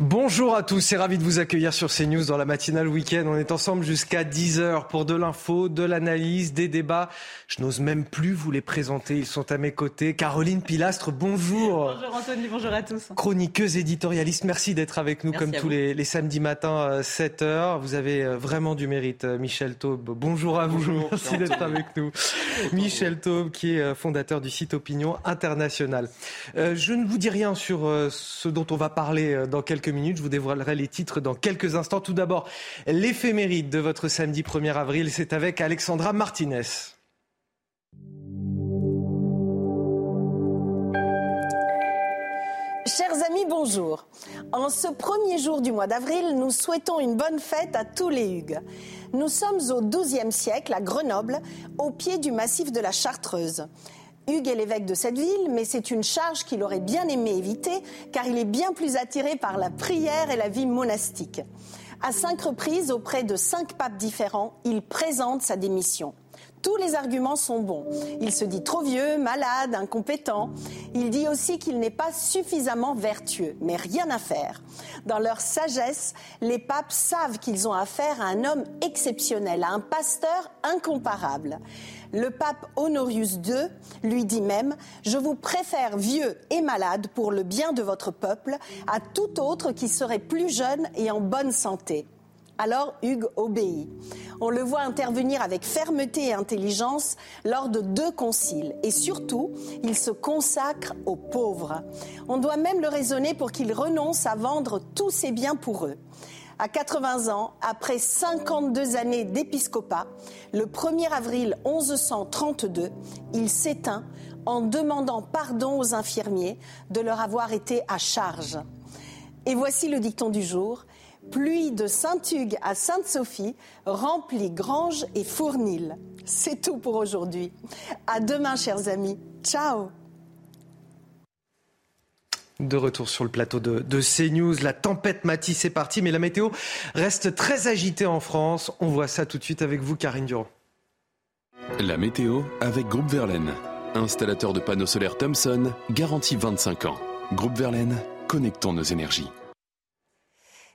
Bonjour à tous, c'est ravi de vous accueillir sur CNews dans la matinale week-end. On est ensemble jusqu'à 10h pour de l'info, de l'analyse, des débats. Je n'ose même plus vous les présenter, ils sont à mes côtés. Caroline Pilastre, bonjour. Bonjour Anthony, bonjour à tous. Chroniqueuse éditorialiste, merci d'être avec nous Merci comme tous les, les samedis matins, 7h. Vous avez euh, vraiment du mérite, euh, Michel Taube. Bonjour à vous, Bonjour, merci d'être avec nous. Michel Taube, qui est euh, fondateur du site Opinion International. Euh, je ne vous dis rien sur euh, ce dont on va parler euh, dans quelques minutes. Je vous dévoilerai les titres dans quelques instants. Tout d'abord, l'éphéméride de votre samedi 1er avril, c'est avec Alexandra Martinez. Chers amis, bonjour. En ce premier jour du mois d'avril, nous souhaitons une bonne fête à tous les Hugues. Nous sommes au XIIe siècle, à Grenoble, au pied du massif de la Chartreuse. Hugues est l'évêque de cette ville, mais c'est une charge qu'il aurait bien aimé éviter, car il est bien plus attiré par la prière et la vie monastique. À cinq reprises, auprès de cinq papes différents, il présente sa démission. Tous les arguments sont bons. Il se dit trop vieux, malade, incompétent. Il dit aussi qu'il n'est pas suffisamment vertueux, mais rien à faire. Dans leur sagesse, les papes savent qu'ils ont affaire à un homme exceptionnel, à un pasteur incomparable. Le pape Honorius II lui dit même Je vous préfère vieux et malade pour le bien de votre peuple à tout autre qui serait plus jeune et en bonne santé. Alors Hugues obéit. On le voit intervenir avec fermeté et intelligence lors de deux conciles. Et surtout, il se consacre aux pauvres. On doit même le raisonner pour qu'il renonce à vendre tous ses biens pour eux. À 80 ans, après 52 années d'épiscopat, le 1er avril 1132, il s'éteint en demandant pardon aux infirmiers de leur avoir été à charge. Et voici le dicton du jour. Pluie de Saint-Hugues à Sainte-Sophie, remplit grange et fournil. C'est tout pour aujourd'hui. À demain, chers amis. Ciao De retour sur le plateau de, CNews, la tempête Matisse est partie, mais la météo reste très agitée en France. On voit ça tout de suite avec vous, Karine Durand. La météo avec Groupe Verlaine. Installateur de panneaux solaires Thomson, garantie 25 ans. Groupe Verlaine, connectons nos énergies.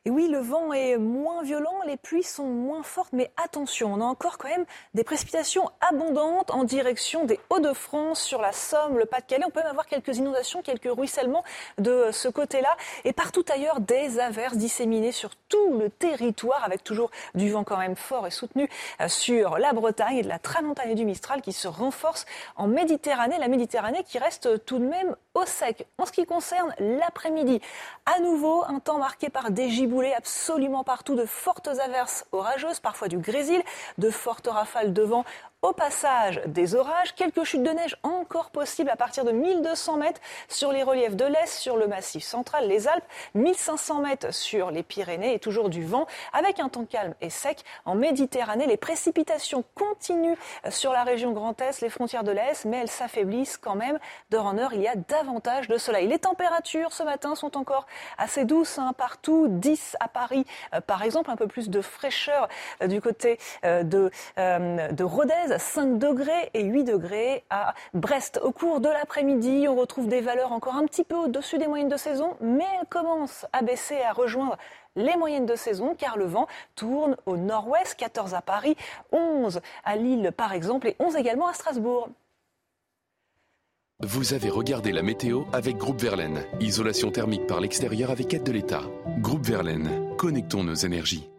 Et oui, le vent est moins violent, les pluies sont moins fortes, mais attention, on a encore quand même des précipitations abondantes en direction des Hauts-de-France, sur la Somme, le Pas-de-Calais. On peut même avoir quelques inondations, quelques ruissellements de ce côté-là. Et partout ailleurs, des averses disséminées sur tout le territoire, avec toujours du vent quand même fort et soutenu euh, sur la Bretagne et de la Tramontane et du Mistral qui se renforcent en Méditerranée. La Méditerranée qui reste tout de même au sec. En ce qui concerne l'après-midi, à nouveau, un temps marqué par des absolument partout, de fortes averses orageuses, parfois du grésil, de fortes rafales de vent. Au passage des orages, quelques chutes de neige encore possibles à partir de 1200 mètres sur les reliefs de l'Est, sur le massif central, les Alpes, 1500 mètres sur les Pyrénées et toujours du vent avec un temps calme et sec en Méditerranée. Les précipitations continuent sur la région Grand Est, les frontières de l'Est, mais elles s'affaiblissent quand même. D'heure en heure, il y a davantage de soleil. Les températures ce matin sont encore assez douces hein, partout. 10 à Paris, euh, par exemple, un peu plus de fraîcheur euh, du côté euh, de, de Rodez, 5 degrés et 8 degrés à Brest. Au cours de l'après-midi, on retrouve des valeurs encore un petit peu au-dessus des moyennes de saison, mais elles commencent à baisser, à rejoindre les moyennes de saison car le vent tourne au nord-ouest, 14 à Paris, 11 à Lille par exemple et 11 également à Strasbourg. Vous avez regardé la météo avec Groupe Verlaine. Isolation thermique par l'extérieur avec aide de l'État. Groupe Verlaine, connectons nos énergies.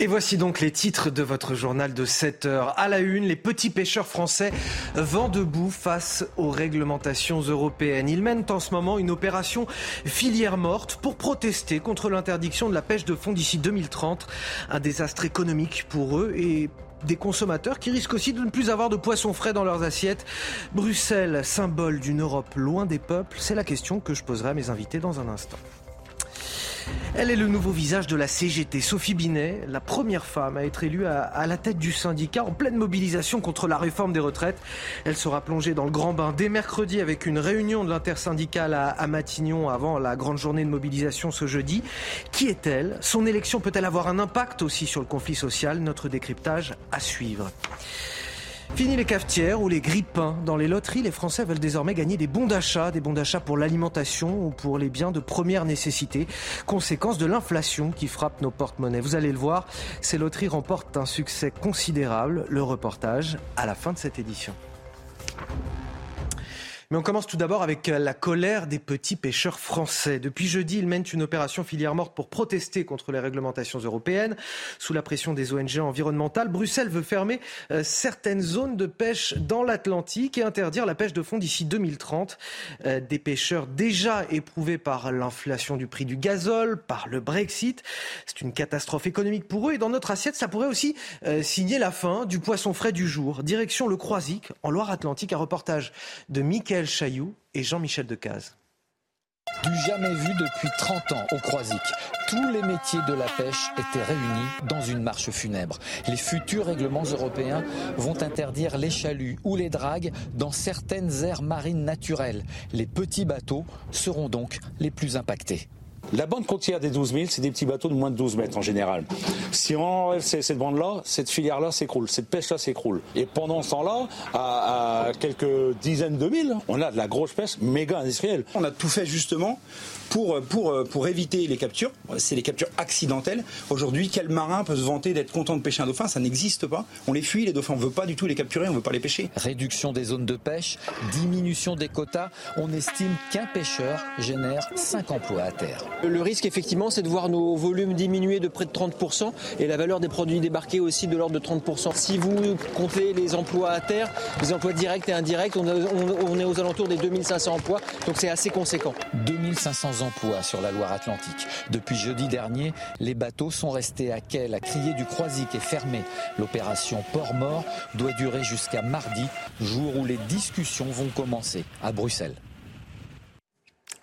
Et voici donc les titres de votre journal de 7 heures. À la une, les petits pêcheurs français vent debout face aux réglementations européennes. Ils mènent en ce moment une opération filière morte pour protester contre l'interdiction de la pêche de fond d'ici 2030. Un désastre économique pour eux et des consommateurs qui risquent aussi de ne plus avoir de poissons frais dans leurs assiettes. Bruxelles, symbole d'une Europe loin des peuples, c'est la question que je poserai à mes invités dans un instant. Elle est le nouveau visage de la CGT. Sophie Binet, la première femme à être élue à, la tête du syndicat en pleine mobilisation contre la réforme des retraites. Elle sera plongée dans le grand bain dès mercredi avec une réunion de l'intersyndicale à, Matignon avant la grande journée de mobilisation ce jeudi. Qui est-elle? Son élection peut-elle avoir un impact aussi sur le conflit social? Notre décryptage à suivre. Fini les cafetières ou les grippins. Dans les loteries, les Français veulent désormais gagner des bons d'achat, des bons d'achat pour l'alimentation ou pour les biens de première nécessité, conséquence de l'inflation qui frappe nos porte-monnaies. Vous allez le voir, ces loteries remportent un succès considérable. Le reportage à la fin de cette édition. Mais on commence tout d'abord avec euh, la colère des petits pêcheurs français. Depuis jeudi, ils mènent une opération filière morte pour protester contre les réglementations européennes. Sous la pression des ONG environnementales, Bruxelles veut fermer euh, certaines zones de pêche dans l'Atlantique et interdire la pêche de fond d'ici 2030. Euh, des pêcheurs déjà éprouvés par l'inflation du prix du gazole, par le Brexit. C'est une catastrophe économique pour eux et dans notre assiette, ça pourrait aussi signer la fin du poisson frais du jour. Direction le Croisic, en Loire-Atlantique, un reportage de Michael Chailloux et Jean-Michel Decaze. Du jamais vu depuis 30 ans au Croisic. Tous les métiers de la pêche étaient réunis dans une marche funèbre. Les futurs règlements européens vont interdire les chaluts ou les dragues dans certaines aires marines naturelles. Les petits bateaux seront donc les plus impactés. La bande côtière des 12 000, c'est des petits bateaux de moins de 12 mètres en général. Si on enlève cette bande-là, cette filière-là s'écroule, cette pêche-là s'écroule. Et pendant ce temps-là, à, quelques dizaines de milles, on a de la grosse pêche méga industrielle. On a tout fait justement pour, pour, pour éviter les captures. C'est les captures accidentelles. Aujourd'hui, quel marin peut se vanter d'être content de pêcher un dauphin? Ça n'existe pas. On les fuit, les dauphins. On ne veut pas du tout les capturer, on ne veut pas les pêcher. Réduction des zones de pêche, diminution des quotas. On estime qu'un pêcheur génère 5 emplois à terre. Le risque, effectivement, c'est de voir nos volumes diminuer de près de 30% et la valeur des produits débarqués aussi de l'ordre de 30%. Si vous comptez les emplois à terre, les emplois directs et indirects, on, est aux alentours des 2500 emplois, donc c'est assez conséquent. 2500 emplois sur la Loire-Atlantique. Depuis jeudi dernier, les bateaux sont restés à quai. La criée du Croisic est fermée. L'opération Port-Mort doit durer jusqu'à mardi, jour où les discussions vont commencer à Bruxelles.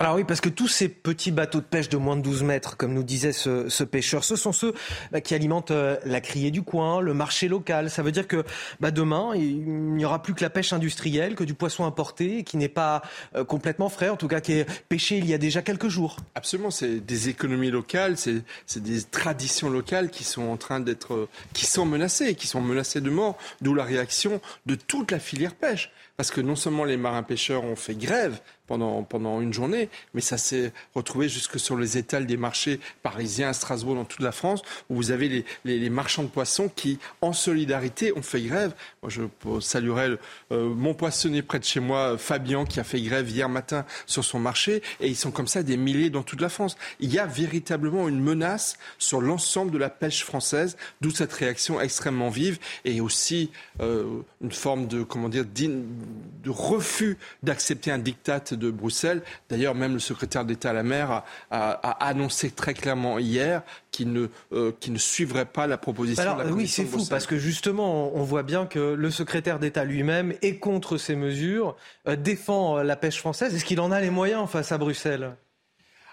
Alors oui, parce que tous ces petits bateaux de pêche de moins de 12 mètres, comme nous disait ce, pêcheur, ce sont ceux bah, qui alimentent euh, la criée du coin, le marché local. Ça veut dire que bah, demain, il n'y aura plus que la pêche industrielle, que du poisson importé, qui n'est pas euh, complètement frais, en tout cas qui est pêché il y a déjà quelques jours. Absolument, c'est des économies locales, c'est des traditions locales qui sont en train d'être, qui sont menacées, qui sont menacées de mort, d'où la réaction de toute la filière pêche. Parce que non seulement les marins pêcheurs ont fait grève pendant, pendant une journée, mais ça s'est retrouvé jusque sur les étals des marchés parisiens, à Strasbourg, dans toute la France, où vous avez les, les, marchands de poissons qui, en solidarité, ont fait grève. Moi, je saluerai euh, mon poissonnier près de chez moi, Fabien, qui a fait grève hier matin sur son marché, et ils sont comme ça des milliers dans toute la France. Il y a véritablement une menace sur l'ensemble de la pêche française, d'où cette réaction extrêmement vive, et aussi euh, une forme de, comment dire, de refus d'accepter un diktat de Bruxelles. D'ailleurs, même le secrétaire d'État à la mer a, annoncé très clairement hier qu'il ne, euh, ne suivrait pas la proposition Alors, de la Oui, c'est fou, parce que justement, on voit bien que le secrétaire d'État lui-même est contre ces mesures, euh, défend la pêche française. Est-ce qu'il en a les moyens face à Bruxelles?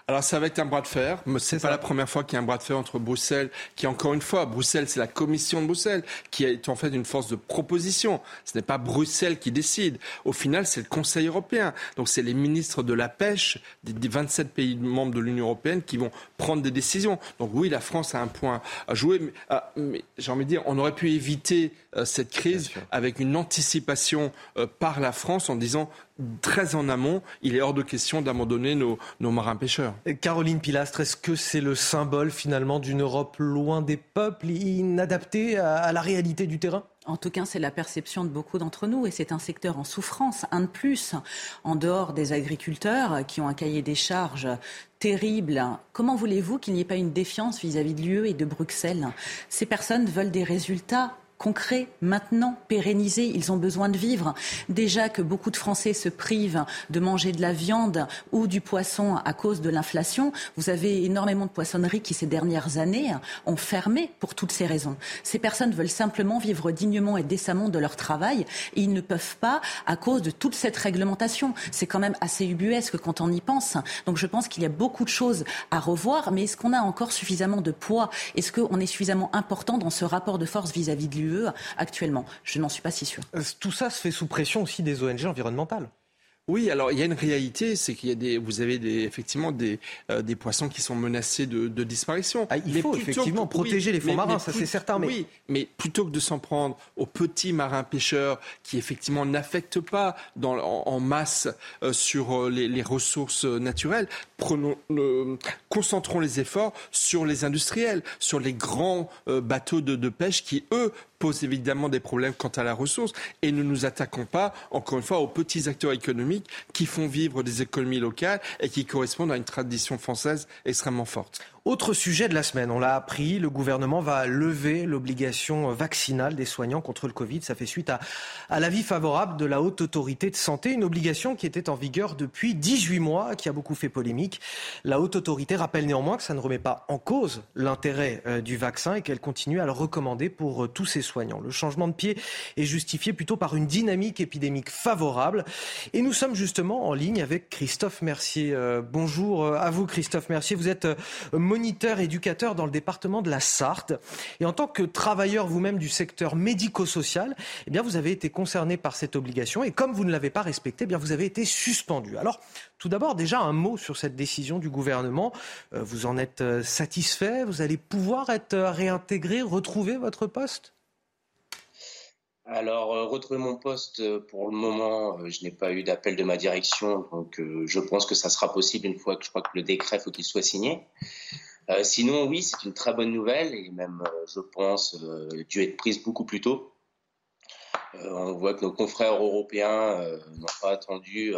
Alors ça va être un bras de fer. C'est pas la première fois qu'il y a un bras de fer entre Bruxelles, qui encore une fois, Bruxelles, c'est la Commission de Bruxelles, qui est en fait une force de proposition. Ce n'est pas Bruxelles qui décide. Au final, c'est le Conseil européen. Donc c'est les ministres de la pêche des 27 pays membres de l'Union européenne qui vont prendre des décisions. Donc oui, la France a un point à jouer, mais, ah, j'ai envie de dire, on aurait pu éviter euh, cette crise avec une anticipation euh, par la France en disant très en amont, il est hors de question d'abandonner nos, marins pêcheurs. Caroline Pilastre, est-ce que c'est le symbole finalement d'une Europe loin des peuples, inadaptée à, la réalité du terrain? En tout cas, c'est la perception de beaucoup d'entre nous et c'est un secteur en souffrance, un de plus, en dehors des agriculteurs qui ont un cahier des charges terrible. Comment voulez-vous qu'il n'y ait pas une défiance vis-à-vis -vis de l'UE et de Bruxelles? Ces personnes veulent des résultats concret, maintenant, pérennisé. Ils ont besoin de vivre. Déjà que beaucoup de Français se privent de manger de la viande ou du poisson à cause de l'inflation, vous avez énormément de poissonneries qui, ces dernières années, ont fermé pour toutes ces raisons. Ces personnes veulent simplement vivre dignement et décemment de leur travail et ils ne peuvent pas à cause de toute cette réglementation. C'est quand même assez ubuesque quand on y pense. Donc je pense qu'il y a beaucoup de choses à revoir, mais est-ce qu'on a encore suffisamment de poids? Est-ce qu'on est suffisamment important dans ce rapport de force vis-à-vis de l'UE actuellement Je n'en suis pas si sûr. Euh, tout ça se fait sous pression aussi des ONG environnementales. Oui, alors il y a une réalité, c'est qu'il y a des, vous avez des, effectivement des, euh, des poissons qui sont menacés de, de disparition. Ah, il faut effectivement protéger les fonds marins, ça c'est certain. Mais... Oui, mais plutôt que de s'en prendre aux petits marins pêcheurs qui effectivement n'affectent pas dans, en, masse euh, sur euh, les, les, ressources naturelles, prenons, concentrons les efforts sur les industriels, sur les grands bateaux de, de pêche qui eux pose évidemment des problèmes quant à la ressource et ne nous attaquons pas, encore une fois, aux petits acteurs économiques qui font vivre des économies locales et qui correspondent à une tradition française extrêmement forte. Autre sujet de la semaine, on l'a appris, le gouvernement va lever l'obligation vaccinale des soignants contre le Covid. Ça fait suite à, à l'avis favorable de la Haute Autorité de Santé, une obligation qui était en vigueur depuis 18 mois, qui a beaucoup fait polémique. La Haute Autorité rappelle néanmoins que ça ne remet pas en cause l'intérêt euh, du vaccin et qu'elle continue à le recommander pour euh, tous ses soignants. Le changement de pied est justifié plutôt par une dynamique épidémique favorable. Et nous sommes justement en ligne avec Christophe Mercier. Euh, bonjour à vous Christophe Mercier. Vous êtes moniteur éducateur dans le département de la Sarthe. Et en tant que travailleur vous-même du secteur médico-social, eh bien, vous avez été concerné par cette obligation. Et comme vous ne l'avez pas respectée, eh bien, vous avez été suspendu. Alors, tout d'abord, déjà un mot sur cette décision du gouvernement. Euh, vous en êtes euh, satisfait? Vous allez pouvoir être euh, réintégré, retrouver votre poste? Alors, retrouver mon poste, pour le moment, je n'ai pas eu d'appel de ma direction, donc je pense que ça sera possible une fois que je crois que le décret faut qu'il soit signé. Euh, sinon, oui, c'est une très bonne nouvelle et même, euh, je pense, euh, dû être prise beaucoup plus tôt. on voit que nos confrères européens n'ont pas attendu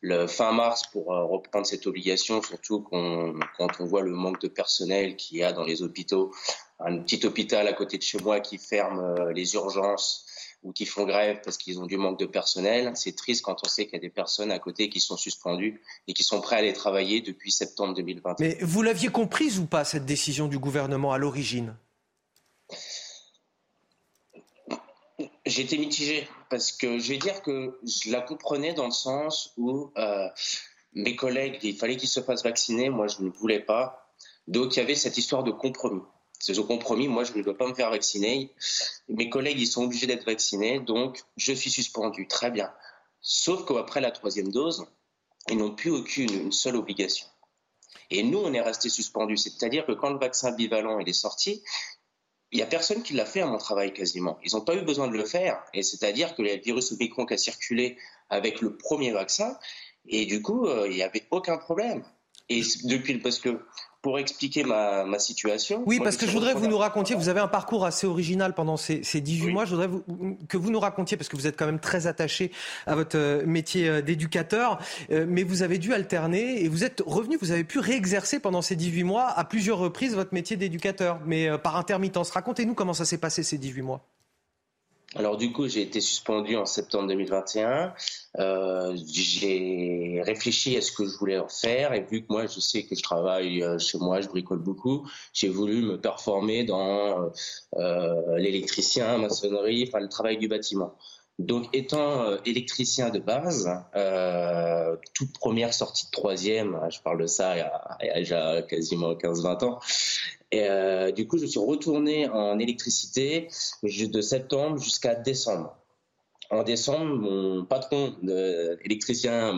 le fin mars pour reprendre cette obligation, surtout quand on voit le manque de personnel qu'il y a dans les hôpitaux. Un petit hôpital à côté de chez moi qui ferme les urgences ou qui font grève parce qu'ils ont du manque de personnel. C'est triste quand on sait qu'il y a des personnes à côté qui sont suspendues et qui sont prêtes à aller travailler depuis septembre 2020. Mais vous l'aviez comprise ou pas, cette décision du gouvernement à l'origine? J'étais mitigé parce que je vais dire que je la comprenais dans le sens où euh, mes collègues, il fallait qu'ils se fassent vacciner, moi je ne voulais pas. Donc il y avait cette histoire de compromis. C'est au compromis, moi je ne dois pas me faire vacciner. Mes collègues, ils sont obligés d'être vaccinés, donc je suis suspendu. Très bien. Sauf qu'après la troisième dose, ils n'ont plus aucune, une seule obligation. Et nous, on est resté suspendu. C'est-à-dire que quand le vaccin bivalent est sorti, il n'y a personne qui l'a fait à mon travail quasiment. Ils n'ont pas eu besoin de le faire. Et c'est-à-dire que le virus Omicron a circulé avec le premier vaccin, et du coup, euh, il n'y avait aucun problème. Et depuis, parce que pour expliquer ma, situation. Oui, parce que je voudrais que vous nous racontiez, vous avez un parcours assez original pendant ces, ces 18 mois, je voudrais que vous nous racontiez, parce que vous êtes quand même très attaché à votre euh, métier euh, d'éducateur, euh, mais vous avez dû alterner et vous êtes revenu, vous avez pu réexercer pendant ces 18 mois à plusieurs reprises votre métier d'éducateur, mais par intermittence. Racontez-nous comment ça s'est passé ces 18 mois. Alors du coup, j'ai été suspendu en septembre 2021. Euh, j'ai réfléchi à ce que je voulais en faire et vu que moi, je sais que je travaille euh, chez moi, je bricole beaucoup, j'ai voulu me performer dans euh, l'électricien, maçonnerie, enfin le travail du bâtiment. Donc, étant euh, électricien de base, euh, toute première sortie de troisième, je parle de ça il y a, déjà quasiment 15-20 ans, et euh, du coup, je suis retourné en électricité de septembre jusqu'à décembre. En décembre, mon patron électricien,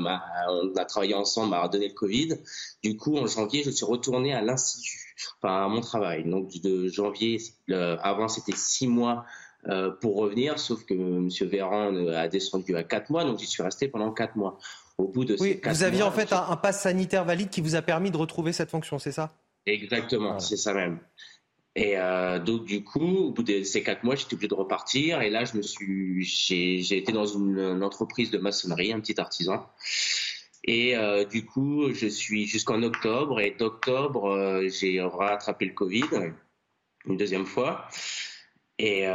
on a travaillé ensemble, m'a donné le Covid. Du coup, en janvier, je suis retourné à l'institut, enfin à mon travail. Donc de janvier, avant c'était six mois euh, pour revenir, sauf que M. Véran a descendu à quatre mois, donc j'y suis resté pendant quatre mois. Au bout de oui, vous aviez en fait un, un pass sanitaire valide qui vous a permis de retrouver cette fonction, c'est ça? Exactement, c'est ça même. Et euh, donc du coup, au bout de ces quatre mois, j'étais obligé de repartir. Et là, je me suis, j'ai été dans une, entreprise de maçonnerie, un petit artisan. Et euh, du coup, je suis jusqu'en octobre. Et d'octobre, euh, j'ai rattrapé le Covid une deuxième fois. Et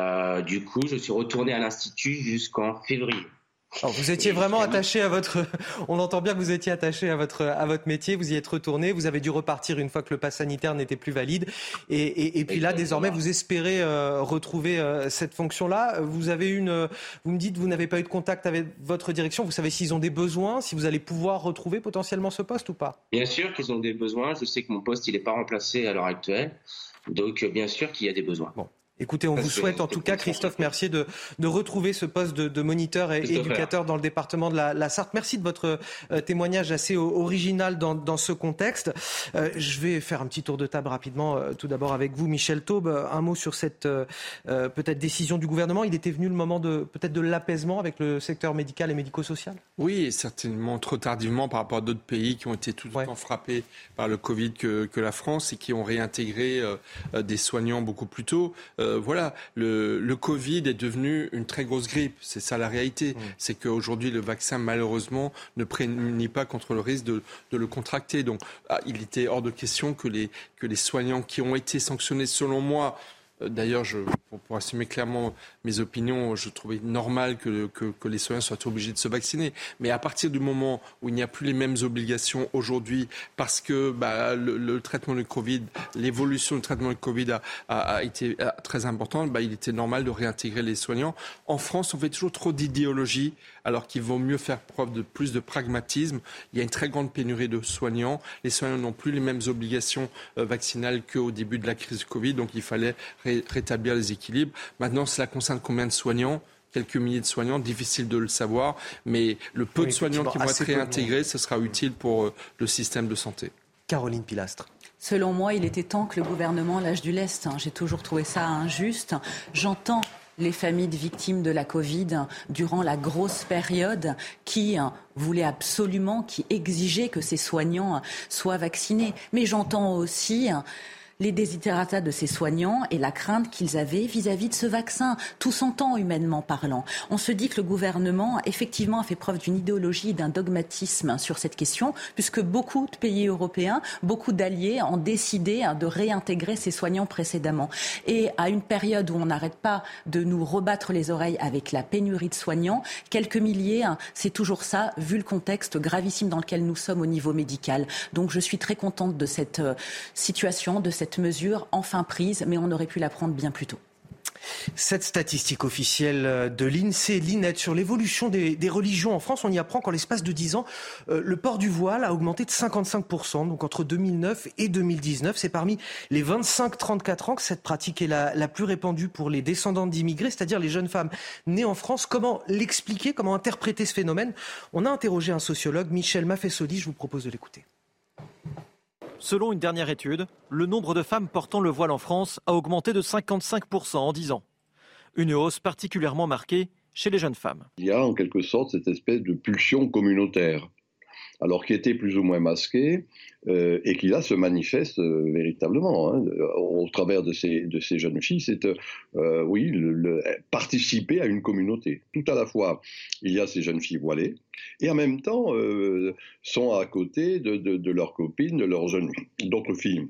du coup, je suis retourné à l'Institut jusqu'en février. Alors, vous étiez vraiment attaché à votre. On entend bien que vous étiez attaché à votre à votre métier. Vous y êtes retourné. Vous avez dû repartir une fois que le pass sanitaire n'était plus valide. Et, et, puis là, désormais, vous espérez euh, retrouver euh, cette fonction-là. Vous avez une. Vous me dites, vous n'avez pas eu de contact avec votre direction. Vous savez s'ils ont des besoins, si vous allez pouvoir retrouver potentiellement ce poste ou pas? Bien sûr qu'ils ont des besoins. Je sais que mon poste, il n'est pas remplacé à l'heure actuelle. Donc, bien sûr qu'il y a des besoins. Bon. Écoutez, on vous souhaite en tout cas, Christophe Mercier, de, de retrouver ce poste de, de moniteur et éducateur dans le département de la, la Sarthe. Merci de votre euh, témoignage assez original dans, dans ce contexte. Euh, je vais faire un petit tour de table rapidement, euh, tout d'abord avec vous, Michel Taube. Un mot sur cette peut-être décision du gouvernement. Il était venu le moment de peut-être de l'apaisement avec le secteur médical et médico-social? Oui, certainement trop tardivement par rapport à d'autres pays qui ont été tout temps frappés par le Covid que, que, la France et qui ont réintégré des soignants beaucoup plus tôt. Euh, voilà, le, Covid est devenu une très grosse grippe. C'est ça la réalité. Mm. C'est qu'aujourd'hui, le vaccin, malheureusement, ne prémunit pas contre le risque de, le contracter. Donc, ah, il était hors de question que les, que les soignants qui ont été sanctionnés, selon moi, D'ailleurs, pour, pour, assumer clairement mes opinions, je trouvais normal que, les soignants soient obligés de se vacciner. Mais à partir du moment où il n'y a plus les mêmes obligations aujourd'hui, parce que bah, le, traitement du Covid, l'évolution du traitement du Covid a, a, été très importante, bah, il était normal de réintégrer les soignants. En France, on fait toujours trop d'idéologie, alors qu'il vaut mieux faire preuve de plus de pragmatisme. Il y a une très grande pénurie de soignants. Les soignants n'ont plus les mêmes obligations euh, vaccinales qu'au début de la crise du Covid, donc il fallait rétablir les équilibres. Maintenant, cela concerne combien de soignants? Quelques milliers de soignants, difficile de le savoir, mais le peu de soignants qui vont être réintégrés, ce sera utile pour euh, le système de santé. Caroline Pilastre. Selon moi, il était temps que le gouvernement lâche du lest. J'ai toujours trouvé ça injuste. J'entends les familles de victimes de la Covid durant la grosse période qui voulaient absolument, qui exigeaient que ces soignants soient vaccinés. Mais j'entends aussi les désiderata de ces soignants et la crainte qu'ils avaient vis-à-vis de ce vaccin. Tout s'entend humainement parlant. On se dit que le gouvernement, effectivement, a fait preuve d'une idéologie d'un dogmatisme sur cette question, puisque beaucoup de pays européens, beaucoup d'alliés ont décidé hein, de réintégrer ces soignants précédemment. Et à une période où on n'arrête pas de nous rebattre les oreilles avec la pénurie de soignants, quelques milliers, hein, c'est toujours ça, vu le contexte gravissime dans lequel nous sommes au niveau médical. Donc je suis très contente de cette euh, situation, de cette cette mesure enfin prise, mais on aurait pu la prendre bien plus tôt. Cette statistique officielle de l'INSEE, l'INET, sur l'évolution des, religions en France, on y apprend qu'en l'espace de 10 ans, euh, le port du voile a augmenté de 55%, donc entre 2009 et 2019. C'est parmi les 25-34 ans que cette pratique est la, la plus répandue pour les descendants d'immigrés, c'est-à-dire les jeunes femmes nées en France. Comment l'expliquer? Comment interpréter ce phénomène? On a interrogé un sociologue, Michel Maffesoli, je vous propose de l'écouter. Selon une dernière étude, le nombre de femmes portant le voile en France a augmenté de 55% en 10 ans. Une hausse particulièrement marquée chez les jeunes femmes. Il y a en quelque sorte cette espèce de pulsion communautaire alors qui était plus ou moins masqué, euh, et qui là se manifeste euh, véritablement hein, au travers de ces, de ces jeunes filles, c'est euh, oui participer à une communauté. Tout à la fois, il y a ces jeunes filles voilées, et en même temps sont à côté de, de, leurs copines, de leurs jeunes d'autres filles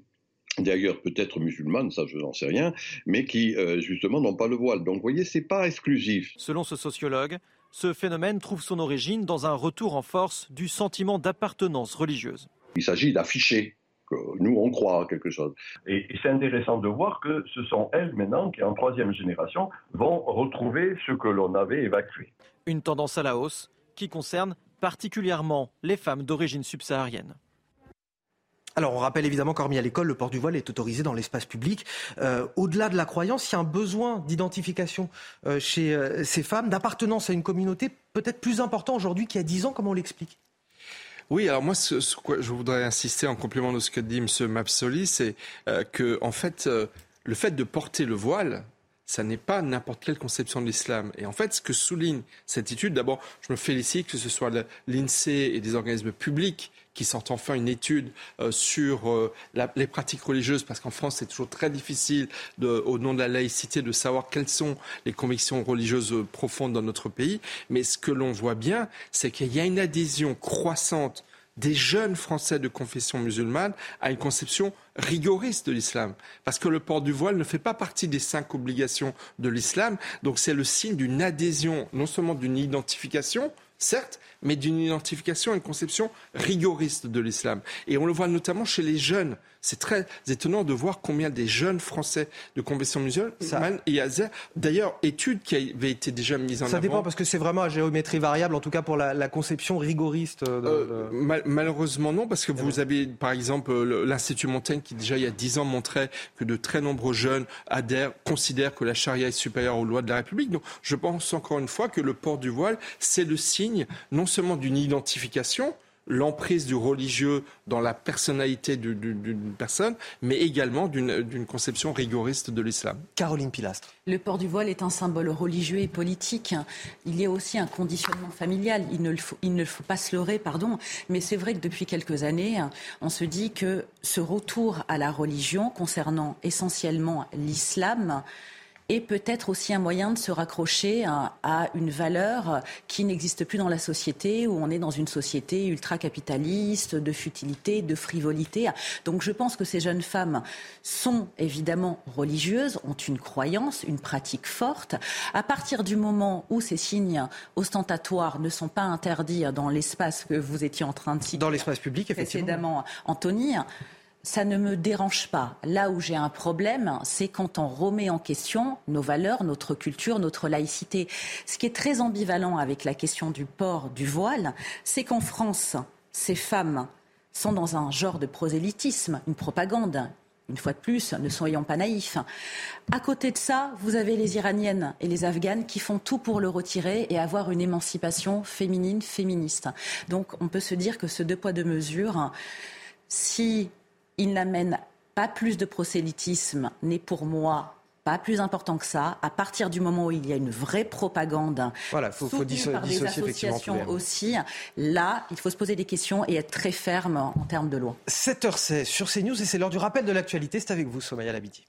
d'ailleurs peut-être musulmanes, ça je n'en sais rien, mais qui justement n'ont pas le voile. Donc vous voyez, c'est pas exclusif. Selon ce sociologue, ce phénomène trouve son origine dans un retour en force du sentiment d'appartenance religieuse. Il s'agit d'afficher que nous, on croit à quelque chose. Et, c'est intéressant de voir que ce sont elles maintenant qui, en troisième génération, vont retrouver ce que l'on avait évacué. Une tendance à la hausse qui concerne particulièrement les femmes d'origine subsaharienne. Alors, on rappelle évidemment qu'hormis à l'école, le port du voile est autorisé dans l'espace public. Euh, au-delà de la croyance, il y a un besoin d'identification euh, chez euh, ces femmes, d'appartenance à une communauté peut-être plus important aujourd'hui qu'il y a dix ans. Comment on l'explique oui, alors moi, ce, quoi je voudrais insister en complément de ce que dit M. Mapsoli, c'est que, en fait, le fait de porter le voile, ça n'est pas n'importe quelle conception de l'islam. Et en fait, ce que souligne cette étude, d'abord, je me félicite que ce soit l'INSEE et des organismes publics qui sortent enfin une étude euh, sur euh, les pratiques religieuses, parce qu'en France, c'est toujours très difficile, au nom de la laïcité, de savoir quelles sont les convictions religieuses profondes dans notre pays. Mais ce que l'on voit bien, c'est qu'il y a une adhésion croissante des jeunes Français de confession musulmane à une conception rigoriste de l'islam. Parce que le port du voile ne fait pas partie des cinq obligations de l'islam. Donc c'est le signe d'une adhésion, non seulement d'une identification, certes, mais d'une identification et une conception rigoriste de l'islam. Et on le voit notamment chez les jeunes. C'est très étonnant de voir combien des jeunes Français de confession musulmane, il y a d'ailleurs études qui avaient été déjà mises en avant. Ça dépend parce que c'est vraiment à géométrie variable, en tout cas pour la, conception rigoriste. De, euh, malheureusement non, parce que vous avez par exemple l'Institut Montaigne qui déjà il y a dix ans montrait que de très nombreux jeunes adhèrent, considèrent que la charia est supérieure aux lois de la République. Donc je pense encore une fois que le port du voile, c'est le signe non seulement d'une identification, l'emprise du religieux dans la personnalité d'une personne, mais également d'une conception rigoriste de l'islam. Caroline Pilastre. Le port du voile est un symbole religieux et politique. Il y a aussi un conditionnement familial. Il ne, faut, il ne faut pas se leurrer, pardon, mais c'est vrai que depuis quelques années, on se dit que ce retour à la religion concernant essentiellement l'islam, et peut-être aussi un moyen de se raccrocher à, une valeur qui n'existe plus dans la société, où on est dans une société ultra-capitaliste, de futilité, de frivolité. Donc je pense que ces jeunes femmes sont évidemment religieuses, ont une croyance, une pratique forte. À partir du moment où ces signes ostentatoires ne sont pas interdits dans l'espace que vous étiez en train de citer dans l'espace public, effectivement. précédemment, Anthony, ça ne me dérange pas. Là où j'ai un problème, c'est quand on remet en question nos valeurs, notre culture, notre laïcité. Ce qui est très ambivalent avec la question du port du voile, c'est qu'en France, ces femmes sont dans un genre de prosélytisme, une propagande. Une fois de plus, ne soyons pas naïfs. À côté de ça, vous avez les Iraniennes et les Afghanes qui font tout pour le retirer et avoir une émancipation féminine, féministe. Donc on peut se dire que ce deux poids, deux mesures, si il n'amène pas plus de prosélytisme, n'est pour moi pas plus important que ça. À partir du moment où il y a une vraie propagande, voilà, faut, faut par des associations aussi, là, il faut se poser des questions et être très ferme en termes de loi. 7h16 sur CNews et c'est l'heure du rappel de l'actualité. C'est avec vous, Somaya Labidi.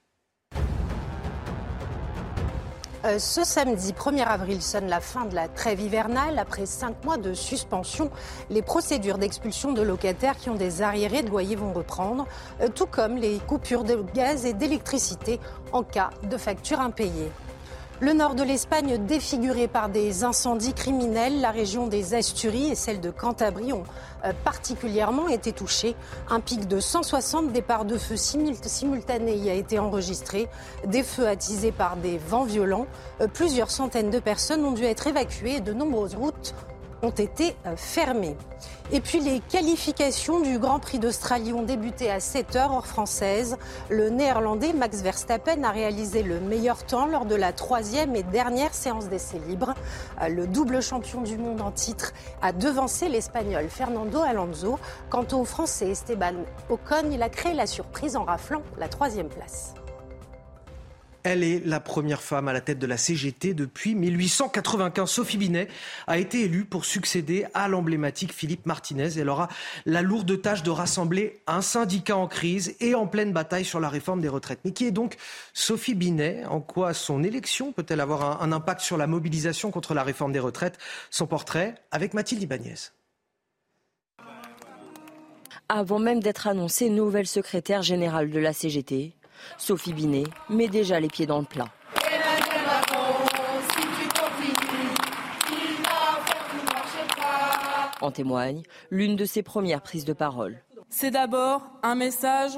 Euh, ce samedi 1er avril sonne la fin de la trêve hivernale. Après cinq mois de suspension, les procédures d'expulsion de locataires qui ont des arriérés de loyer vont reprendre, euh, tout comme les coupures de gaz et d'électricité en cas de factures impayées. Le nord de l'Espagne défiguré par des incendies criminels, la région des Asturies et celle de Cantabrie ont euh, particulièrement été touchées. Un pic de 160 départs de feu simultanés y a été enregistré. Des feux attisés par des vents violents. Euh, plusieurs centaines de personnes ont dû être évacuées et de nombreuses routes ont été euh, fermées. Et puis les qualifications du Grand Prix d'Australie ont débuté à 7 heures hors française. Le néerlandais Max Verstappen a réalisé le meilleur temps lors de la troisième et dernière séance d'essai libre. Euh, le double champion du monde en titre a devancé l'espagnol Fernando Alonso. Quant au français Esteban Ocon, il a créé la surprise en raflant la troisième place. Elle est la première femme à la tête de la CGT depuis 1895. Sophie Binet a été élue pour succéder à l'emblématique Philippe Martinez. Elle aura la lourde tâche de rassembler un syndicat en crise et en pleine bataille sur la réforme des retraites. Mais qui est donc Sophie Binet? En quoi son élection peut-elle avoir un, impact sur la mobilisation contre la réforme des retraites? Son portrait avec Mathilde Ibanez. Avant même d'être annoncée nouvelle secrétaire générale de la CGT, Sophie Binet met déjà les pieds dans le plat. En témoigne l'une de ses premières prises de parole. C'est d'abord un message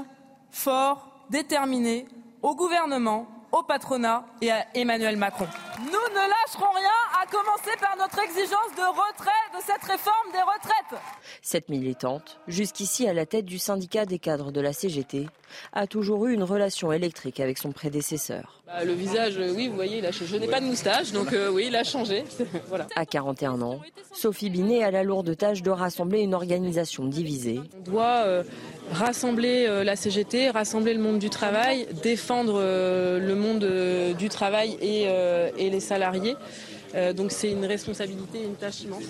fort, déterminé au gouvernement, au patronat et à Emmanuel Macron. Nous ne lâcherons rien, à commencer par notre exigence de retrait de cette réforme des retraites. Cette militante, jusqu'ici à la tête du syndicat des cadres de la CGT, a toujours eu une relation électrique avec son prédécesseur. Bah, le visage, euh, oui, vous voyez, il a Je n'ai pas de moustache, donc euh, oui, il a changé. voilà. À 41 ans, Sophie Binet a la lourde tâche de rassembler une organisation divisée. On doit euh, rassembler la CGT, rassembler le monde du travail, défendre le monde du travail et, et les salariés. donc c'est une responsabilité, une tâche immense.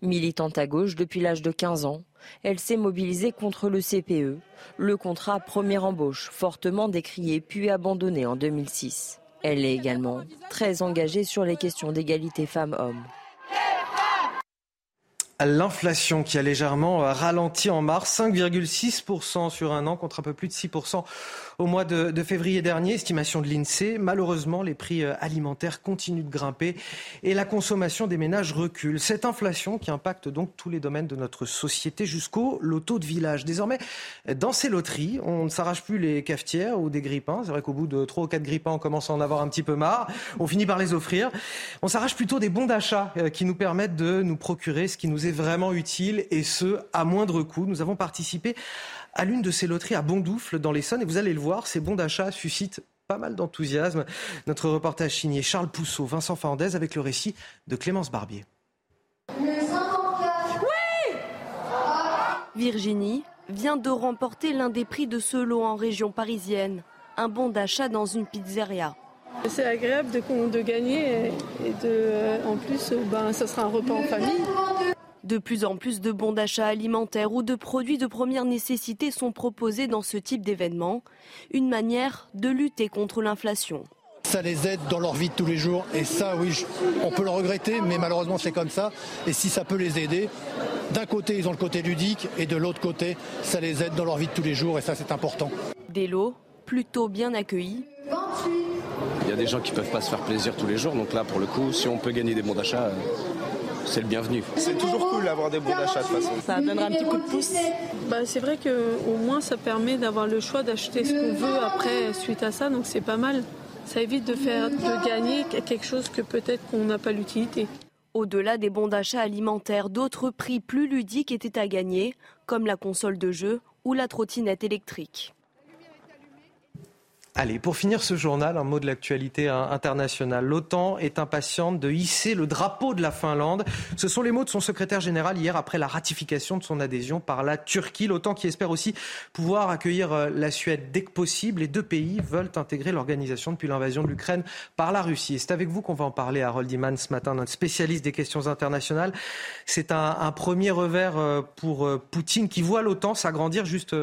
Militante à gauche depuis l'âge de 15 ans, elle s'est mobilisée contre le CPE, le contrat première embauche, fortement décrié puis abandonné en 2006. Elle est également très engagée sur les questions d'égalité femmes-hommes. L'inflation qui a légèrement ralenti en mars, 5,6% sur un an contre un peu plus de 6% au mois de, février dernier. Estimation de l'INSEE. Malheureusement, les prix euh, alimentaires continuent de grimper et la consommation des ménages recule. Cette inflation qui impacte donc tous les domaines de notre société jusqu'au loto de village. Désormais, dans ces loteries, on ne s'arrache plus les cafetières ou des grippins. C'est vrai qu'au bout de trois ou quatre grippins, on commence à en avoir un petit peu marre. On finit par les offrir. On s'arrache plutôt des bons d'achat euh, qui nous permettent de nous procurer ce qui nous est vraiment utile et ce, à moindre coût. Nous avons participé à l'une de ces loteries à Bondoufle dans l'Essonne et vous allez le voir, ces bons d'achat suscitent pas mal d'enthousiasme. Notre reportage signé Charles Pousseau, Vincent Fernandez avec le récit de Clémence Barbier. Virginie vient de remporter l'un des prix de ce lot en région parisienne, un bon d'achat dans une pizzeria. C'est agréable de, de, gagner et de, en plus, ben, ça sera un repas en famille. De plus en plus de bons d'achat alimentaires ou de produits de première nécessité sont proposés dans ce type d'événement, une manière de lutter contre l'inflation. Ça les aide dans leur vie de tous les jours et ça oui, on peut le regretter mais malheureusement c'est comme ça et si ça peut les aider, d'un côté ils ont le côté ludique et de l'autre côté ça les aide dans leur vie de tous les jours et ça c'est important. Des lots plutôt bien accueillis. Il y a des gens qui ne peuvent pas se faire plaisir tous les jours donc là pour le coup si on peut gagner des bons d'achat euh, c'est le bienvenu. C'est toujours cool d'avoir des bons d'achat de toute façon. Ça donnera un petit coup de pouce. Bah, c'est vrai qu'au moins ça permet d'avoir le choix d'acheter ce qu'on veut après suite à ça, donc c'est pas mal. Ça évite de faire de gagner quelque chose que peut-être qu'on n'a pas l'utilité. Au-delà des bons d'achat alimentaires, d'autres prix plus ludiques étaient à gagner, comme la console de jeu ou la trottinette électrique. Allez, pour finir ce journal, un mot de l'actualité internationale. L'OTAN est impatiente de hisser le drapeau de la Finlande. Ce sont les mots de son secrétaire général hier après la ratification de son adhésion par la Turquie. L'OTAN qui espère aussi pouvoir accueillir euh, la Suède dès que possible. Les deux pays veulent intégrer l'organisation depuis l'invasion de l'Ukraine par la Russie. Et c'est avec vous qu'on va en parler, Harold Iman, ce matin, notre spécialiste des questions internationales. C'est un, un, premier revers euh, pour euh, Poutine qui voit l'OTAN s'agrandir juste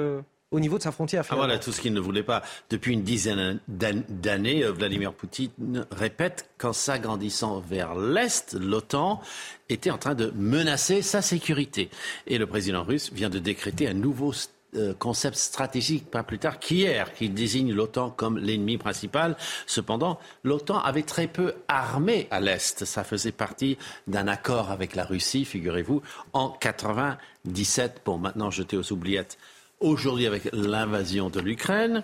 au niveau de sa frontière. Ah, voilà tout ce qu'il ne voulait pas. Depuis une dizaine d'années, euh, Vladimir Poutine répète qu'en s'agrandissant vers l'Est, l'OTAN était en train de menacer sa sécurité. Et le président russe vient de décréter un nouveau euh, concept stratégique pas plus tard qu'hier, qui désigne l'OTAN comme l'ennemi principal. Cependant, l'OTAN avait très peu armé à l'Est. Ça faisait partie d'un accord avec la Russie, figurez-vous, en 97. Bon, maintenant jeté aux oubliettes. Aujourd'hui, avec l'invasion de l'Ukraine,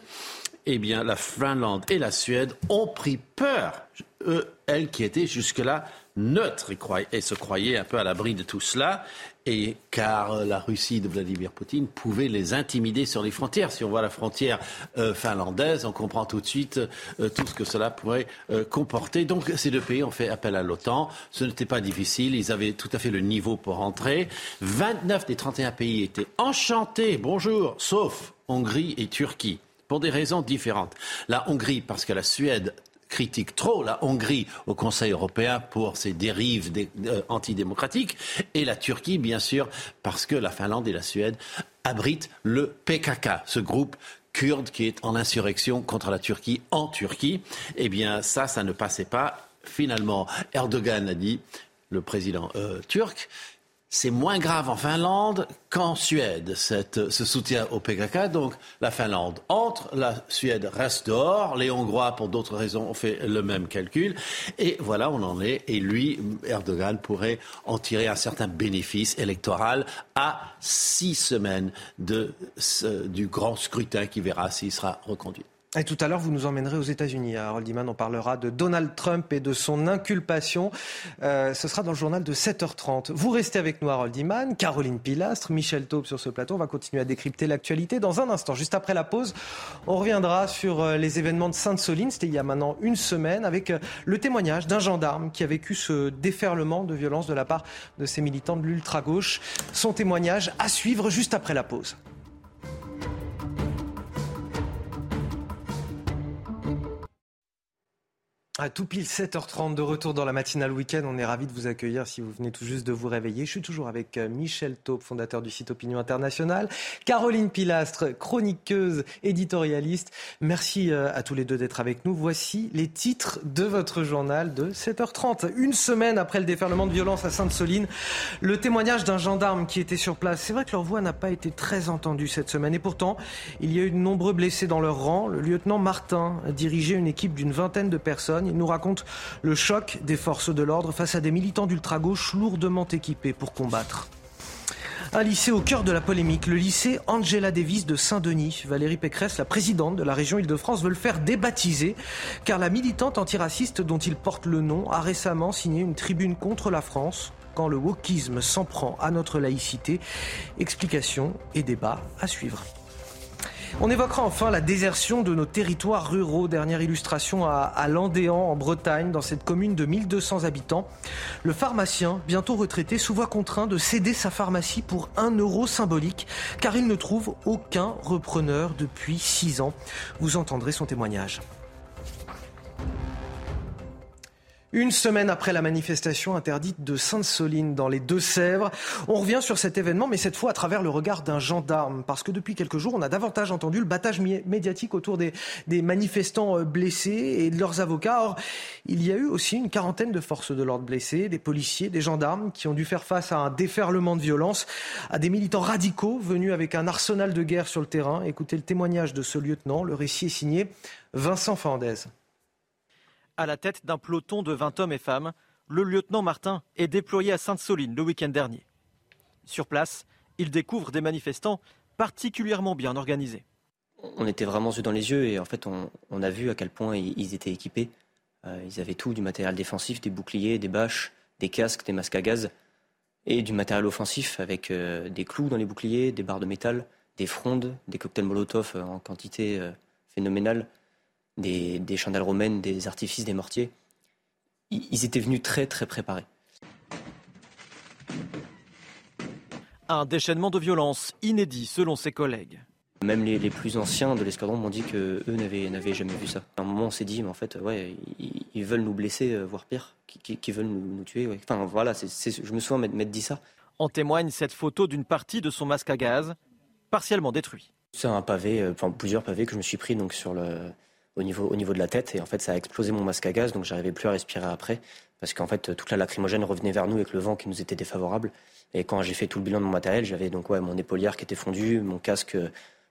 eh bien, la Finlande et la Suède ont pris peur, eux, elles qui étaient jusque-là neutres et, se croyaient un peu à l'abri de tout cela et car la Russie de Vladimir Poutine pouvait les intimider sur les frontières. Si on voit la frontière euh, finlandaise, on comprend tout de suite euh, tout ce que cela pourrait euh, comporter. Donc ces deux pays ont fait appel à l'OTAN. Ce n'était pas difficile, ils avaient tout à fait le niveau pour entrer. 29 des 31 pays étaient enchantés, bonjour, sauf Hongrie et Turquie pour des raisons différentes. La Hongrie, parce que la Suède critique trop la Hongrie au Conseil européen pour ses dérives euh, antidémocratiques et la Turquie, bien sûr, parce que la Finlande et la Suède abritent le PKK, ce groupe kurde qui est en insurrection contre la Turquie en Turquie. Eh bien, ça, ça ne passait pas. Finalement, Erdogan a dit, le président euh, turc, c'est moins grave en Finlande qu'en Suède, ce soutien au PKK. Donc la Finlande entre, la Suède reste dehors, les Hongrois, pour d'autres raisons, ont fait le même calcul. Et voilà, on en est. Et lui, Erdogan, pourrait en tirer un certain bénéfice électoral à six semaines du grand scrutin qui verra s'il sera reconduit. Et tout à l'heure, vous nous emmènerez aux États-Unis. Harold Iman, on parlera de Donald Trump et de son inculpation. Euh, ce sera dans le journal de 7h30. Vous restez avec nous, Harold Iman, Caroline Pilastre, Michel Taube sur ce plateau. On va continuer à décrypter l'actualité dans un instant. Juste après la pause, on reviendra sur euh, les événements de Sainte-Soline. C'était il y a maintenant une semaine avec euh, le témoignage d'un gendarme qui a vécu ce déferlement de violence de la part de ces militants de l'ultra-gauche. Son témoignage à suivre juste après la pause. À tout pile 7h30 de retour dans la matinale week-end. On est ravis de vous accueillir si vous venez tout juste de vous réveiller. Je suis toujours avec euh, Michel Taupe, fondateur du site Opinion International, Caroline Pilastre, chroniqueuse, éditorialiste. Merci euh, à tous les deux d'être avec nous. Voici les titres de votre journal de 7h30. Une semaine après le déferlement de violence à Sainte-Soline, le témoignage d'un gendarme qui était sur place. C'est vrai que leur voix n'a pas été très entendue cette semaine. Et pourtant, il y a eu de nombreux blessés dans leur rang. Le lieutenant Martin dirigé une équipe d'une vingtaine de personnes. Il nous raconte le choc des forces de l'ordre face à des militants d'ultra-gauche lourdement équipés pour combattre. Un lycée au cœur de la polémique, le lycée Angela Davis de Saint-Denis. Valérie Pécresse, la présidente de la région Île-de-France, veut le faire débaptiser car la militante antiraciste dont il porte le nom a récemment signé une tribune contre la France quand le wokisme s'en prend à notre laïcité. Explication et débat à suivre. On évoquera enfin la désertion de nos territoires ruraux. Dernière illustration à, à Landéan, en Bretagne, dans cette commune de 1200 habitants. Le pharmacien, bientôt retraité, se voit contraint de céder sa pharmacie pour un euro symbolique, car il ne trouve aucun repreneur depuis six ans. Vous entendrez son témoignage. Une semaine après la manifestation interdite de Sainte-Soline dans les Deux-Sèvres, on revient sur cet événement, mais cette fois à travers le regard d'un gendarme, parce que depuis quelques jours, on a davantage entendu le battage médiatique autour des, manifestants euh, blessés et de leurs avocats. Or, il y a eu aussi une quarantaine de forces de l'ordre blessées, des policiers, des gendarmes qui ont dû faire face à un déferlement de violence, à des militants radicaux venus avec un arsenal de guerre sur le terrain. Écoutez le témoignage de ce lieutenant. Le récit est signé Vincent Fandez. À la tête d'un peloton de 20 hommes et femmes, le lieutenant Martin est déployé à Sainte-Soline le week-end dernier. Sur place, il découvre des manifestants particulièrement bien organisés. On était vraiment yeux dans les yeux et en fait on, a vu à quel point ils étaient équipés. Euh, ils avaient tout, du matériel défensif, des boucliers, des bâches, des casques, des masques à gaz et du matériel offensif avec euh, des clous dans les boucliers, des barres de métal, des frondes, des cocktails Molotov euh, en quantité phénoménale des, chandelles romaines, des artifices, des mortiers. Ils étaient venus très très préparés. Un déchaînement de violence inédit selon ses collègues. Même les, plus anciens de l'escadron m'ont dit que eux n'avaient jamais vu ça. À un moment, on s'est dit, mais en fait, ouais, ils, veulent nous blesser, euh, voire pire, qui, veulent nous, tuer. Enfin, voilà, je me souviens m'être dit ça. En témoigne cette photo d'une partie de son masque à gaz, partiellement détruit. C'est un pavé, euh, enfin plusieurs pavés que je me suis pris donc sur le, au niveau, au niveau de la tête. Et en fait, ça a explosé mon masque à gaz, donc j'arrivais plus à respirer après. Parce qu'en fait, toute la lacrymogène revenait vers nous avec le vent qui nous était défavorable. Et quand j'ai fait tout le bilan de mon matériel, j'avais donc mon épaulière qui était fondue, mon casque,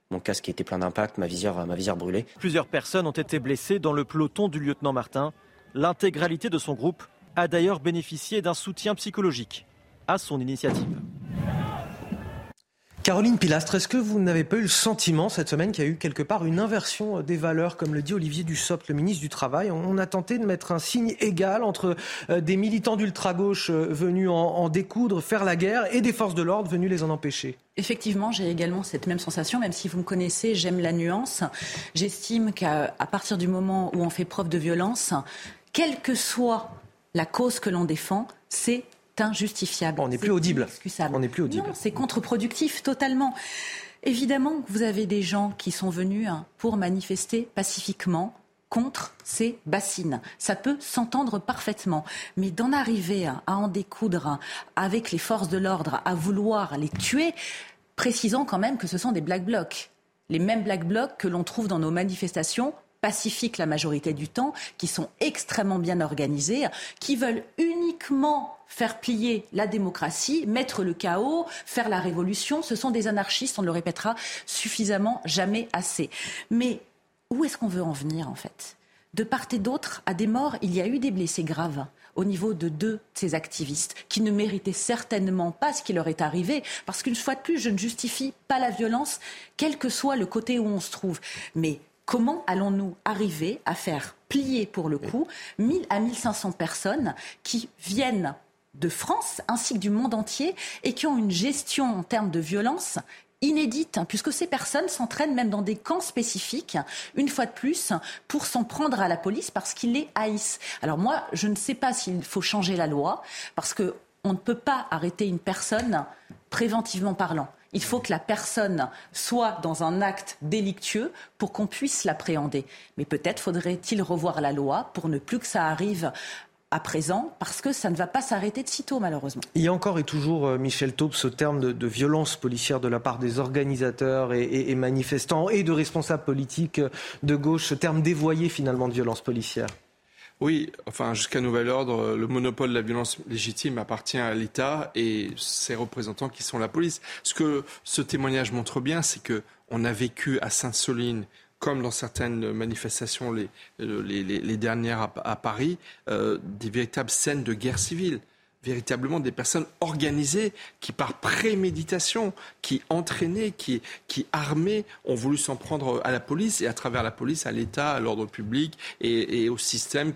mon casque qui était plein d'impact, ma visière, ma visière brûlée. Plusieurs personnes ont été blessées dans le peloton du lieutenant Martin. L'intégralité de son groupe a d'ailleurs bénéficié d'un soutien psychologique à son initiative. Caroline Pilastre, est-ce que vous n'avez pas eu le sentiment cette semaine qu'il y a eu quelque part une inversion des valeurs, comme le dit Olivier Dussopt, le ministre du Travail? On a tenté de mettre un signe égal entre euh, des militants d'ultra-gauche euh, venus en, découdre, faire la guerre, et des forces de l'ordre venues les en empêcher Effectivement, j'ai également cette même sensation, même si vous me connaissez, j'aime la nuance. J'estime qu'à partir du moment où on fait preuve de violence, quelle que soit la cause que l'on défend, c'est injustifiable. On n'est plus audible. On n'est plus audible. Non, c'est contre-productif totalement. Évidemment vous avez des gens qui sont venus hein, pour manifester pacifiquement contre ces bassines. Ça peut s'entendre parfaitement. Mais d'en arriver à en découdre avec les forces de l'ordre, à vouloir les tuer, précisons quand même que ce sont des black blocs. Les mêmes black blocs que l'on trouve dans nos manifestations pacifiques la majorité du temps, qui sont extrêmement bien organisés, qui veulent uniquement faire plier la démocratie, mettre le chaos, faire la révolution. Ce sont des anarchistes, on le répétera suffisamment, jamais assez. Mais où est-ce qu'on veut en venir en fait? De part et d'autre, à des morts, il y a eu des blessés graves au niveau de deux de ces activistes qui ne méritaient certainement pas ce qui leur est arrivé. Parce qu'une fois de plus, je ne justifie pas la violence, quel que soit le côté où on se trouve. Mais comment allons-nous arriver à faire plier pour le coup 1000 à 1500 personnes qui viennent de France ainsi que du monde entier et qui ont une gestion en termes de violence inédite, hein, puisque ces personnes s'entraînent même dans des camps spécifiques, une fois de plus, pour s'en prendre à la police parce qu'ils les haïssent. Alors moi, je ne sais pas s'il faut changer la loi, parce qu'on ne peut pas arrêter une personne préventivement parlant. Il faut que la personne soit dans un acte délictueux pour qu'on puisse l'appréhender. Mais peut-être faudrait-il revoir la loi pour ne plus que ça arrive à présent, parce que ça ne va pas s'arrêter de sitôt, malheureusement. Il y a encore et toujours, euh, Michel Taube, ce terme de, violence policière de la part des organisateurs et, manifestants et de responsables politiques de gauche, ce terme dévoyé finalement de violence policière. Oui, enfin, jusqu'à nouvel ordre, le monopole de la violence légitime appartient à l'État et ses représentants qui sont la police. Ce que ce témoignage montre bien, c'est que on a vécu à Sainte-Soline comme dans certaines manifestations, les, les, dernières à, Paris, euh, des véritables scènes de guerre civile véritablement des personnes organisées qui, par préméditation, qui entraînées, qui, qui armées, ont voulu s'en prendre à la police et à travers la police à l'État, à l'ordre public et, au système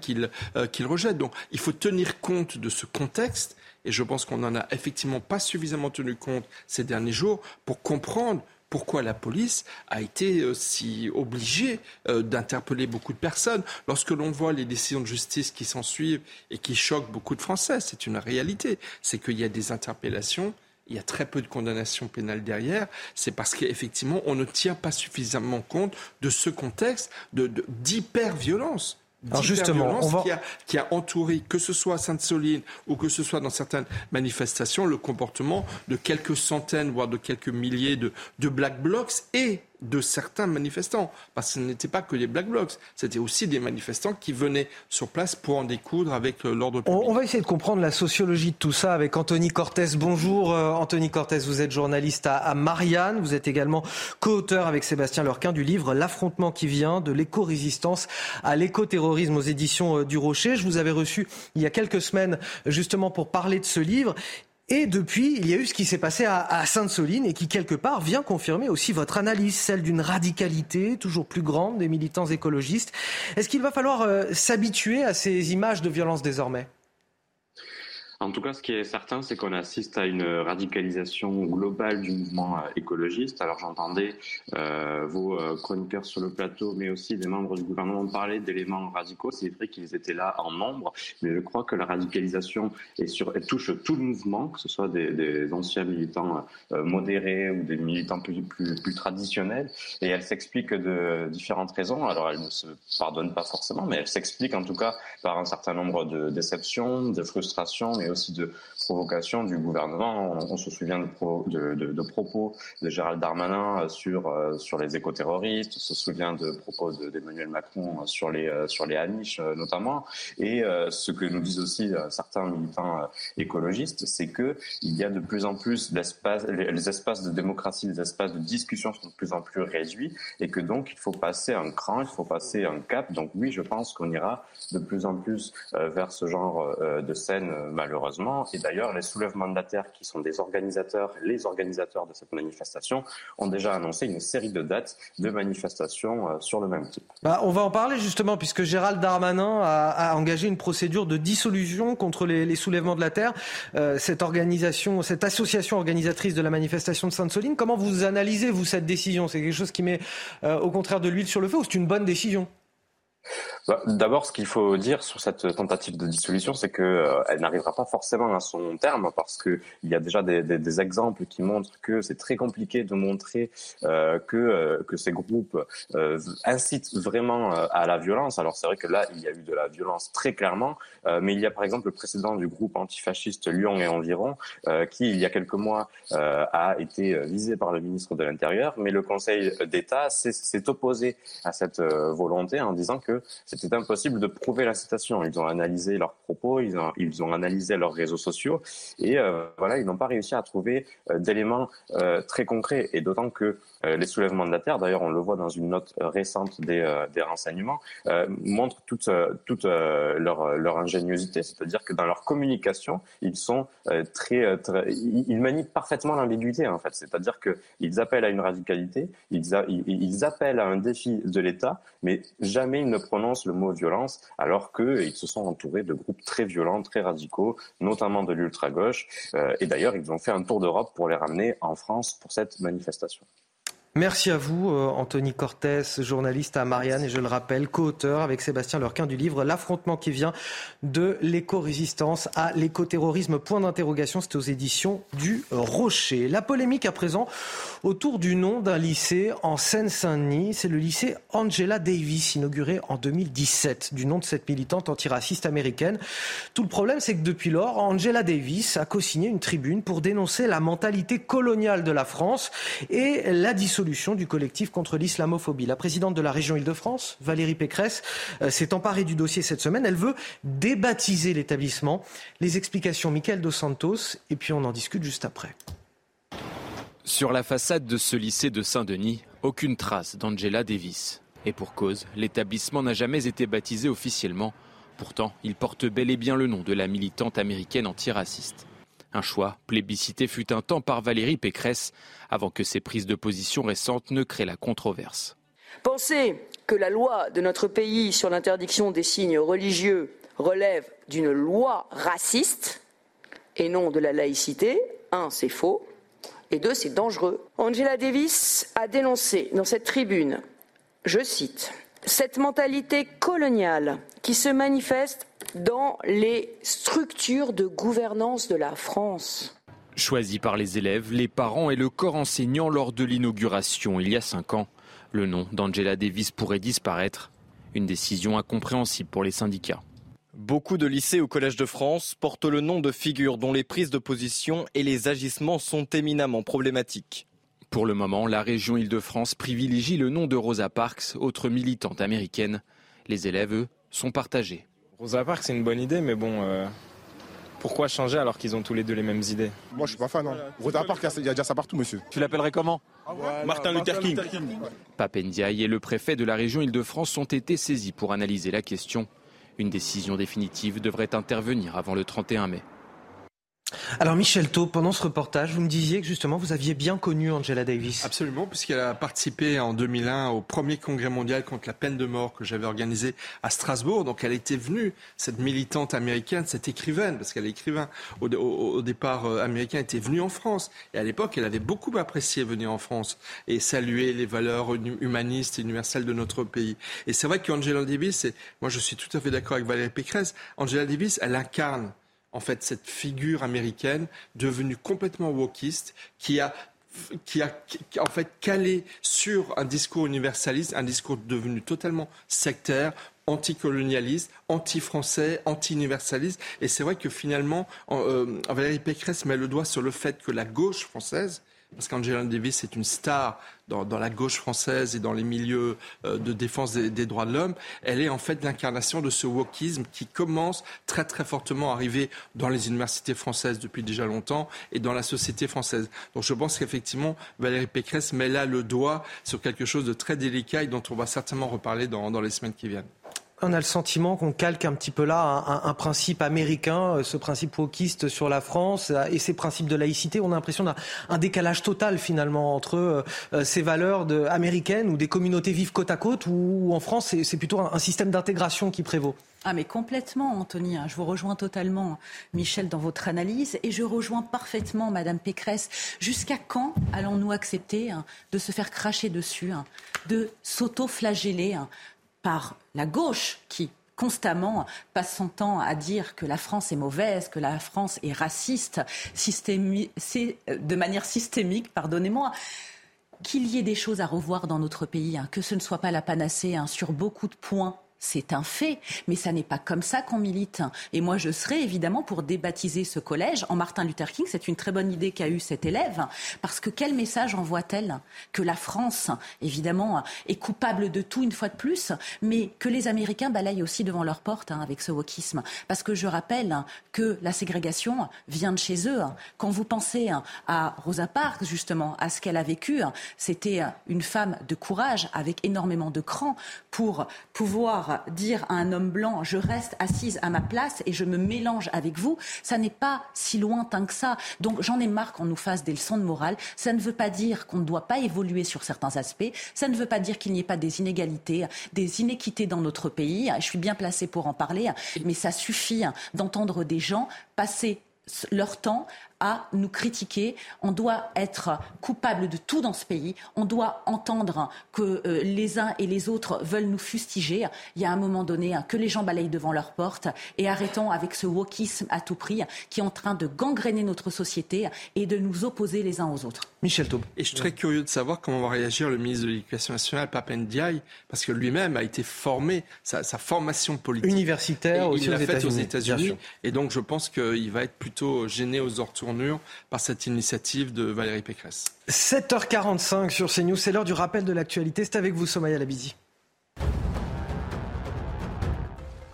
euh, qu'ils rejettent. Donc il faut tenir compte de ce contexte et je pense qu'on n'en a effectivement pas suffisamment tenu compte ces derniers jours pour comprendre pourquoi la police a été euh, si obligée euh, d'interpeller beaucoup de personnes. Lorsque l'on voit les décisions de justice qui s'en suivent et qui choquent beaucoup de Français, c'est une réalité. C'est qu'il y a des interpellations il y a très peu de condamnations pénales derrière, c'est parce qu'effectivement, on ne tient pas suffisamment compte de ce contexte d'hyper-violence. Alors justement, on qui, a, entouré, que ce soit à Sainte-Soline ou que ce soit dans certaines manifestations, le comportement de quelques centaines, voire de quelques milliers de, de black blocs et de certains manifestants. Parce que ce n'était pas que des black blocs, c'était aussi des manifestants qui venaient sur place pour en découdre avec euh, l'ordre public. On, va essayer de comprendre la sociologie de tout ça avec Anthony Cortez. Bonjour euh, Anthony Cortez, vous êtes journaliste à, Marianne, vous êtes également co-auteur avec Sébastien Lurquin du livre L'affrontement qui vient de l'éco-résistance à l'éco-terrorisme aux éditions euh, du Rocher. Je vous avais reçu il y a quelques semaines justement pour parler de ce livre et depuis, il y a eu ce qui s'est passé à, Sainte-Soline et qui, quelque part, vient confirmer aussi votre analyse, celle d'une radicalité toujours plus grande des militants écologistes. Est-ce qu'il va falloir euh, s'habituer à ces images de violence désormais? En tout cas, ce qui est certain, c'est qu'on assiste à une radicalisation globale du mouvement euh, écologiste. Alors j'entendais euh, vos euh, chroniqueurs sur le plateau, mais aussi des membres du gouvernement parler d'éléments radicaux. C'est vrai qu'ils étaient là en nombre, mais je crois que la radicalisation touche tout le mouvement, que ce soit des, anciens militants modérés ou des militants plus, traditionnels, et elle s'explique de différentes raisons. Alors elle ne se pardonne pas forcément, mais elle s'explique en tout cas par un certain nombre de déceptions, de frustrations, aussi de provocation du gouvernement. On, se souvient de, propos de Gérald Darmanin sur, euh, sur les écoterroristes, on se souvient de propos d'Emmanuel Macron sur les, euh, sur les Amish euh, notamment. Et ce que nous disent aussi certains militants écologistes, c'est que il y a de plus en plus d'espaces, les, espaces de démocratie, les espaces de discussion sont de plus en plus réduits et que donc il faut passer un cran, il faut passer un cap. Donc oui, je pense qu'on ira de plus en plus vers ce genre de scène malheureusement. Et d'ailleurs, les soulèvements de la Terre, qui sont des organisateurs, les organisateurs de cette manifestation, ont déjà annoncé une série de dates de manifestations euh, sur le même type. Bah, on va en parler justement, puisque Gérald Darmanin a, engagé une procédure de dissolution contre les, soulèvements de la Terre. Euh, cette organisation, cette association organisatrice de la manifestation de Sainte-Soline, comment vous analysez, vous, cette décision? C'est quelque chose qui met euh, au contraire de l'huile sur le feu ou c'est une bonne décision? Bah, d'abord, ce qu'il faut dire sur cette tentative de dissolution, c'est qu'elle euh, n'arrivera pas forcément à son terme parce qu'il y a déjà des, exemples qui montrent que c'est très compliqué de montrer euh, que, euh, que ces groupes incitent vraiment à la violence. Alors c'est vrai que là, il y a eu de la violence très clairement, mais il y a par exemple le précédent du groupe antifasciste Lyon et environ, qui il y a quelques mois a été visé par le ministre de l'Intérieur, mais le Conseil d'État s'est opposé à cette volonté en disant que c'était impossible de prouver la citation. Ils ont analysé leurs propos, ils ont, ils ont analysé leurs réseaux sociaux, et euh, voilà, ils n'ont pas réussi à trouver euh, d'éléments euh, très concrets. Et d'autant que les soulèvements de la terre, d'ailleurs, on le voit dans une note récente des, des renseignements, montrent toute, toute leur, leur ingéniosité, c'est-à-dire que dans leur communication, ils sont très, ils manient parfaitement l'ambiguïté en fait. C'est-à-dire que ils appellent à une radicalité, ils, ils appellent à un défi de l'État, mais jamais ils ne prononcent le mot violence, alors qu'ils se sont entourés de groupes très violents, très radicaux, notamment de l'ultra-gauche. Euh, et d'ailleurs, ils ont fait un tour d'Europe pour les ramener en France pour cette manifestation. Merci à vous, euh, Anthony Cortés, journaliste à Marianne, et je le rappelle, co-auteur avec Sébastien Lurquin du livre L'affrontement qui vient de l'éco-résistance à l'écoterrorisme. Point d'interrogation, c'est aux éditions du Rocher. La polémique à présent autour du nom d'un lycée en Seine-Saint-Denis. C'est le lycée Angela Davis, inauguré en 2017, du nom de cette militante antiraciste américaine. Tout le problème, c'est que depuis lors, Angela Davis a co-signé une tribune pour dénoncer la mentalité coloniale de la France et la dissolution du collectif contre l'islamophobie. La présidente de la région Île-de-France, Valérie Pécresse, euh, s'est emparée du dossier cette semaine. Elle veut débaptiser l'établissement. Les explications, Michael Dos Santos, et puis on en discute juste après. Sur la façade de ce lycée de Saint-Denis, aucune trace d'Angela Davis. Et pour cause, l'établissement n'a jamais été baptisé officiellement. Pourtant, il porte bel et bien le nom de la militante américaine antiraciste. Un choix plébiscité fut un temps par Valérie Pécresse, avant que ses prises de position récentes ne créent la controverse. Penser que la loi de notre pays sur l'interdiction des signes religieux relève d'une loi raciste et non de la laïcité, un, c'est faux, et deux, c'est dangereux. Angela Davis a dénoncé dans cette tribune, je cite, cette mentalité coloniale qui se manifeste dans les structures de gouvernance de la France. Choisi par les élèves, les parents et le corps enseignant lors de l'inauguration il y a cinq ans, le nom d'Angela Davis pourrait disparaître. Une décision incompréhensible pour les syndicats. Beaucoup de lycées ou collèges de France portent le nom de figures dont les prises de position et les agissements sont éminemment problématiques. Pour le moment, la région Île-de-France privilégie le nom de Rosa Parks, autre militante américaine. Les élèves, eux, sont partagés. Rosa Parks, c'est une bonne idée, mais bon, euh, pourquoi changer alors qu'ils ont tous les deux les mêmes idées? Moi, je suis pas fan. Hein. Rosa Parks, il y a déjà ça partout, monsieur. Tu l'appellerais comment? Martin Luther King. Papendiaï et le préfet de la région Île-de-France ont été saisis pour analyser la question. Une décision définitive devrait intervenir avant le 31 mai. Alors Michel Taub, pendant ce reportage, vous me disiez que justement vous aviez bien connu Angela Davis. Absolument, puisqu'elle a participé en 2001 au premier congrès mondial contre la peine de mort que j'avais organisé à Strasbourg. Donc elle était venue, cette militante américaine, cette écrivaine, parce qu'elle est écrivain au, départ euh, américain, était venue en France. Et à l'époque, elle avait beaucoup apprécié venir en France et saluer les valeurs humanistes et universelles de notre pays. Et c'est vrai qu'Angela Davis, et moi je suis tout à fait d'accord avec Valérie Pécresse, Angela Davis, elle incarne en fait cette figure américaine devenue complètement wokiste qui a qui a en fait calé sur un discours universaliste, un discours devenu totalement sectaire, anticolonialiste, anti-français, anti-universaliste. Et c'est vrai que finalement, euh, Valérie Pécresse met le doigt sur le fait que la gauche française parce qu'Angela Davis est une star dans, la gauche française et dans les milieux euh, de défense des, droits de l'homme. Elle est en fait l'incarnation de ce wokisme qui commence très très fortement à arriver dans les universités françaises depuis déjà longtemps et dans la société française. Donc je pense qu'effectivement Valérie Pécresse met là le doigt sur quelque chose de très délicat et dont on va certainement reparler dans les semaines qui viennent on a le sentiment qu'on calque un petit peu là un, principe américain, euh, ce principe wokiste sur la France euh, et ces principes de laïcité. On a l'impression d'un un décalage total finalement entre euh, ces valeurs américaines où des communautés vivent côte à côte ou en France c'est plutôt un, système d'intégration qui prévaut. Ah mais complètement, Anthony. Hein. Je vous rejoins totalement, Michel, dans votre analyse, et je rejoins parfaitement Madame Pécresse. Jusqu'à quand allons-nous accepter hein, de se faire cracher dessus, hein, de s'auto-flageller par la gauche qui constamment passe son temps à dire que la France est mauvaise, que la France est raciste, de manière systémique, pardonnez-moi qu'il y ait des choses à revoir dans notre pays, hein, que ce ne soit pas la panacée hein, sur beaucoup de points c'est un fait, mais ça n'est pas comme ça qu'on milite. Et moi, je serais évidemment pour débaptiser ce collège en Martin Luther King. C'est une très bonne idée qu'a eue cet élève, parce que quel message envoie-t-elle? Que la France, évidemment, est coupable de tout une fois de plus, mais que les Américains balayent aussi devant leur porte hein, avec ce wokisme. Parce que je rappelle que la ségrégation vient de chez eux. Quand vous pensez à Rosa Parks, justement, à ce qu'elle a vécu, c'était une femme de courage avec énormément de cran pour pouvoir dire à un homme blanc je reste assise à ma place et je me mélange avec vous, ça n'est pas si lointain que ça. Donc j'en ai marre qu'on nous fasse des leçons de morale. Ça ne veut pas dire qu'on ne doit pas évoluer sur certains aspects. Ça ne veut pas dire qu'il n'y ait pas des inégalités, des inéquités dans notre pays. Je suis bien placée pour en parler, mais ça suffit d'entendre des gens passer leur temps à nous critiquer. On doit être coupable de tout dans ce pays. On doit entendre que euh, les uns et les autres veulent nous fustiger. Il y a un moment donné hein, que les gens balayent devant leur porte et arrêtons avec ce wokisme à tout prix qui est en train de gangréner notre société et de nous opposer les uns aux autres. Michel Taub. Et je suis très curieux de savoir comment va réagir le ministre de l'Éducation nationale, Papen Ndiaye, parce que lui-même a été formé, sa, formation politique universitaire aussi il aux États-Unis. aux États-Unis. Et donc je pense qu'il va être plutôt gêné aux par cette initiative de Valérie Pécresse. 7h45 sur CNews, c'est l'heure du rappel de l'actualité. C'est avec vous, Somaya Labizi.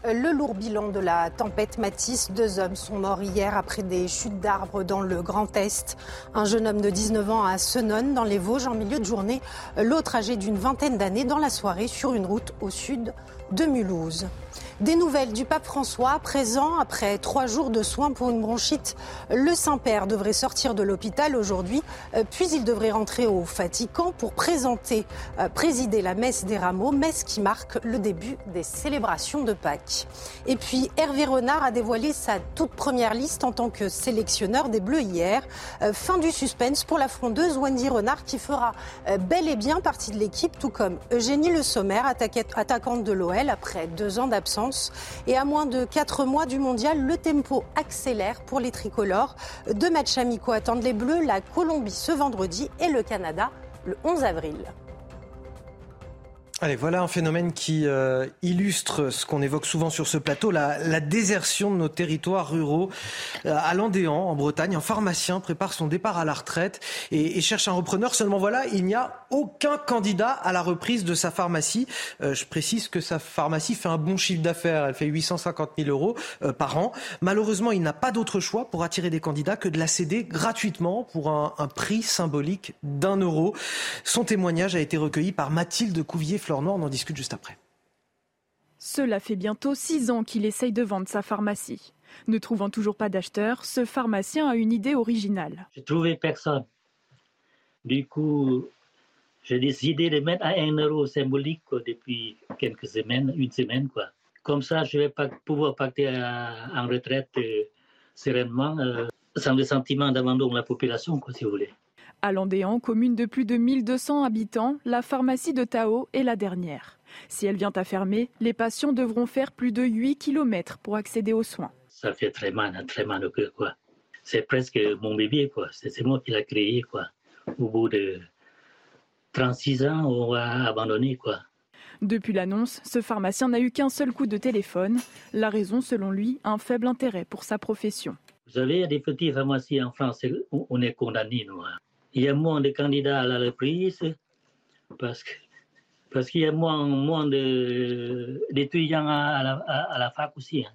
Le lourd bilan de la tempête Matisse. Deux hommes sont morts hier après des chutes d'arbres dans le Grand Est. Un jeune homme de 19 ans à Senonne, dans les Vosges, en milieu de journée. L'autre âgé d'une vingtaine d'années, dans la soirée, sur une route au sud de Mulhouse. Des nouvelles du pape François, présent après trois jours de soins pour une bronchite. Le Saint-Père devrait sortir de l'hôpital aujourd'hui, euh, puis il devrait rentrer au Vatican pour présenter, euh, présider la messe des rameaux, messe qui marque le début des célébrations de Pâques. Et puis Hervé Renard a dévoilé sa toute première liste en tant que sélectionneur des Bleus hier. Euh, fin du suspense pour la frondeuse Wendy Renard qui fera bel et bien partie de l'équipe, tout comme Eugénie Le Sommer, attaquante de l'OL après deux ans d'absence. Et à moins de 4 mois du mondial, le tempo accélère pour les tricolores. Deux matchs amicaux attendent les Bleus, la Colombie ce vendredi et le Canada le 11 avril. Allez, voilà un phénomène qui euh, illustre ce qu'on évoque souvent sur ce plateau, la, désertion de nos territoires ruraux. Euh, à Landéan, en Bretagne, un pharmacien prépare son départ à la retraite et, cherche un repreneur. Seulement voilà, il n'y a aucun candidat à la reprise de sa pharmacie. Euh, je précise que sa pharmacie fait un bon chiffre d'affaires. Elle fait 850 000 euros par an. Malheureusement, il n'a pas d'autre choix pour attirer des candidats que de la céder gratuitement pour un, un prix symbolique d'un euro. Son témoignage a été recueilli par Mathilde Couvier Fleur Noir, on en discute juste après. Cela fait bientôt six ans qu'il essaye de vendre sa pharmacie. Ne trouvant toujours pas d'acheteur, ce pharmacien a une idée originale. Je trouvais personne. Du coup, j'ai décidé de mettre à un euro symbolique depuis quelques semaines, une semaine. Quoi. Comme ça, je vais pas pouvoir partir en retraite euh, sereinement, euh, sans le sentiment d'abandon de la population, quoi, si vous voulez. À Landéan, commune de plus de 1200 habitants, la pharmacie de Tao est la dernière. Si elle vient à fermer, les patients devront faire plus de 8 km pour accéder aux soins. Ça fait très mal, hein, très mal au cœur, quoi. C'est presque mon bébé, quoi. C'est moi qui l'ai créé, quoi. Au bout de 36 ans, on va abandonner, quoi. Depuis l'annonce, ce pharmacien n'a eu qu'un seul coup de téléphone. La raison, selon lui, un faible intérêt pour sa profession. Vous savez, des petits pharmacies en France, on est condamnés, nous. Hein il y a moins de candidats à la reprise parce qu'il y a moins, moins d'étudiants à, à, la fac aussi. Hein.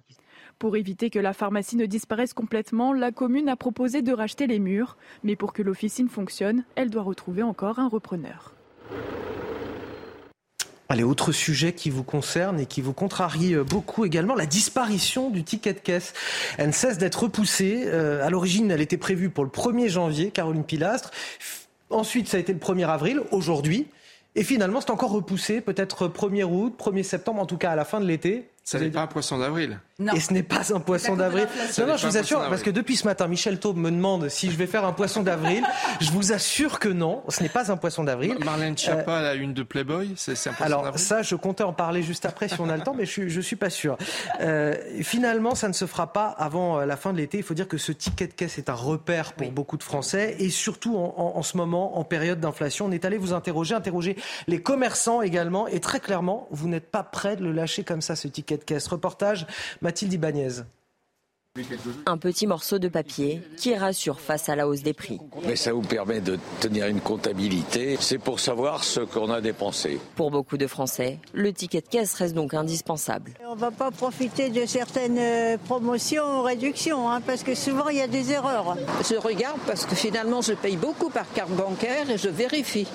Pour éviter que la pharmacie ne disparaisse complètement, la commune a proposé de racheter les murs. Mais pour que l'officine fonctionne, elle doit retrouver encore un repreneur. Allez, autre sujet qui vous concerne et qui vous contrarie euh, beaucoup également, la disparition du ticket de caisse. Elle ne cesse d'être repoussée. Euh, à l'origine, elle était prévue pour le 1er janvier, Caroline Pilastre. Ensuite, ça a été le 1er avril, aujourd'hui. Et finalement, c'est encore repoussé, peut-être 1er août, 1er septembre, en tout cas à la fin de l'été. Ça n'est pas un poisson d'avril. Et ce n'est pas un poisson d'avril. Non, non, je vous assure, parce que depuis ce matin, Michel Taube me demande si je vais faire un poisson d'avril. je vous assure que non, ce n'est pas un poisson d'avril. Marlène Schiappa, euh, la une de Playboy, c'est un poisson Alors ça, je comptais en parler juste après si on a le temps, mais je suis, suis pas sûr. Euh, finalement, ça ne se fera pas avant euh, la fin de l'été. Il faut dire que ce ticket de caisse est un repère pour beaucoup de Français, et surtout en, en ce moment, en période d'inflation. On est allé vous interroger, interroger les commerçants également, et très clairement, vous n'êtes pas prêt de le lâcher comme ça, ce ticket de caisse. Reportage, Mathilde Ibanez. Un petit morceau de papier qui rassure face à la hausse des prix. Mais ça vous permet de tenir une comptabilité. C'est pour savoir ce qu'on a dépensé. Pour beaucoup de Français, le ticket de caisse reste donc indispensable. On ne va pas profiter de certaines euh, promotions ou réductions, hein, parce que souvent il y a des erreurs. Je regarde parce que finalement je paye beaucoup par carte bancaire et je vérifie.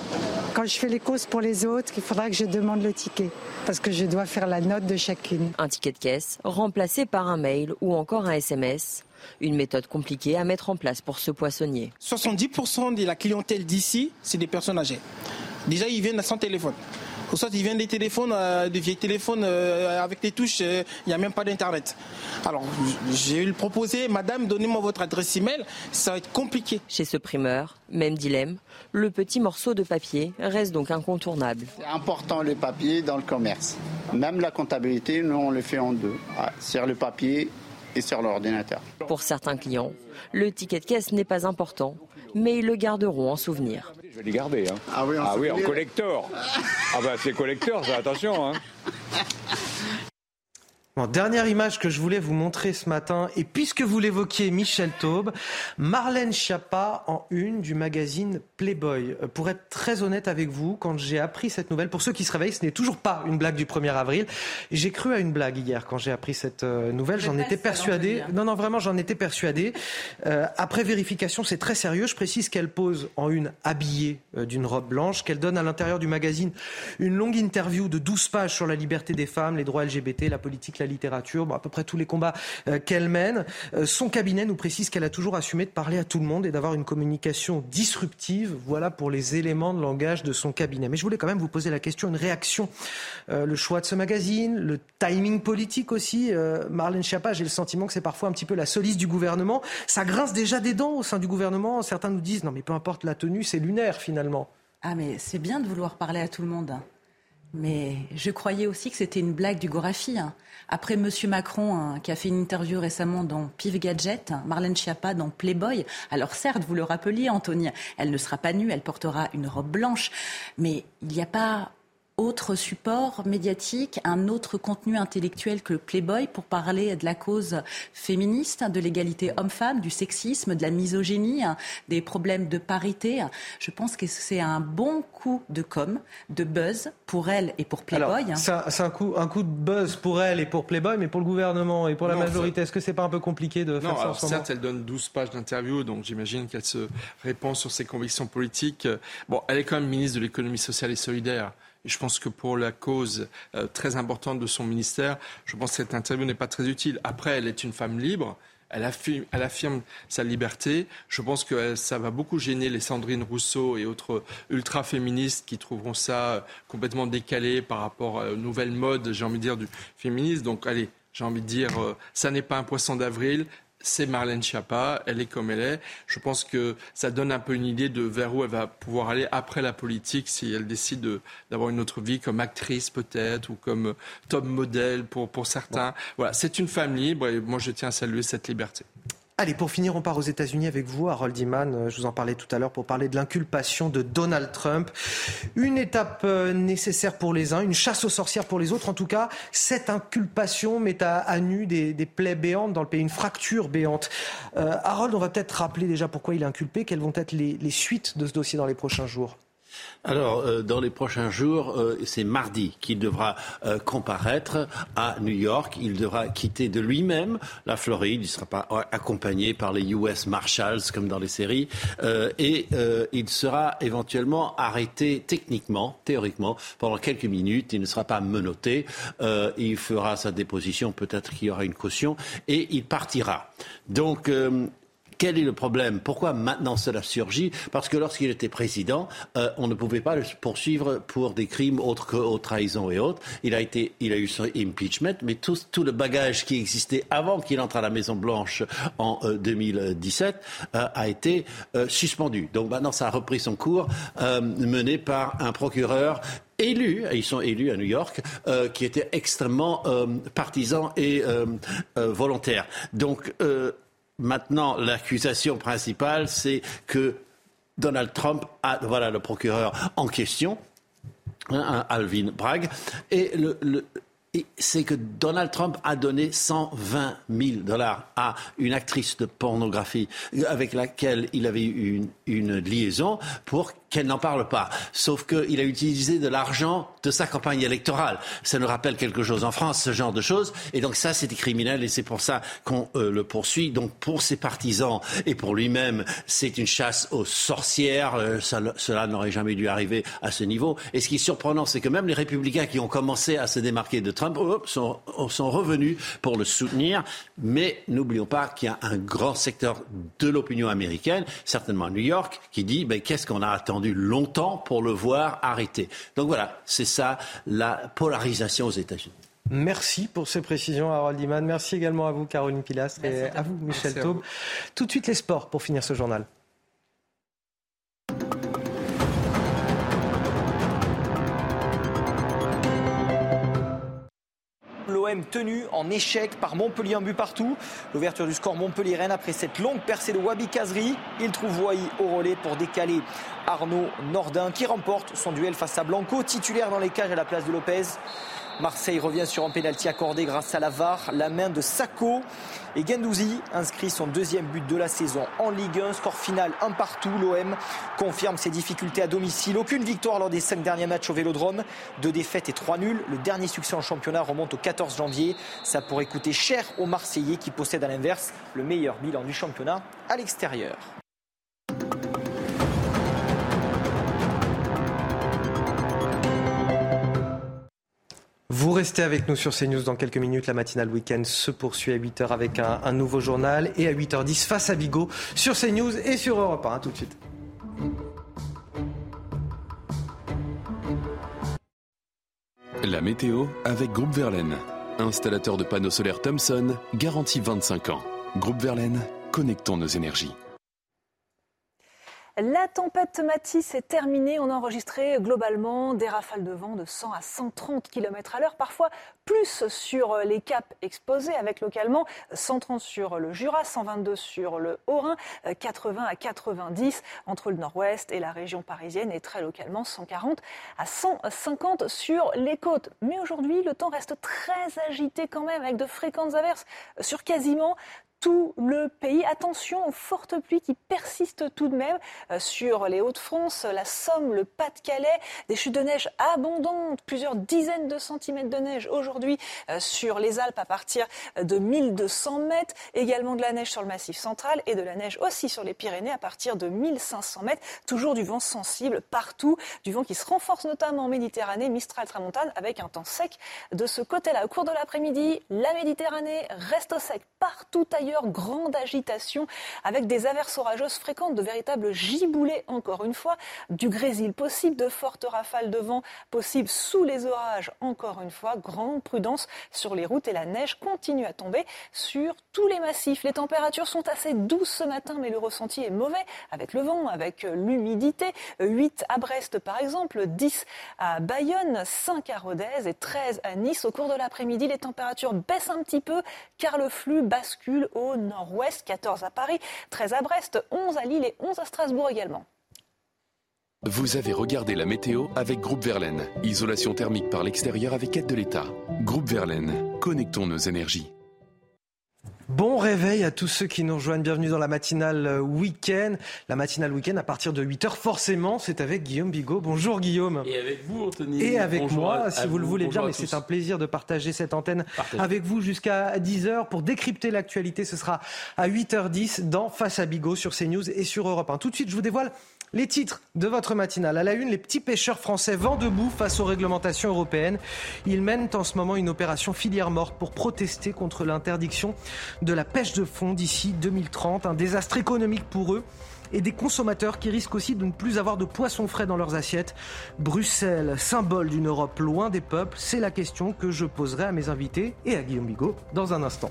Quand je fais les courses pour les autres, il faudra que je demande le ticket, parce que je dois faire la note de chacune. Un ticket de caisse remplacé par un mail ou encore un SMS une méthode compliquée à mettre en place pour ce poissonnier. 70% de la clientèle d'ici, c'est des personnes âgées. Déjà, ils viennent sans téléphone. Ou soit ils viennent des téléphones, euh, des vieilles téléphones euh, avec des touches, il n'y a même pas d'internet. Alors j'ai eu le proposer, madame, donnez-moi votre adresse email, ça va être compliqué. Chez ce primeur, même dilemme, le petit morceau de papier reste donc incontournable. C'est important le papier dans le commerce. Même la comptabilité, nous on le fait en deux, sur le papier et sur l'ordinateur. Pour certains clients, le ticket de caisse n'est pas important, mais ils le garderont en souvenir. Je vais les garder. Hein. Ah oui, en, ah oui, en collector. ah bah c'est collector, attention. Hein. dernière image que je voulais vous montrer ce matin, et puisque vous l'évoquiez, Michel Taube, Marlène Schiappa en une du magazine Playboy. Euh, pour être très honnête avec vous, quand j'ai appris cette nouvelle, pour ceux qui se réveillent, ce n'est toujours pas une blague du 1er avril. J'ai cru à une blague hier quand j'ai appris cette euh, nouvelle. J'en étais persuadé. Non, non, vraiment, j'en étais persuadé. Euh, après vérification, c'est très sérieux. Je précise qu'elle pose en une habillée d'une robe blanche, qu'elle donne à l'intérieur du magazine une longue interview de 12 pages sur la liberté des femmes, les droits LGBT, la politique, la littérature, à peu près tous les combats euh, qu'elle mène. Euh, son cabinet nous précise qu'elle a toujours assumé de parler à tout le monde et d'avoir une communication disruptive. Voilà pour les éléments de langage de son cabinet. Mais je voulais quand même vous poser la question, une réaction. Euh, le choix de ce magazine, le timing politique aussi. Marlène Schiappa, j'ai le sentiment que c'est parfois un petit peu la soliste du gouvernement. Ça grince déjà des dents au sein du gouvernement. Certains nous disent non mais peu importe la tenue, c'est lunaire finalement. Ah mais c'est bien de vouloir parler à tout le monde. Mais je croyais aussi que c'était une blague du Gorafi. Hein. Après M. Macron, hein, qui a fait une interview récemment dans Piv Gadget, Marlène Schiappa dans Playboy. Alors certes, vous le rappeliez, Anthony, elle ne sera pas nue, elle portera une robe blanche. Mais il n'y a pas autre support médiatique, un autre contenu intellectuel que le Playboy pour parler de la cause féministe, de l'égalité homme-femme, du sexisme, de la misogynie, des problèmes de parité. Je pense que c'est un bon coup de com, de buzz pour elle et pour Playboy. C'est un coup, un coup de buzz pour elle et pour Playboy, mais pour le gouvernement et pour la majorité, est-ce que c'est pas un peu compliqué de faire ça en ce certes, elle donne 12 pages d'interview, donc j'imagine qu'elle se répand sur ses convictions politiques. Bon, elle est quand même ministre de l'économie sociale et solidaire je pense que pour la cause euh, très importante de son ministère, je pense que cette interview n'est pas très utile. Après, elle est une femme libre. Elle affirme, sa liberté. Je pense que ça va beaucoup gêner les Sandrine Rousseau et autres ultra-féministes qui trouveront ça euh, complètement décalé par rapport aux nouvelles modes, j'ai envie de dire, du féminisme. Donc, allez, j'ai envie de dire, euh, ça n'est pas un poisson d'avril, c'est Marlène Schiappa, elle est comme elle est. Je pense que ça donne un peu une idée de vers où elle va pouvoir aller après la politique si elle décide d'avoir une autre vie comme actrice peut-être ou comme top modèle pour, pour certains. Voilà, c'est une femme libre et moi je tiens à saluer cette liberté. Allez, pour finir, on part aux États-Unis avec vous, Harold Iman. Euh, je vous en parlais tout à l'heure pour parler de l'inculpation de Donald Trump. Une étape euh, nécessaire pour les uns, une chasse aux sorcières pour les autres. En tout cas, cette inculpation met à, nu des, plaies béantes dans le pays, une fracture béante. Euh, Harold, on va peut-être rappeler déjà pourquoi il est inculpé. Quelles vont être les suites de ce dossier dans les prochains jours? Alors, euh, dans les prochains jours, euh, c'est mardi qu'il devra euh, comparaître à New York. Il devra quitter de lui-même la Floride. Il ne sera pas accompagné par les US Marshals comme dans les séries. et il sera éventuellement arrêté techniquement, théoriquement, pendant quelques minutes. Il ne sera pas menotté. il fera sa déposition. Peut-être qu'il y aura une caution. Et il partira. Donc, quel est le problème? Pourquoi maintenant cela surgit? Parce que lorsqu'il était président, euh, on ne pouvait pas le poursuivre pour des crimes autres que aux trahison et autres. Il a, été, il a eu son impeachment, mais tout, tout le bagage qui existait avant qu'il entre à la Maison Blanche en 2017 euh, euh, a été suspendu. Donc maintenant, ça a repris son cours, mené par un procureur élu, ils sont élus à New York, qui était extrêmement partisan et volontaire. Donc Maintenant, l'accusation principale, c'est que Donald Trump a, voilà le procureur en question, hein, Alvin Bragg, et c'est que Donald Trump a donné 120 000 dollars à une actrice de pornographie avec laquelle il avait eu une, une liaison pour qu'elle n'en parle pas. Sauf qu'il a utilisé de l'argent de sa campagne électorale. Ça nous rappelle quelque chose en France, ce genre de choses. Et donc ça, c'était criminel et c'est pour ça qu'on euh, le poursuit. Donc pour ses partisans et pour lui-même, c'est une chasse aux sorcières. Euh, cela n'aurait jamais dû arriver à ce niveau. Et ce qui est surprenant, c'est que même les républicains qui ont commencé à se démarquer de Trump sont, sont revenus pour le soutenir. Mais n'oublions pas qu'il y a un grand secteur de l'opinion américaine, certainement à New York, qui dit ben, qu'est-ce qu'on a attendu attendu longtemps pour le voir arrêté. Donc voilà, c'est ça la polarisation aux États-Unis. Merci pour ces précisions, Harold Iman. Merci également à vous, Caroline Pilastre, et à vous, Michel Taube. Tout de suite, les sports pour finir ce journal. Tenu en échec par Montpellier en but partout. L'ouverture du score Montpellier-Rennes après cette longue percée de Wabi Kazri. Il trouve Wai au relais pour décaler Arnaud Nordin qui remporte son duel face à Blanco, titulaire dans les cages à la place de Lopez. Marseille revient sur un pénalty accordé grâce à la VAR, la main de Sako. Et Gendouzi inscrit son deuxième but de la saison en Ligue 1. Score final un partout. L'OM confirme ses difficultés à domicile. Aucune victoire lors des cinq derniers matchs au Vélodrome. Deux défaites et trois nuls. Le dernier succès en championnat remonte au 14 janvier. Ça pourrait coûter cher aux Marseillais qui possèdent à l'inverse le meilleur bilan du championnat à l'extérieur. Vous restez avec nous sur CNews dans quelques minutes. La matinale week-end se poursuit à 8h avec un, nouveau journal et à 8h10 face à Bigot sur CNews et sur Europe 1. tout de suite. La météo avec Groupe Verlaine. Installateur de panneaux solaires Thomson, garantie 25 ans. Groupe Verlaine, connectons nos énergies. La tempête Matisse est terminée. On a enregistré globalement des rafales de vent de 100 à 130 km à l'heure, parfois plus sur les caps exposés, avec localement 130 sur le Jura, 122 sur le Haut-Rhin, 80 à 90 entre le nord-ouest et la région parisienne, et très localement 140 à 150 sur les côtes. Mais aujourd'hui, le temps reste très agité quand même, avec de fréquentes averses sur quasiment tout le pays. Attention aux fortes pluies qui persistent tout de même euh, sur les Hauts-de-France, la Somme, le Pas-de-Calais. Des chutes de neige abondantes, plusieurs dizaines de centimètres de neige aujourd'hui euh, sur les Alpes à partir de 1200 mètres. Également de la neige sur le Massif central et de la neige aussi sur les Pyrénées à partir de 1500 mètres. Toujours du vent sensible partout, du vent qui se renforce notamment en Méditerranée, Mistral, Tramontane, avec un temps sec de ce côté-là. Au cours de l'après-midi, la Méditerranée reste au sec partout ailleurs grande agitation avec des averses orageuses fréquentes, de véritables giboulées encore une fois, du grésil possible, de fortes rafales de vent possibles sous les orages encore une fois, grande prudence sur les routes et la neige continue à tomber sur tous les massifs. Les températures sont assez douces ce matin mais le ressenti est mauvais avec le vent, avec l'humidité. 8 à Brest par exemple, 10 à Bayonne, 5 à Rodez et 13 à Nice. Au cours de l'après-midi, les températures baissent un petit peu car le flux bascule au nord-ouest, 14 à Paris, 13 à Brest, 11 à Lille et 11 à Strasbourg également. Vous avez regardé la météo avec Groupe Verlaine. Isolation thermique par l'extérieur avec aide de l'État. Groupe Verlaine, connectons nos énergies. Bon réveil à tous ceux qui nous rejoignent. Bienvenue dans la matinale euh, week-end. La matinale week-end à partir de 8h, forcément, c'est avec Guillaume Bigot. Bonjour Guillaume. Et avec vous, Anthony. Et avec moi, si vous, le voulez bien, mais c'est un plaisir de partager cette antenne avec vous jusqu'à 10h pour décrypter l'actualité. Ce sera à 8h10 dans Face à Bigot sur CNews et sur Europe 1. Tout de suite, je vous dévoile les titres de votre matinale. À la une, les petits pêcheurs français vent debout face aux réglementations européennes. Ils mènent en ce moment une opération filière morte pour protester contre l'interdiction de la pêche de fond d'ici 2030. Un désastre économique pour eux et des consommateurs qui risquent aussi de ne plus avoir de poissons frais dans leurs assiettes. Bruxelles, symbole d'une Europe loin des peuples, c'est la question que je poserai à mes invités et à Guillaume Bigot dans un instant.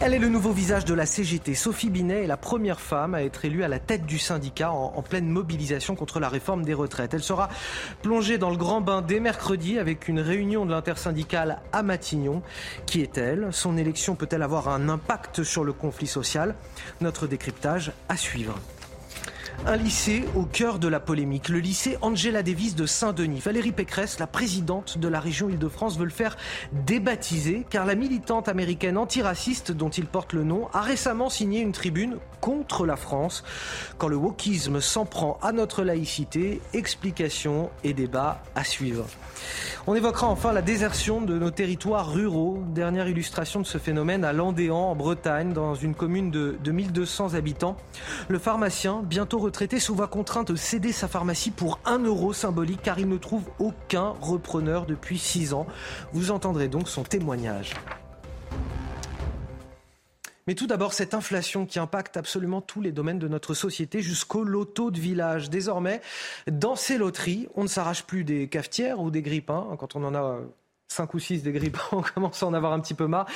Elle est le nouveau visage de la CGT. Sophie Binet est la première femme à être élue à la tête du syndicat en, pleine mobilisation contre la réforme des retraites. Elle sera plongée dans le grand bain dès mercredi avec une réunion de l'intersyndicale à Matignon. Qui est-elle? Son élection peut-elle avoir un impact sur le conflit social? Notre décryptage à suivre. Un lycée au cœur de la polémique, le lycée Angela Davis de Saint-Denis. Valérie Pécresse, la présidente de la région Île-de-France, veut le faire débaptiser car la militante américaine antiraciste dont il porte le nom a récemment signé une tribune contre la France. Quand le wokisme s'en prend à notre laïcité, explications et débats à suivre. On évoquera enfin la désertion de nos territoires ruraux. Dernière illustration de ce phénomène à Landéan, en Bretagne, dans une commune de, 1200 habitants. Le pharmacien, bientôt retraité, se voit contraint de céder sa pharmacie pour un euro symbolique car il ne trouve aucun repreneur depuis six ans. Vous entendrez donc son témoignage. Mais tout d'abord, cette inflation qui impacte absolument tous les domaines de notre société jusqu'au loto de village. Désormais, dans ces loteries, on ne s'arrache plus des cafetières ou des grippins, quand on en a 5 ou 6 des grippins, on commence à en avoir un petit peu marre,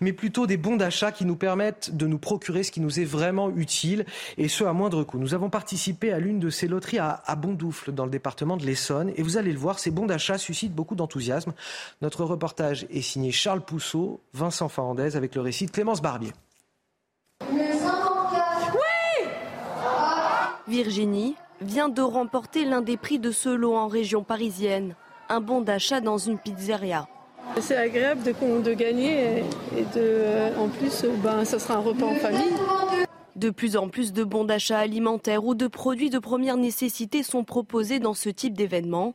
mais plutôt des bons d'achat qui nous permettent de nous procurer ce qui nous est vraiment utile, et ce à moindre coût. Nous avons participé à l'une de ces loteries à, à Bondoufle, dans le département de l'Essonne, et vous allez le voir, ces bons d'achat suscitent beaucoup d'enthousiasme. Notre reportage est signé Charles Pousseau, Vincent Farandez, avec le récit de Clémence Barbier. Oui Virginie vient de remporter l'un des prix de ce lot en région parisienne un bon d'achat dans une pizzeria. C'est agréable de, de, gagner et de, euh, en plus, ben, ça sera un repas en famille. De plus en plus de bons d'achat alimentaires ou de produits de première nécessité sont proposés dans ce type d'événement,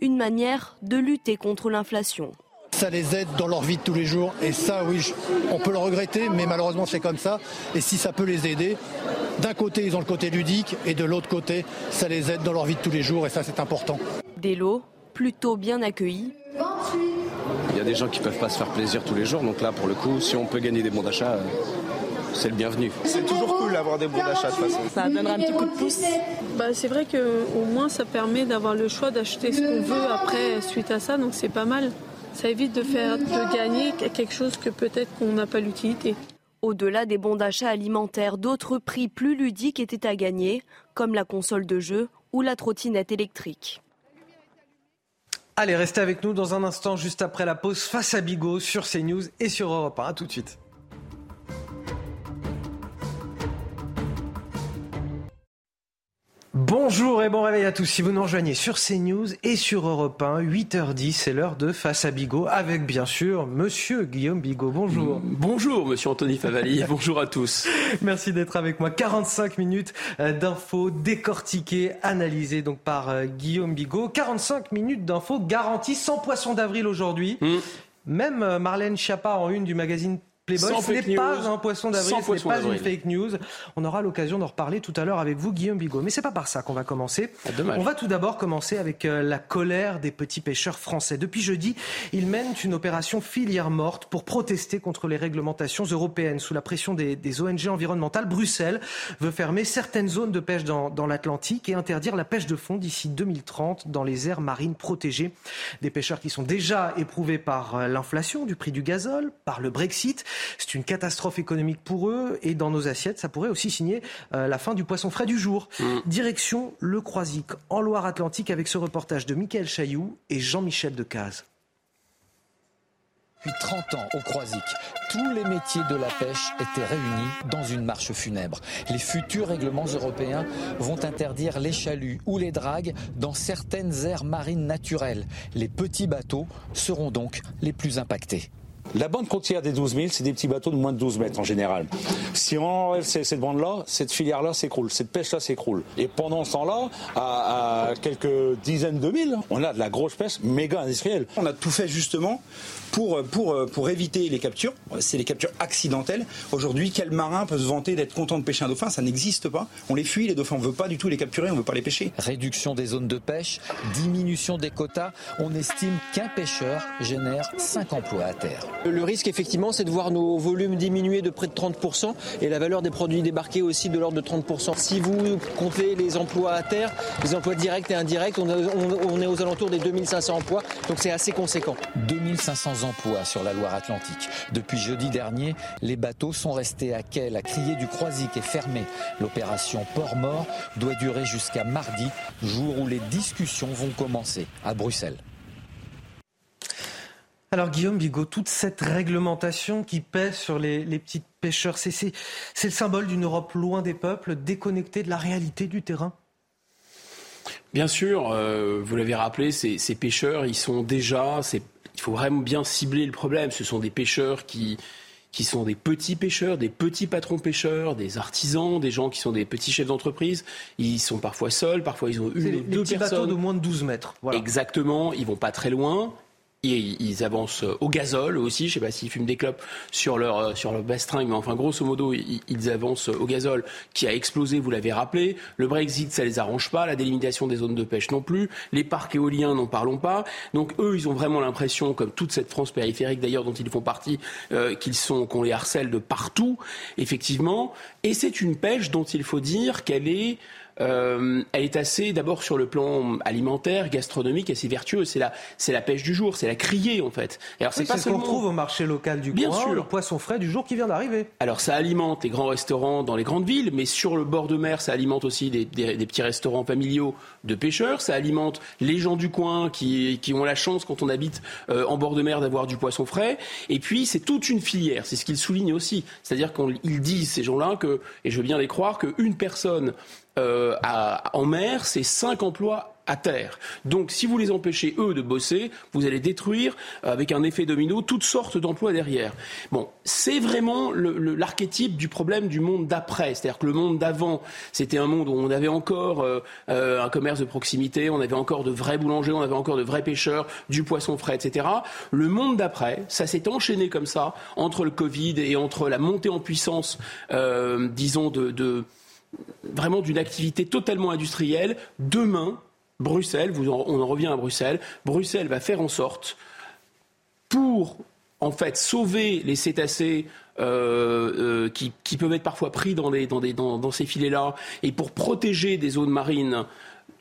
une manière de lutter contre l'inflation. Ça les aide dans leur vie de tous les jours et ça, oui, on peut le regretter, mais malheureusement c'est comme ça. Et si ça peut les aider, d'un côté ils ont le côté ludique et de l'autre côté, ça les aide dans leur vie de tous les jours et ça c'est important. Des lots plutôt bien accueillis. Il y a des gens qui ne peuvent pas se faire plaisir tous les jours, donc là pour le coup, si on peut gagner des bons d'achat, euh, c'est le bienvenu. C'est toujours cool d'avoir des bons d'achat de toute façon. Ça donnera un petit coup de pouce. Bah, c'est vrai qu'au moins ça permet d'avoir le choix d'acheter ce qu'on veut après suite à ça, donc c'est pas mal. Ça évite de faire de gagner quelque chose que peut-être qu'on n'a pas l'utilité. Au-delà des bons d'achat alimentaires, d'autres prix plus ludiques étaient à gagner, comme la console de jeu ou la trottinette électrique. Allez, restez avec nous dans un instant, juste après la pause, face à Bigot sur CNews et sur Europe 1. A tout de suite. Bonjour et bon réveil à tous. Si vous nous rejoignez sur CNews et sur Europe 1, 8h10, c'est l'heure de Face à Bigot avec bien sûr Monsieur Guillaume Bigot. Bonjour. Bonjour Monsieur Anthony Favali. bonjour à tous. Merci d'être avec moi. 45 minutes euh, d'infos décortiquées, analysées donc par euh, Guillaume Bigot. 45 minutes d'infos garanties sans poisson d'avril aujourd'hui. Hmm. Même euh, Marlène Schiappa en une du magazine Playboy, ce n'est pas un poisson d'avril, ce n'est pas une fake news. On aura l'occasion d'en reparler tout à l'heure avec vous, Guillaume Bigot. Mais c'est pas par ça qu'on va commencer. Ah, On va tout d'abord commencer avec euh, la colère des petits pêcheurs français. Depuis jeudi, ils mènent une opération filière morte pour protester contre les réglementations européennes. Sous la pression des, des ONG environnementales, Bruxelles veut fermer certaines zones de pêche dans, dans l'Atlantique et interdire la pêche de fond d'ici 2030 dans les aires marines protégées. Des pêcheurs qui sont déjà éprouvés par euh, l'inflation du prix du gazole, par le Brexit. C'est une catastrophe économique pour eux et dans nos assiettes, ça pourrait aussi signer euh, la fin du poisson frais du jour. Mm. Direction le Croisic en Loire-Atlantique avec ce reportage de Michael Chailloux et Jean-Michel Decaze. Depuis 30 ans au Croisic, tous les métiers de la pêche étaient réunis dans une marche funèbre. Les futurs règlements européens vont interdire les chaluts ou les dragues dans certaines aires marines naturelles. Les petits bateaux seront donc les plus impactés. La bande côtière des 12 000, c'est des petits bateaux de moins de 12 mètres en général. Si on enlève cette bande-là, cette filière-là s'écroule, cette pêche-là s'écroule. Et pendant ce temps-là, à, quelques dizaines de milles, on a de la grosse pêche méga industrielle. On a tout fait justement pour, pour, pour éviter les captures. C'est les captures accidentelles. Aujourd'hui, quel marin peut se vanter d'être content de pêcher un dauphin? Ça n'existe pas. On les fuit, les dauphins. On ne veut pas du tout les capturer, on ne veut pas les pêcher. Réduction des zones de pêche, diminution des quotas. On estime qu'un pêcheur génère 5 emplois à terre. Le risque, effectivement, c'est de voir nos volumes diminuer de près de 30% et la valeur des produits débarqués aussi de l'ordre de 30%. Si vous comptez les emplois à terre, les emplois directs et indirects, on, est aux alentours des 2500 emplois, donc c'est assez conséquent. 2500 emplois sur la Loire-Atlantique. Depuis jeudi dernier, les bateaux sont restés à quai. La criée du Croisic est fermée. L'opération Port-Mort doit durer jusqu'à mardi, jour où les discussions vont commencer à Bruxelles. Alors Guillaume Bigot, toute cette réglementation qui pèse sur les, petits pêcheurs, c'est le symbole d'une Europe loin des peuples, déconnectée de la réalité du terrain? Bien sûr, euh, vous l'avez rappelé, ces, pêcheurs, ils sont déjà, il faut vraiment bien cibler le problème. Ce sont des pêcheurs qui, qui sont des petits pêcheurs, des petits patrons pêcheurs, des artisans, des gens qui sont des petits chefs d'entreprise. Ils sont parfois seuls, parfois ils ont une ou deux petits bateaux de moins de 12 mètres. Exactement, ils vont pas très loin ils avancent au gazole aussi. Je sais pas s'ils fument des clopes sur leur euh, sur leur mais enfin grosso modo, ils, avancent au gazole qui a explosé. Vous l'avez rappelé. Le Brexit, ça les arrange pas. La délimitation des zones de pêche non plus. Les parcs éoliens, n'en parlons pas. Donc eux, ils ont vraiment l'impression, comme toute cette France périphérique d'ailleurs dont ils font partie, euh, qu'ils sont qu'on les harcèle de partout, effectivement. Et c'est une pêche dont il faut dire qu'elle est euh, elle est assez, d'abord sur le plan alimentaire, gastronomique, assez vertueuse. C'est la, c'est la pêche du jour, c'est la criée en fait. Alors c'est pas ce qu'on trouve au marché local du Bien sûr. le poisson frais du jour qui vient d'arriver. Alors ça alimente les grands restaurants dans les grandes villes, mais sur le bord de mer, ça alimente aussi des, des, petits restaurants familiaux de pêcheurs. Ça alimente les gens du coin qui, qui ont la chance quand on habite euh, en bord de mer d'avoir du poisson frais. Et puis c'est toute une filière. C'est ce qu'ils soulignent aussi. C'est-à-dire qu'ils disent ces gens-là que, et je veux bien les croire, qu'une personne euh, en mer, c'est 5 emplois à terre. Donc si vous les empêchez, eux, de bosser, vous allez détruire, euh, avec un effet domino, toutes sortes d'emplois derrière. Bon, c'est vraiment l'archétype du problème du monde d'après. C'est-à-dire que le monde d'avant, c'était un monde où on avait encore euh, un commerce de proximité, on avait encore de vrais boulangers, on avait encore de vrais pêcheurs, du poisson frais, etc. Le monde d'après, ça s'est enchaîné comme ça, entre le Covid et entre la montée en puissance, disons, de vraiment d'une activité totalement industrielle. Demain, Bruxelles, on en revient à Bruxelles, Bruxelles va faire en sorte, pour en fait sauver les cétacés euh, euh, qui, peuvent être parfois pris dans, ces filets-là, et pour protéger des zones marines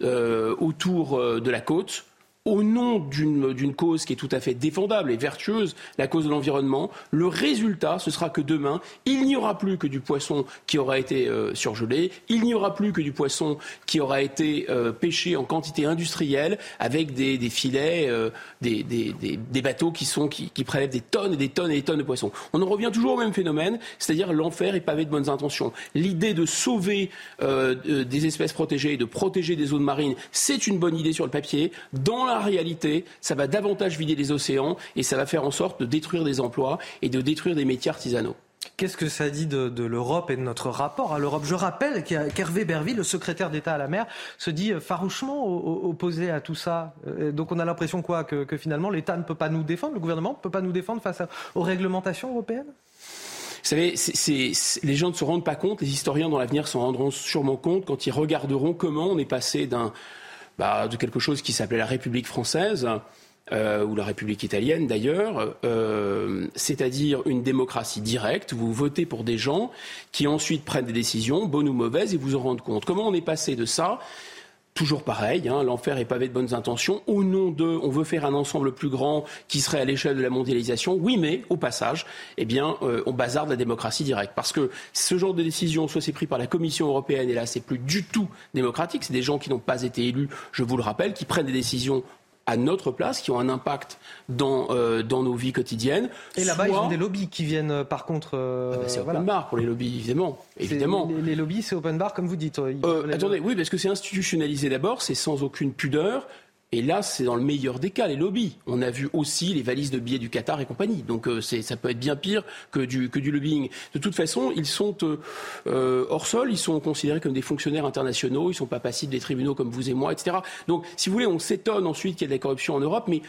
euh, autour de la côte, au nom d'une cause qui est tout à fait défendable et vertueuse, la cause de l'environnement, le résultat, ce sera que demain, il n'y aura plus que du poisson qui aura été euh, surgelé, il n'y aura plus que du poisson qui aura été euh, pêché en quantité industrielle avec des, filets, euh, des, bateaux qui, sont, prélèvent des tonnes et des tonnes et des tonnes de poissons. On en revient toujours au même phénomène, c'est-à-dire l'enfer est pavé de bonnes intentions. L'idée de sauver des espèces protégées et de protéger des zones marines, c'est une bonne idée sur le papier. Dans réalité, ça va davantage vider les océans et ça va faire en sorte de détruire des emplois et de détruire des métiers artisanaux. Qu'est-ce que ça dit de, l'Europe et de notre rapport à l'Europe? Je rappelle qu'Hervé Berville, le secrétaire d'État à la mer, se dit farouchement opposé à tout ça. Euh, donc on a l'impression quoi? Que, finalement l'État ne peut pas nous défendre, le gouvernement ne peut pas nous défendre face aux réglementations européennes? Vous savez, les gens ne se rendent pas compte, les historiens dans l'avenir s'en rendront sûrement compte quand ils regarderont comment on est passé d'un bah, de quelque chose qui s'appelait la République française. Euh, ou la République italienne d'ailleurs, euh, c'est-à-dire une démocratie directe. Vous votez pour des gens qui ensuite prennent des décisions, bonnes ou mauvaises, et vous en rendez compte. Comment on est passé de ça Toujours pareil, hein, l'enfer est pavé de bonnes intentions. Au nom de, on veut faire un ensemble plus grand qui serait à l'échelle de la mondialisation. Oui, mais au passage, eh bien, euh, on bazarde la démocratie directe, parce que ce genre de décision, soit c'est pris par la Commission européenne, et là, c'est plus du tout démocratique. C'est des gens qui n'ont pas été élus, je vous le rappelle, qui prennent des décisions à notre place, qui ont un impact dans, euh, dans nos vies quotidiennes. Et là-bas, ils ont des lobbies qui viennent, euh, par contre. Euh, ah ben, c'est open bar pour les lobbies, évidemment. évidemment. Les, lobbies, c'est open bar, comme vous dites. attendez, oui, parce que c'est institutionnalisé d'abord, c'est sans aucune pudeur. Et là, c'est dans le meilleur des cas, les lobbies. On a vu aussi les valises de billets du Qatar et compagnie. Donc euh, ça peut être bien pire que du, que du lobbying. De toute façon, ils sont euh, euh, hors sol, ils sont considérés comme des fonctionnaires internationaux, ils ne sont pas passibles des tribunaux comme vous et moi, etc. Donc, si vous voulez, on s'étonne ensuite qu'il y ait de la corruption en Europe, mais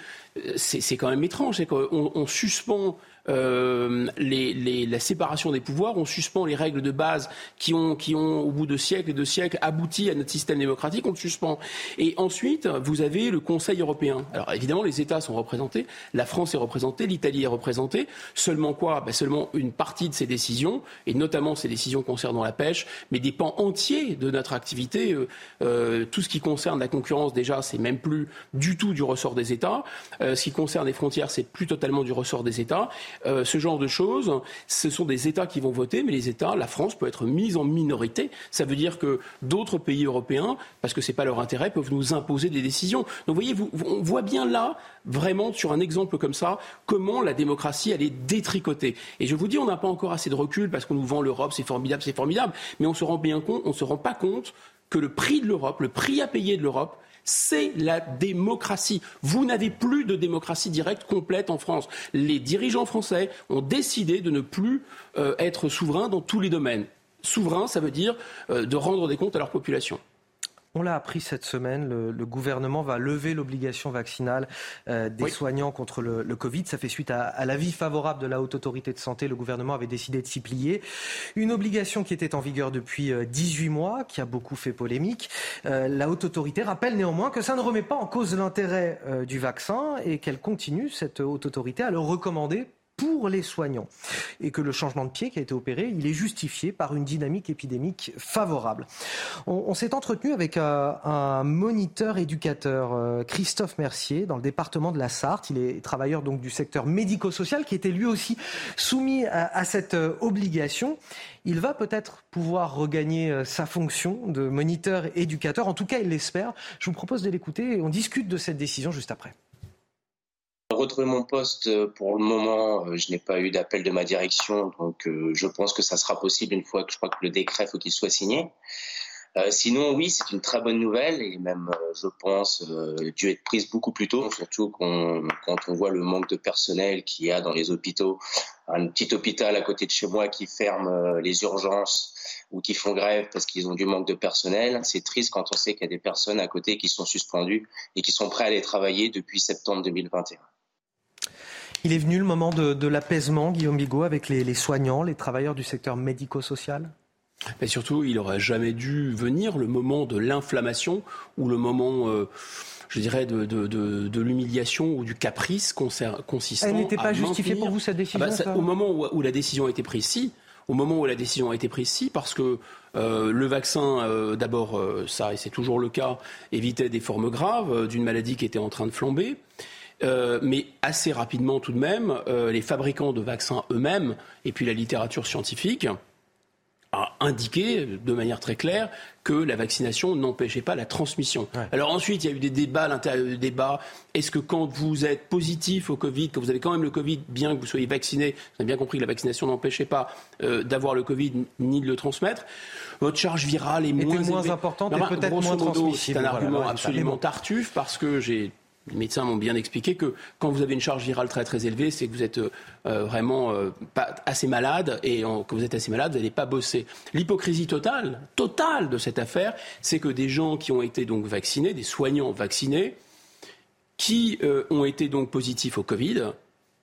c'est quand même étrange. C'est qu'on on suspend euh, la séparation des pouvoirs, on suspend les règles de base qui ont, qui ont au bout de siècles et de siècles, abouti à notre système démocratique, on le suspend. Et ensuite, vous avez le Conseil européen. Alors évidemment, les États sont représentés, la France est représentée, l'Italie est représentée. Seulement quoi? Ben Seulement une partie de ces décisions, et notamment ces décisions concernant la pêche, mais des pans entiers de notre activité. Euh, euh, tout ce qui concerne la concurrence, déjà, c'est même plus du tout du ressort des États. ce qui concerne les frontières, c'est plus totalement du ressort des États. Euh, ce genre de choses, ce sont des États qui vont voter, mais les États, la France peut être mise en minorité. Ça veut dire que d'autres pays européens, parce que ce n'est pas leur intérêt, peuvent nous imposer des décisions. Donc vous voyez, on voit bien là, vraiment sur un exemple comme ça, comment la démocratie, elle est détricotée. Et je vous dis, on n'a pas encore assez de recul parce qu'on nous vend l'Europe, c'est formidable, c'est formidable, mais on se rend bien compte, on se rend pas compte que le prix de l'Europe, le prix à payer de l'Europe, c'est la démocratie. Vous n'avez plus de démocratie directe complète en France. Les dirigeants français ont décidé de ne plus euh, être souverains dans tous les domaines. Souverain, ça veut dire euh, de rendre des comptes à leur population. On l'a appris cette semaine, le, gouvernement va lever l'obligation vaccinale euh, des soignants contre le, Covid. Ça fait suite à, l'avis favorable de la Haute Autorité de Santé. Le gouvernement avait décidé de s'y plier. Une obligation qui était en vigueur depuis 18 euh, mois, qui a beaucoup fait polémique. Euh, la Haute Autorité rappelle néanmoins que ça ne remet pas en cause l'intérêt du vaccin et qu'elle continue, cette Haute Autorité, à le recommander pour les soignants et que le changement de pied qui a été opéré, il est justifié par une dynamique épidémique favorable. On, s'est entretenu avec euh, un moniteur éducateur, euh, Christophe Mercier, dans le département de la Sarthe. Il est travailleur donc du secteur médico-social qui était lui aussi soumis à, cette euh, obligation. Il va peut-être pouvoir regagner sa fonction de moniteur éducateur. En tout cas, il l'espère. Je vous propose de l'écouter et on discute de cette décision juste après. Retrouver mon poste, euh, pour le moment, euh, je n'ai pas eu d'appel de ma direction, donc euh, je pense que ça sera possible une fois que je crois que le décret faut qu'il soit signé. sinon, oui, c'est une très bonne nouvelle et même, je pense, dû être prise beaucoup plus tôt, surtout quand on voit le manque de personnel qu'il y a dans les hôpitaux. Un petit hôpital à côté de chez moi qui ferme les urgences ou qui font grève parce qu'ils ont du manque de personnel. C'est triste quand on sait qu'il y a des personnes à côté qui sont suspendues et qui sont prêts à aller travailler depuis septembre 2021. Il est venu le moment de, l'apaisement, Guillaume Bigot, avec les, soignants, les travailleurs du secteur médico-social? Mais surtout, il n'aurait jamais dû venir le moment de l'inflammation ou le moment... Euh, je dirais, de, l'humiliation ou du caprice consistant. Elle n'était pas justifiée pour vous, cette décision ah bah, Au moment où, la décision a été prise, si. Au moment où la décision a été prise, si, parce que euh, le vaccin, euh, d'abord, ça, et c'est toujours le cas, évitait des formes graves d'une maladie qui était en train de flamber. Euh, mais assez rapidement tout de même, euh, les fabricants de vaccins eux-mêmes, et puis la littérature scientifique, a indiqué de manière très claire que la vaccination n'empêchait pas la transmission. Alors ensuite, il y a eu des débats à l'intérieur du débat. Est-ce que quand vous êtes positif au Covid, que vous avez quand même le Covid, bien que vous soyez vacciné, vous avez bien compris que la vaccination n'empêchait pas euh, d'avoir le Covid ni de le transmettre, votre charge virale est moins, moins importante et peut-être moins transmissible. C'est un argument absolument tartuffe parce que j'ai les médecins m'ont bien expliqué que quand vous avez une charge virale très très élevée, c'est que vous êtes euh, vraiment euh, pas assez malade et que vous êtes assez malade, vous n'allez pas bosser. L'hypocrisie totale, totale de cette affaire, c'est que des gens qui ont été donc vaccinés, des soignants vaccinés, qui euh, ont été donc positifs au Covid,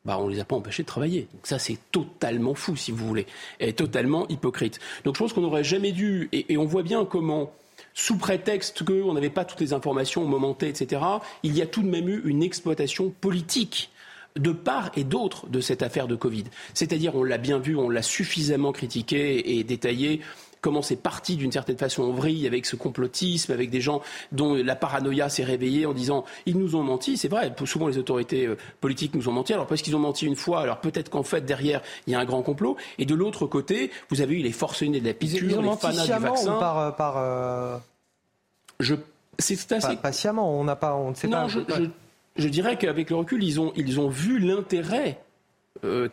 bah, on ne les a pas empêchés de travailler. Donc ça, c'est totalement fou, si vous voulez, et totalement hypocrite. Donc je pense qu'on n'aurait jamais dû, et on voit bien comment sous prétexte qu'on n'avait pas toutes les informations au moment T, etc., il y a tout de même eu une exploitation politique de part et d'autre de cette affaire de Covid. C'est-à-dire, on l'a bien vu, on l'a suffisamment critiqué et détaillé comment c'est parti d'une certaine façon en vrille avec ce complotisme, avec des gens dont la paranoïa s'est réveillée en disant ils nous ont menti. C'est vrai, souvent les autorités euh, politiques nous ont menti. Alors parce qu'ils ont menti une fois, alors peut-être qu'en fait derrière il y a un grand complot. Et de l'autre côté, vous avez eu les forcenés de la piqûre, ils ont les fanats du vaccin. Ou par, euh, par euh, Je c'est assez... patiemment, on n'a pas, on ne sait pas. Je, je, je, dirais qu'avec le recul, ils ont, ils ont vu l'intérêt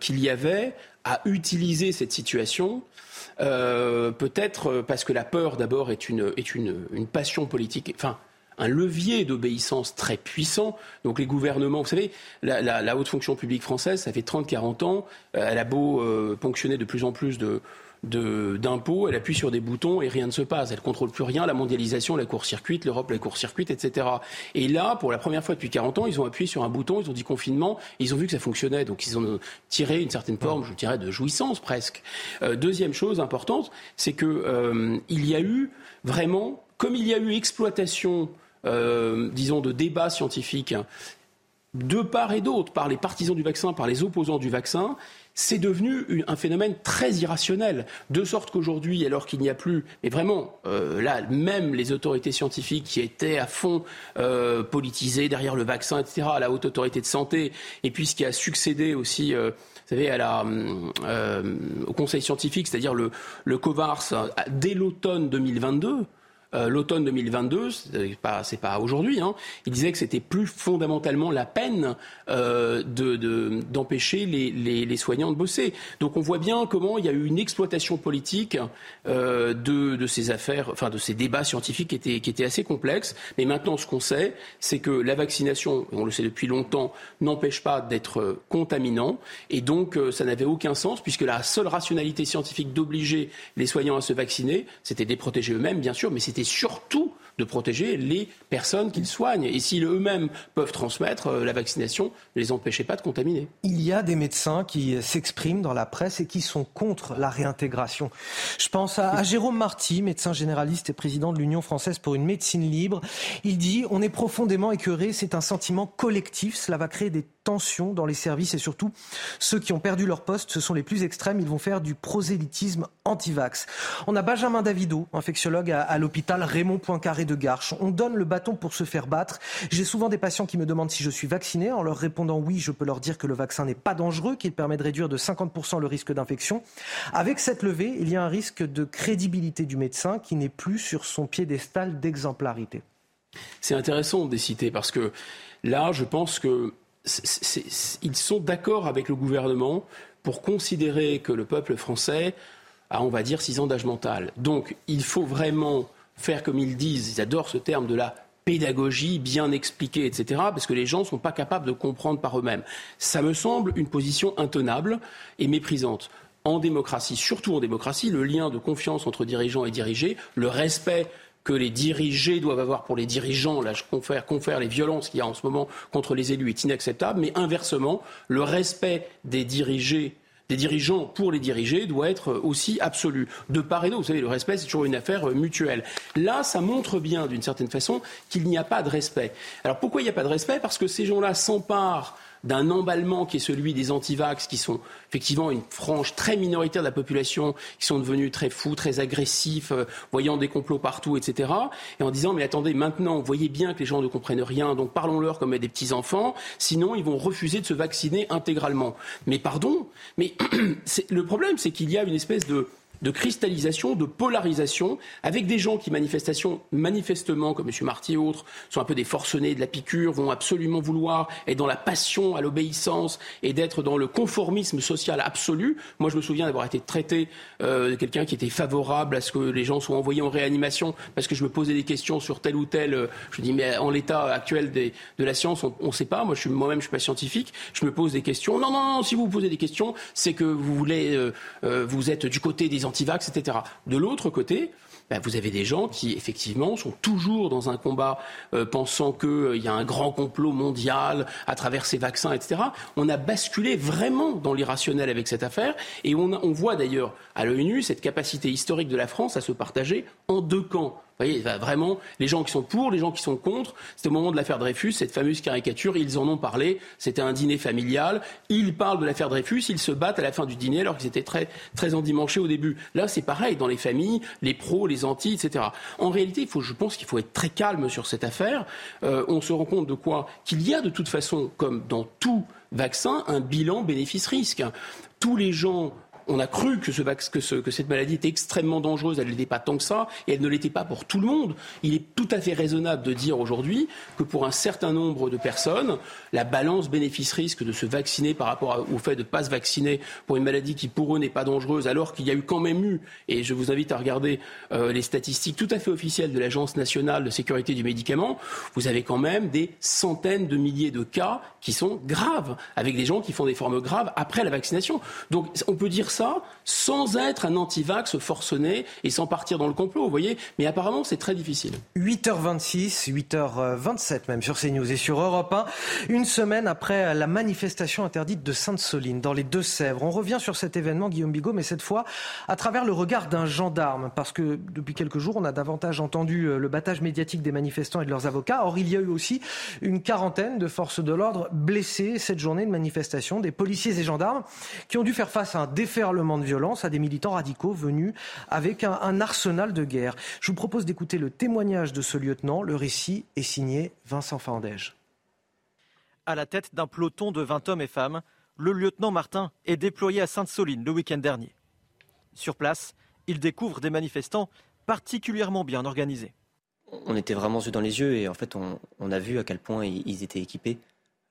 qu'il y avait à utiliser cette situation euh, peut-être euh, parce que la peur, d'abord, est, une, est une, une passion politique. Enfin, un levier d'obéissance très puissant. Donc les gouvernements, vous savez, la, haute fonction publique française, ça fait 30-40 ans, euh, elle a beau ponctionner de plus en plus de, d'impôts, elle appuie sur des boutons et rien ne se passe. Elle contrôle plus rien, la mondialisation, la court-circuite, l'Europe, la court-circuite, etc. Et là, pour la première fois depuis 40 ans, ils ont appuyé sur un bouton, ils ont dit confinement, ils ont vu que ça fonctionnait. Donc ils ont tiré une certaine forme, je dirais, de jouissance presque. Euh, deuxième chose importante, c'est que euh, il y a eu vraiment, comme il y a eu exploitation, euh, disons, de débats scientifiques de part et d'autre, par les partisans du vaccin, par les opposants du vaccin, c'est devenu un phénomène très irrationnel. De sorte qu'aujourd'hui, alors qu'il n'y a plus, mais vraiment, euh, là, même les autorités scientifiques qui étaient à fond euh, politisées derrière le vaccin, etc., la haute autorité de santé, et puis ce qui a succédé aussi. Euh, vous savez, au Conseil scientifique, c'est-à-dire le, le COVARS, dès l'automne 2022, euh, l'automne 2022, c'est pas, pas aujourd'hui, hein, il disait que c'était plus fondamentalement la peine euh, de, d'empêcher les, les, les, soignants de bosser. Donc on voit bien comment il y a eu une exploitation politique euh, de, de ces affaires, enfin de ces débats scientifiques qui étaient, qui étaient assez complexes. Mais maintenant, ce qu'on sait, c'est que la vaccination, on le sait depuis longtemps, n'empêche pas d'être contaminant, et donc ça n'avait aucun sens puisque la seule rationalité scientifique d'obliger les soignants à se vacciner, c'était de les protéger eux-mêmes, bien sûr, mais c'était c'était surtout de protéger les personnes qu'ils soignent. Et s'ils eux-mêmes peuvent transmettre, euh, la vaccination ne les empêchait pas de contaminer. Il y a des médecins qui s'expriment dans la presse et qui sont contre la réintégration. Je pense à, Jérôme Marty, médecin généraliste et président de l'Union française pour une médecine libre. Il dit On est profondément écœuré, c'est un sentiment collectif, cela va créer des tensions dans les services et surtout ceux qui ont perdu leur poste, ce sont les plus extrêmes, ils vont faire du prosélytisme anti-vax. On a Benjamin Davido, infectiologue à, à l'hôpital Raymond Poincaré de Garches. On donne le bâton pour se faire battre. J'ai souvent des patients qui me demandent si je suis vacciné. En leur répondant oui, je peux leur dire que le vaccin n'est pas dangereux, qu'il permet de réduire de 50% le risque d'infection. Avec cette levée, il y a un risque de crédibilité du médecin qui n'est plus sur son piédestal d'exemplarité. C'est intéressant de les citer parce que là, je pense que ils sont d'accord avec le gouvernement pour considérer que le peuple français a, on va dire, six ans d'âge mental. Donc, il faut vraiment faire comme ils disent, ils adorent ce terme de la pédagogie bien expliquée, etc., parce que les gens ne sont pas capables de comprendre par eux-mêmes. Ça me semble une position intenable et méprisante. En démocratie, surtout en démocratie, le lien de confiance entre dirigeants et dirigés, le respect que les dirigés doivent avoir pour les dirigeants, là je confère, confère les violences qu'il y a en ce moment contre les élus est inacceptable, mais inversement, le respect des des dirigeants pour les diriger doit être aussi absolu. De part et d'autre, vous savez, le respect, c'est toujours une affaire euh, mutuelle. Là, ça montre bien, d'une certaine façon, qu'il n'y a pas de respect. Alors pourquoi il n'y a pas de respect? Parce que ces gens-là s'emparent d'un emballement qui est celui des antivax, qui sont effectivement une frange très minoritaire de la population, qui sont devenus très fous, très agressifs, euh, voyant des complots partout, etc. Et en disant, mais attendez, maintenant, vous voyez bien que les gens ne comprennent rien, donc parlons-leur comme des petits-enfants, sinon ils vont refuser de se vacciner intégralement. Mais pardon, mais le problème, c'est qu'il y a une espèce de de cristallisation, de polarisation, avec des gens qui, manifestation, manifestement, comme M. Marty et autres, sont un peu des forcenés de la piqûre, vont absolument vouloir être dans la passion à l'obéissance et d'être dans le conformisme social absolu. Moi, je me souviens d'avoir été traité euh, de quelqu'un qui était favorable à ce que les gens soient envoyés en réanimation parce que je me posais des questions sur tel ou tel. Euh, je dis, mais en l'état actuel de la science, on ne sait pas. Moi, moi-même, je suis pas scientifique. Je me pose des questions. Non, non, non. Si vous vous posez des questions, c'est que vous voulez, euh, euh vous êtes du côté des De l'autre côté, ben, vous avez des gens qui, effectivement, sont toujours dans un combat euh, pensant qu'il euh, y a un grand complot mondial à travers ces vaccins, etc. On a basculé vraiment dans l'irrationnel avec cette affaire et on, voit d'ailleurs à l'ONU cette capacité historique de la France à se partager en deux camps voyez, vraiment, les gens qui sont pour, les gens qui sont contre. C'était au moment de l'affaire Dreyfus, cette fameuse caricature, ils en ont parlé. C'était un dîner familial. Ils parlent de l'affaire Dreyfus, ils se battent à la fin du dîner alors qu'ils étaient très, très endimanchés au début. Là, c'est pareil, dans les familles, les pros, les anti, etc. En réalité, il faut, je pense qu'il faut être très calme sur cette affaire. Euh, on se rend compte de quoi? Qu'il y a de toute façon, comme dans tout vaccin, un bilan bénéfice-risque. Tous les gens on a cru que, cette maladie était extrêmement dangereuse. Elle ne l'était pas tant que ça, et elle ne l'était pas pour tout le monde. Il est tout à fait raisonnable de dire aujourd'hui que pour un certain nombre de personnes, la balance bénéfice-risque de se vacciner par rapport au fait de ne pas se vacciner pour une maladie qui pour eux n'est pas dangereuse, alors qu'il y a eu quand même eu, et je vous invite à regarder euh, les statistiques tout à fait officielles de l'Agence nationale de sécurité du médicament, vous avez quand même des centaines de milliers de cas qui sont graves, avec des gens qui font des formes graves après la vaccination. Donc on peut dire ça sans être un anti-vax forcené et sans partir dans le complot, vous voyez. Mais apparemment, c'est très difficile. 8h26, 8h27 même sur CNews et sur Europe 1. Une semaine après la manifestation interdite de Sainte-Soline, dans les Deux-Sèvres. On revient sur cet événement, Guillaume Bigot, mais cette fois à travers le regard d'un gendarme. Parce que depuis quelques jours, on a davantage entendu euh, le battage médiatique des manifestants et de leurs avocats. Or, il y a eu aussi une quarantaine de forces de l'ordre blessées cette journée de manifestation. Des policiers et gendarmes qui ont dû faire face à un déferlement de violence, à des militants radicaux venus avec un, un arsenal de guerre. Je vous propose d'écouter le témoignage de ce lieutenant. Le récit est signé Vincent Fandège. À la tête d'un peloton de 20 hommes et femmes, le lieutenant Martin est déployé à Sainte-Soline le week-end dernier. Sur place, il découvre des manifestants particulièrement bien organisés. On était vraiment yeux dans les yeux et en fait on, a vu à quel point ils étaient équipés.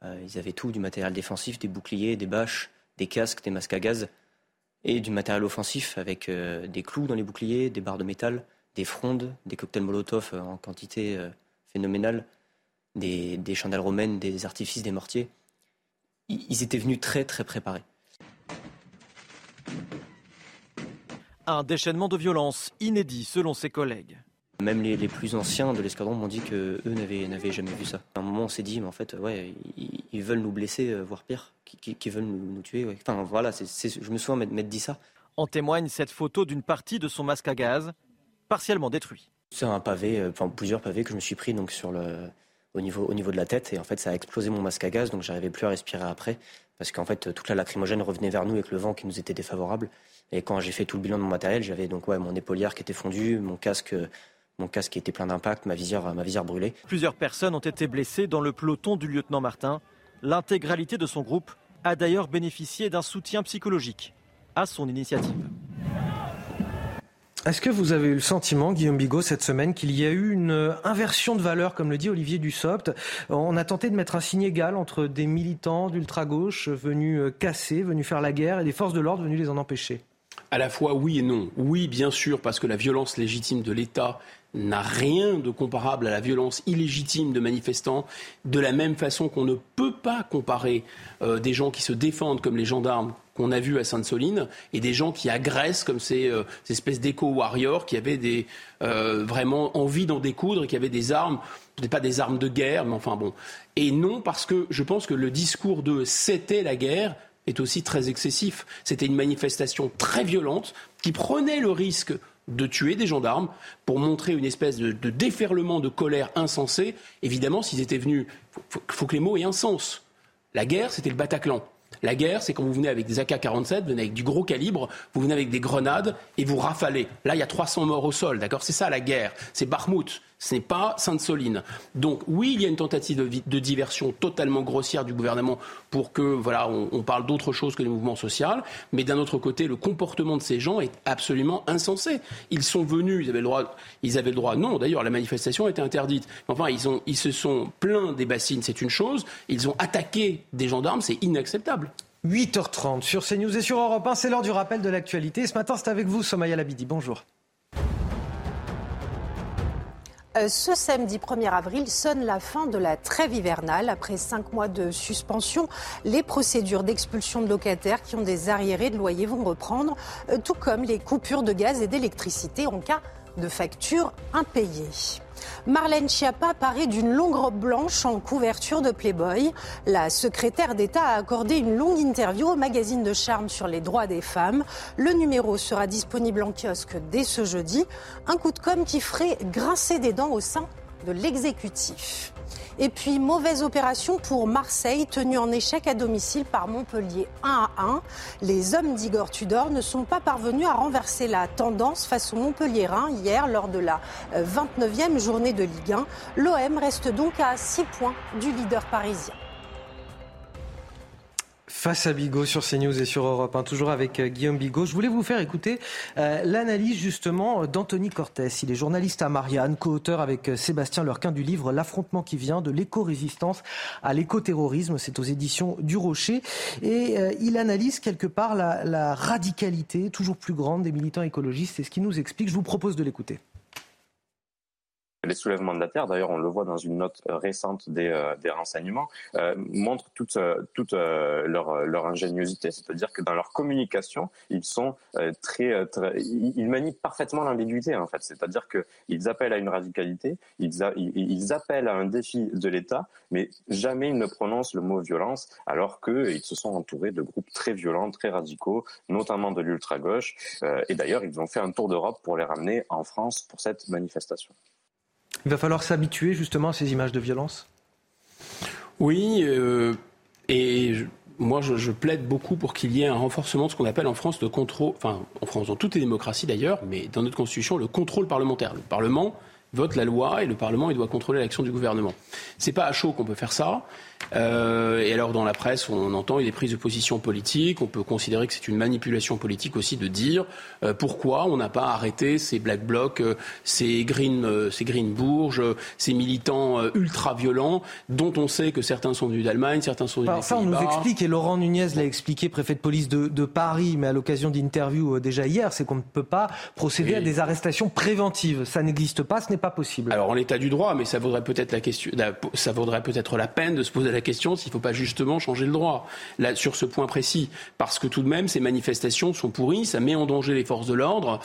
Euh, ils avaient tout, du matériel défensif, des boucliers, des bâches, des casques, des masques à gaz et du matériel offensif avec euh, des clous dans les boucliers, des barres de métal, des frondes, des cocktails Molotov euh, en quantité phénoménale des, chandelles romaines, des artifices, des mortiers. Ils étaient venus très très préparés. Un déchaînement de violence inédit selon ses collègues. Même les, plus anciens de l'escadron m'ont dit que eux n'avaient jamais vu ça. À un moment, on s'est dit, mais en fait, ouais, ils, veulent nous blesser, euh, voire pire, qui, veulent nous, tuer. Enfin, voilà, je me souviens m'être dit ça. En témoigne cette photo d'une partie de son masque à gaz, partiellement détruit. C'est un pavé, euh, enfin plusieurs pavés que je me suis pris donc sur le, au niveau, au niveau de la tête et en fait ça a explosé mon masque à gaz donc j'arrivais plus à respirer après parce qu'en fait toute la lacrymogène revenait vers nous avec le vent qui nous était défavorable et quand j'ai fait tout le bilan de mon matériel j'avais donc ouais mon épaulière qui était fondue, mon casque mon casque était plein d'impact, ma visière, ma visière brûlée. Plusieurs personnes ont été blessées dans le peloton du lieutenant Martin. L'intégralité de son groupe a d'ailleurs bénéficié d'un soutien psychologique à son initiative. Est-ce que vous avez eu le sentiment, Guillaume Bigot, cette semaine, qu'il y a eu une inversion de valeur, comme le dit Olivier Dussopt? On a tenté de mettre un signe égal entre des militants d'ultra-gauche venus casser, venus faire la guerre, et des forces de l'ordre venues les en empêcher À la fois oui et non. Oui, bien sûr, parce que la violence légitime de l'État n'a rien de comparable à la violence illégitime de manifestants, de la même façon qu'on ne peut pas comparer euh, des gens qui se défendent comme les gendarmes qu'on a vus à Sainte-Soline et des gens qui agressent comme ces, euh, espèces d'éco-warriors qui avaient euh, vraiment envie d'en découdre et qui avaient des armes, peut-être pas des armes de guerre, mais enfin bon. Et non parce que je pense que le discours de c'était la guerre est aussi très excessif. C'était une manifestation très violente qui prenait le risque de tuer des gendarmes pour montrer une espèce de, déferlement de colère insensé. Évidemment, s'ils étaient venus, il faut, que les mots aient un sens. La guerre, c'était le Bataclan. La guerre, c'est quand vous venez avec des AK-47, vous venez avec du gros calibre, vous venez avec des grenades et vous rafalez. Là, il y a 300 morts au sol, d'accord? C'est ça la guerre. C'est Barmouth. Ce n'est pas Sainte-Soline. Donc oui, il y a une tentative de, diversion totalement grossière du gouvernement pour que voilà, on, parle d'autre chose que des mouvements sociaux. Mais d'un autre côté, le comportement de ces gens est absolument insensé. Ils sont venus, ils avaient le droit, ils avaient le droit. Non, d'ailleurs, la manifestation était interdite. Enfin, ils se sont plaints des bassines, c'est une chose. Ils ont attaqué des gendarmes, c'est inacceptable. 8h30 sur CNews et sur Europe 1, c'est l'heure du rappel de l'actualité. Ce matin, c'est avec vous, Somaya Labidi. Bonjour. Ce samedi 1er avril sonne la fin de la trêve hivernale. Après cinq mois de suspension, les procédures d'expulsion de locataires qui ont des arriérés de loyer vont reprendre, euh, tout comme les coupures de gaz et d'électricité en cas de factures impayées. Marlène Schiappa paraît d'une longue robe blanche en couverture de Playboy. La secrétaire d'État a accordé une longue interview au magazine de charme sur les droits des femmes. Le numéro sera disponible en kiosque dès ce jeudi. Un coup de com' qui ferait grincer des dents au sein de l'exécutif. Et puis, mauvaise opération pour Marseille, tenue en échec à domicile par Montpellier 1 à 1. Les hommes d'Igor Tudor ne sont pas parvenus à renverser la tendance face au Montpellier-Rhin hier lors de la 29e euh, journée de Ligue 1. L'OM reste donc à 6 points du leader parisien. Face à Bigot sur CNews et sur Europe 1, toujours avec euh, Guillaume Bigot. Je voulais vous faire écouter euh, l'analyse justement d'Anthony Cortès. Il est journaliste à Marianne, co-auteur avec euh, Sébastien Lurquin du livre L'affrontement qui vient de l'éco-résistance à l'éco-terrorisme. C'est aux éditions du Rocher. Et il analyse quelque part la, la radicalité toujours plus grande des militants écologistes. C'est ce qu'il nous explique. Je vous propose de l'écouter. Les soulèvements de la Terre, d'ailleurs on le voit dans une note euh, récente des, euh, des renseignements, euh, montrent toute, toute leur, ingéniosité, c'est-à-dire que dans leur communication, ils sont très, ils manient parfaitement l'ambiguïté en fait, c'est-à-dire qu'ils appellent à une radicalité, ils, ils appellent à un défi de l'État, mais jamais ils ne prononcent le mot violence, alors qu'ils se sont entourés de groupes très violents, très radicaux, notamment de l'ultra-gauche, et d'ailleurs ils ont fait un tour d'Europe pour les ramener en France pour cette manifestation. Il va falloir s'habituer justement à ces images de violence? Oui, euh, et moi je, plaide beaucoup pour qu'il y ait un renforcement de ce qu'on appelle en France le contrôle, enfin en France, dans toutes les démocraties d'ailleurs, mais dans notre constitution, le contrôle parlementaire. Le Parlement vote la loi et le Parlement il doit contrôler l'action du gouvernement. C'est pas à chaud qu'on peut faire ça. Euh, et alors dans la presse, on entend des prises de position politiques. On peut considérer que c'est une manipulation politique aussi de dire euh, pourquoi on n'a pas arrêté ces black blocs, euh, ces green, euh, ces green bourges, ces militants ultra violents dont on sait que certains sont venus d'Allemagne, certains sont venus. ça, on nous explique et Laurent Nunez l'a expliqué, préfet de police de, de Paris, mais à l'occasion d'interviews déjà hier, c'est qu'on ne peut pas procéder à des arrestations préventives. Ça n'existe pas, ce n'est pas possible. Alors en l'état du droit, mais ça vaudrait peut-être la question, ça vaudrait peut-être la peine de se poser la question s'il ne faut pas justement changer le droit sur ce point précis. Parce que tout de même, ces manifestations sont pourries, ça met en danger les forces de l'ordre.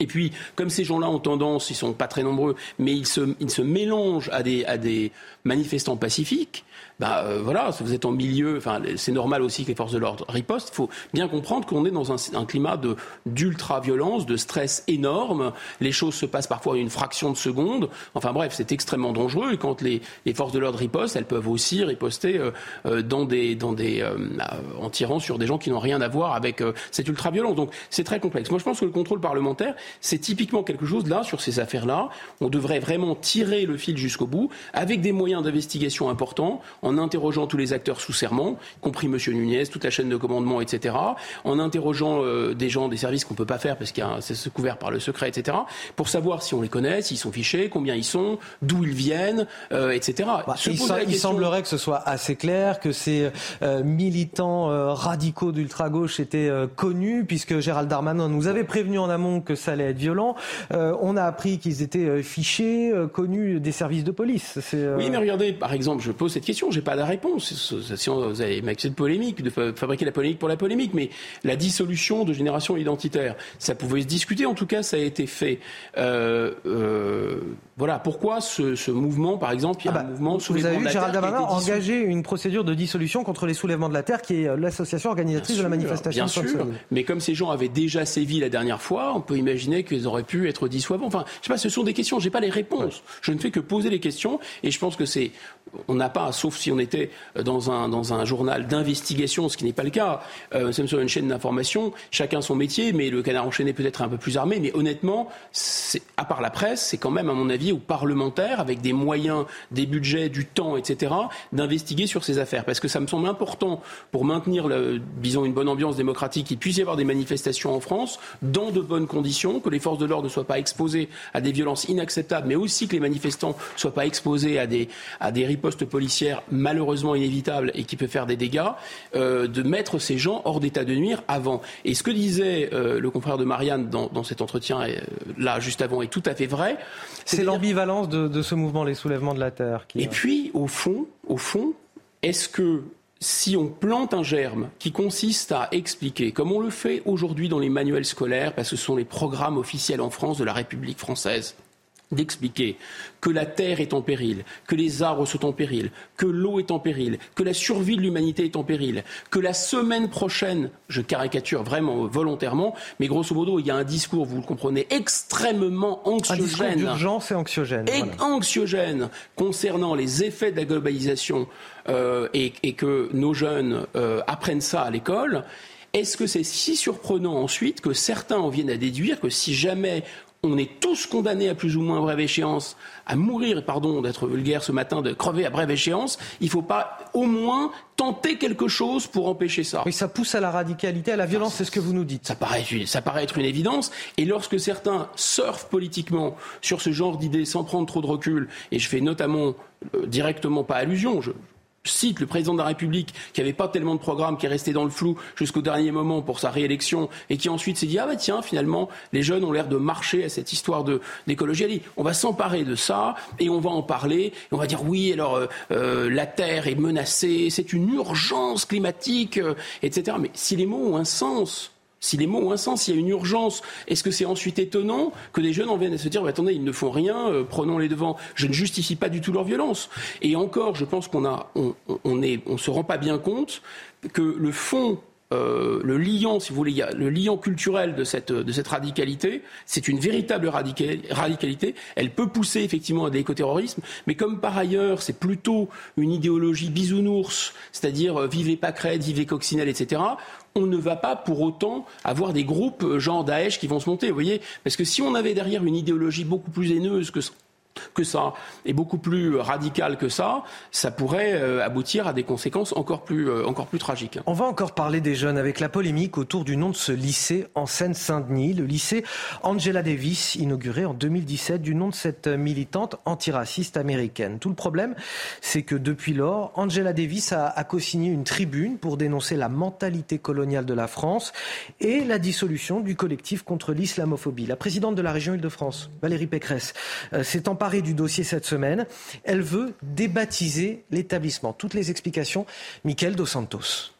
Et puis, comme ces gens-là ont tendance, ils sont pas très nombreux, mais ils se, mélangent à des manifestants pacifiques, bah euh, voilà, vous êtes en milieu, enfin c'est normal aussi que les forces de l'ordre ripostent. Il faut bien comprendre qu'on est dans un, climat de d'ultra violence, de stress énorme. Les choses se passent parfois une fraction de seconde. Enfin bref, c'est extrêmement dangereux. Et quand les, forces de l'ordre ripostent, elles peuvent aussi riposter euh, euh dans des dans des en tirant sur des gens qui n'ont rien à voir avec cette ultra violence. Donc c'est très complexe. Moi je pense que le contrôle parlementaire, c'est typiquement quelque chose là sur ces affaires-là. On devrait vraiment tirer le fil jusqu'au bout avec des moyens d'investigation importants interrogeant tous les acteurs sous serment, y compris M. Nunez, toute la chaîne de commandement, etc., en interrogeant euh, des gens des services qu'on ne peut pas faire parce que c'est couvert par le secret, etc., pour savoir si on les connaît, s'ils sont fichés, combien ils sont, d'où ils viennent, euh, etc. Bah, il, semblerait que ce soit assez clair, que ces euh, militants radicaux d'ultra-gauche étaient connus, puisque Gérald Darmanin nous avait prévenu en amont que ça allait être violent. on a appris qu'ils étaient fichés, connus des services de police. Oui, mais regardez, par exemple, je pose cette question j'ai pas la réponse. Si vous avez de polémique, de fabriquer la polémique pour la polémique, mais la dissolution de génération identitaire, ça pouvait se discuter. En tout cas, ça a été fait. Euh, euh, voilà. Pourquoi ce, ce, mouvement, par exemple, il y a ah un bah, mouvement Vous avez vu Gérald Darmanin engager une procédure de dissolution contre les soulèvements de la terre, qui est l'association organisatrice de la manifestation. Bien sûr. Mais comme ces gens avaient déjà sévi la dernière fois, on peut imaginer qu'ils auraient pu être dissous avant. Enfin, je sais pas. Ce sont des questions. J'ai pas les réponses. Je ne fais que poser les questions, et je pense que c'est. On n'a pas, sauf si on était dans un, dans un journal d'investigation, ce qui n'est pas le cas. Euh, nous sommes sur une chaîne d'information, chacun son métier, mais le canard enchaîné peut être un peu plus armé. Mais honnêtement, à part la presse, c'est quand même, à mon avis, aux parlementaires, avec des moyens, des budgets, du temps, etc., d'investiguer sur ces affaires. Parce que ça me semble important pour maintenir, disons, une bonne ambiance démocratique, qu'il puisse y avoir des manifestations en France dans de bonnes conditions, que les forces de l'ordre ne soient pas exposées à des violences inacceptables, mais aussi que les manifestants ne soient pas exposés à des, à des ripostes policières malheureusement inévitable et qui peut faire des dégâts, euh, de mettre ces gens hors d'état de nuire avant. Et ce que disait euh, le confrère de Marianne dans, dans cet entretien euh, là juste avant est tout à fait vrai. C'est l'ambivalence de, de, ce mouvement, les soulèvements de la terre. Qui... Et puis au fond, au fond, est-ce que si on plante un germe qui consiste à expliquer, comme on le fait aujourd'hui dans les manuels scolaires, parce que ce sont les programmes officiels en France de la République française, d'expliquer que la terre est en péril, que les arbres sont en péril, que l'eau est en péril, que la survie de l'humanité est en péril, que la semaine prochaine, je caricature vraiment volontairement, mais grosso modo, il y a un discours, vous le comprenez, extrêmement anxiogène. Un discours d'urgence et anxiogène. Et anxiogène concernant les effets de la globalisation euh, et, que nos jeunes euh, apprennent ça à l'école. Est-ce que c'est si surprenant ensuite que certains en viennent à déduire que si jamais on est tous condamnés à plus ou moins brève échéance à mourir, pardon d'être vulgaire ce matin, de crever à brève échéance, il ne faut pas au moins tenter quelque chose pour empêcher ça. Oui, ça pousse à la radicalité, à la violence, c'est ce que vous nous dites. Ça paraît, ça paraît être une évidence. Et lorsque certains surfent politiquement sur ce genre d'idées sans prendre trop de recul, et je fais notamment euh, directement pas allusion, je, cite le président de la République qui n'avait pas tellement de programme, qui est resté dans le flou jusqu'au dernier moment pour sa réélection et qui ensuite s'est dit ah bah tiens finalement les jeunes ont l'air de marcher à cette histoire de d'écologie. Elle on va s'emparer de ça et on va en parler et on va dire oui alors euh, euh, la terre est menacée, c'est une urgence climatique, euh, etc. Mais si les mots ont un sens, si les mots ont un sens, s'il y a une urgence, est-ce que c'est ensuite étonnant que des jeunes en viennent à se dire attendez, ils ne font rien, euh, prenons les devants. Je ne justifie pas du tout leur violence. Et encore, je pense qu'on a, on, on, se rend pas bien compte que le fond euh, le liant, si vous voulez, le liant culturel de cette, de cette radicalité, c'est une véritable radicalité. Elle peut pousser effectivement à l'écoterrorisme, mais comme par ailleurs c'est plutôt une idéologie bisounours, c'est-à-dire euh, vivez Pâquerette, vivez Coccinelle, etc., on ne va pas pour autant avoir des groupes euh, genre Daesh qui vont se monter, vous voyez. Parce que si on avait derrière une idéologie beaucoup plus haineuse que que ça est beaucoup plus radical que ça, ça pourrait euh, aboutir à des conséquences encore plus, euh, encore plus tragiques. On va encore parler des jeunes avec la polémique autour du nom de ce lycée en Seine-Saint-Denis, le lycée Angela Davis, inauguré en 2017 du nom de cette militante antiraciste américaine. Tout le problème, c'est que depuis lors, Angela Davis a, a co-signé une tribune pour dénoncer la mentalité coloniale de la France et la dissolution du collectif contre l'islamophobie. La présidente de la région Île-de-France, Valérie Pécresse, euh, s'est emparée du dossier cette semaine. Elle veut débaptiser l'établissement. Toutes les explications, Michael Dos Santos.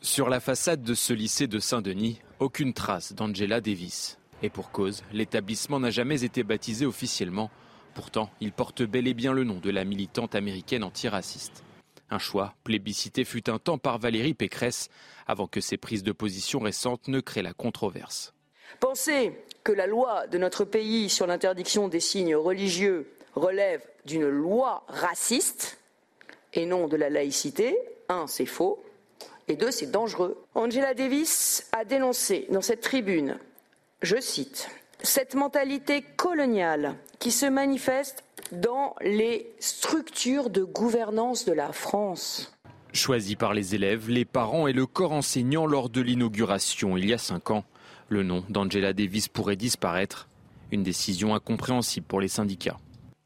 Sur la façade de ce lycée de Saint-Denis, aucune trace d'Angela Davis. Et pour cause, l'établissement n'a jamais été baptisé officiellement. Pourtant, il porte bel et bien le nom de la militante américaine antiraciste. Un choix plébiscité fut un temps par Valérie Pécresse, avant que ses prises de position récentes ne créent la controverse. Penser que la loi de notre pays sur l'interdiction des signes religieux relève d'une loi raciste et non de la laïcité, un, c'est faux, et deux, c'est dangereux. Angela Davis a dénoncé dans cette tribune, je cite, cette mentalité coloniale qui se manifeste dans les structures de gouvernance de la France. Choisi par les élèves, les parents et le corps enseignant lors de l'inauguration il y a cinq ans, le nom d'Angela Davis pourrait disparaître. Une décision incompréhensible pour les syndicats.